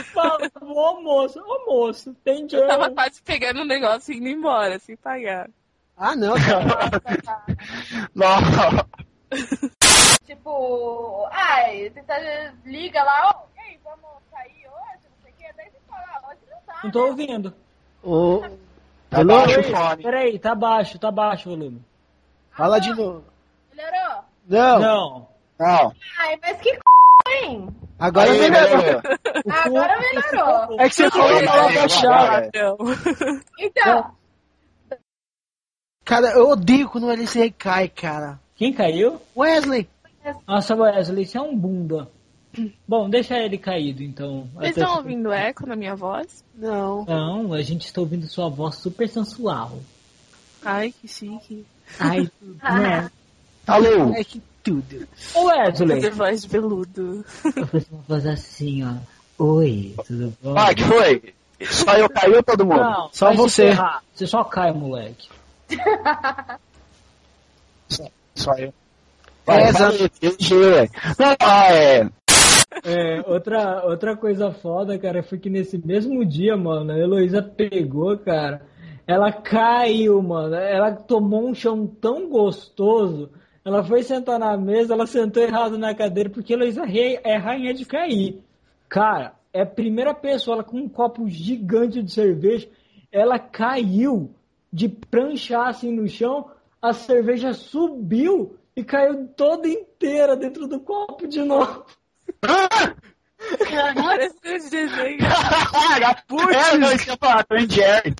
Fala, ô moço, ô moço, tem Eu tava quase pegando um negócio e indo embora, sem pagar. Ah, não, cara. Não. Tipo, ai, você tá, liga lá, ó, ei, vamos sair hoje, não sei o quê. Daí você fala, ah, hoje não dá. Não tô ouvindo. Ô, Tá Alô? baixo o fone. Peraí, tá baixo, tá baixo o volume. fala de novo. Melhorou? Não, Não. Não. Ai, mas que c, hein? agora Aí, melhorou. melhorou. Agora melhorou. É que você falou agora. Não. Então, Cara, eu odeio quando o Wesley cai, cara. Quem caiu? Wesley. Nossa, Wesley, você é um bunda. Bom, deixa ele caído, então. Vocês Até- estão ouvindo eco na minha voz? Não. Não, a gente está ouvindo sua voz super sensual. Ai, que chique. Ai, né? Alô? É que tudo. Wesley, Fazer voz de veludo. eu fiz uma voz assim, ó. Oi, tudo bom? Vai, que foi? Só eu caiu todo mundo? Não, Só você. Você só cai, moleque. Só eu. É, Vai, exato. vai, 3G, ué. Não, ah, é. É, outra, outra coisa foda, cara, foi que nesse mesmo dia, mano, a Heloísa pegou, cara, ela caiu, mano, ela tomou um chão tão gostoso, ela foi sentar na mesa, ela sentou errado na cadeira, porque a Heloísa rei- é rainha de cair. Cara, é a primeira pessoa, ela com um copo gigante de cerveja, ela caiu de pranchar assim no chão, a cerveja subiu e caiu toda inteira dentro do copo de novo. Parece um desenho. Putz! É, não, isso que eu ia falar, Tom Jerry.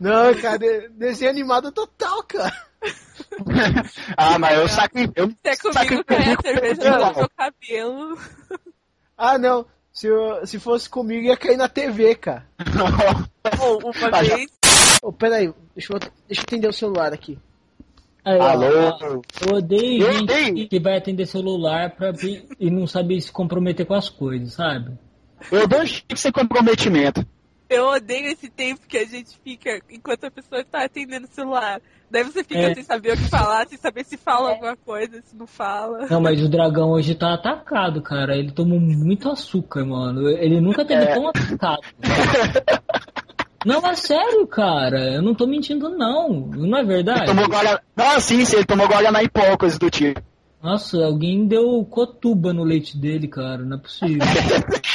Não, cara, de- desenho animado total, cara. ah, mas eu saco. Eu Até comigo cai a cerveja no meu cabelo. Ah, não. Se, eu- se fosse comigo, ia cair na TV, cara. Ou uma Ah, vez. Ô, peraí, deixa eu, deixa eu atender o celular aqui. Aí, Alô? Eu odeio Eu gente odeio. que vai atender celular pra, e não sabe se comprometer com as coisas, sabe? Eu dou jeito sem comprometimento. Eu odeio esse tempo que a gente fica enquanto a pessoa tá atendendo o celular. Daí você fica É. sem saber o que falar, sem saber se fala alguma coisa, se não fala. Não, mas o dragão hoje tá atacado, cara. Ele tomou muito açúcar, mano. Ele nunca teve É. tão atacado. Não, é sério, cara. Eu não tô mentindo, não. Não é Ele verdade? tomou Guaraná. Não, sim, sim, ele tomou Guaraná em pó, coisa do tipo. Nossa, alguém deu cotuba no leite dele, cara. Não é possível.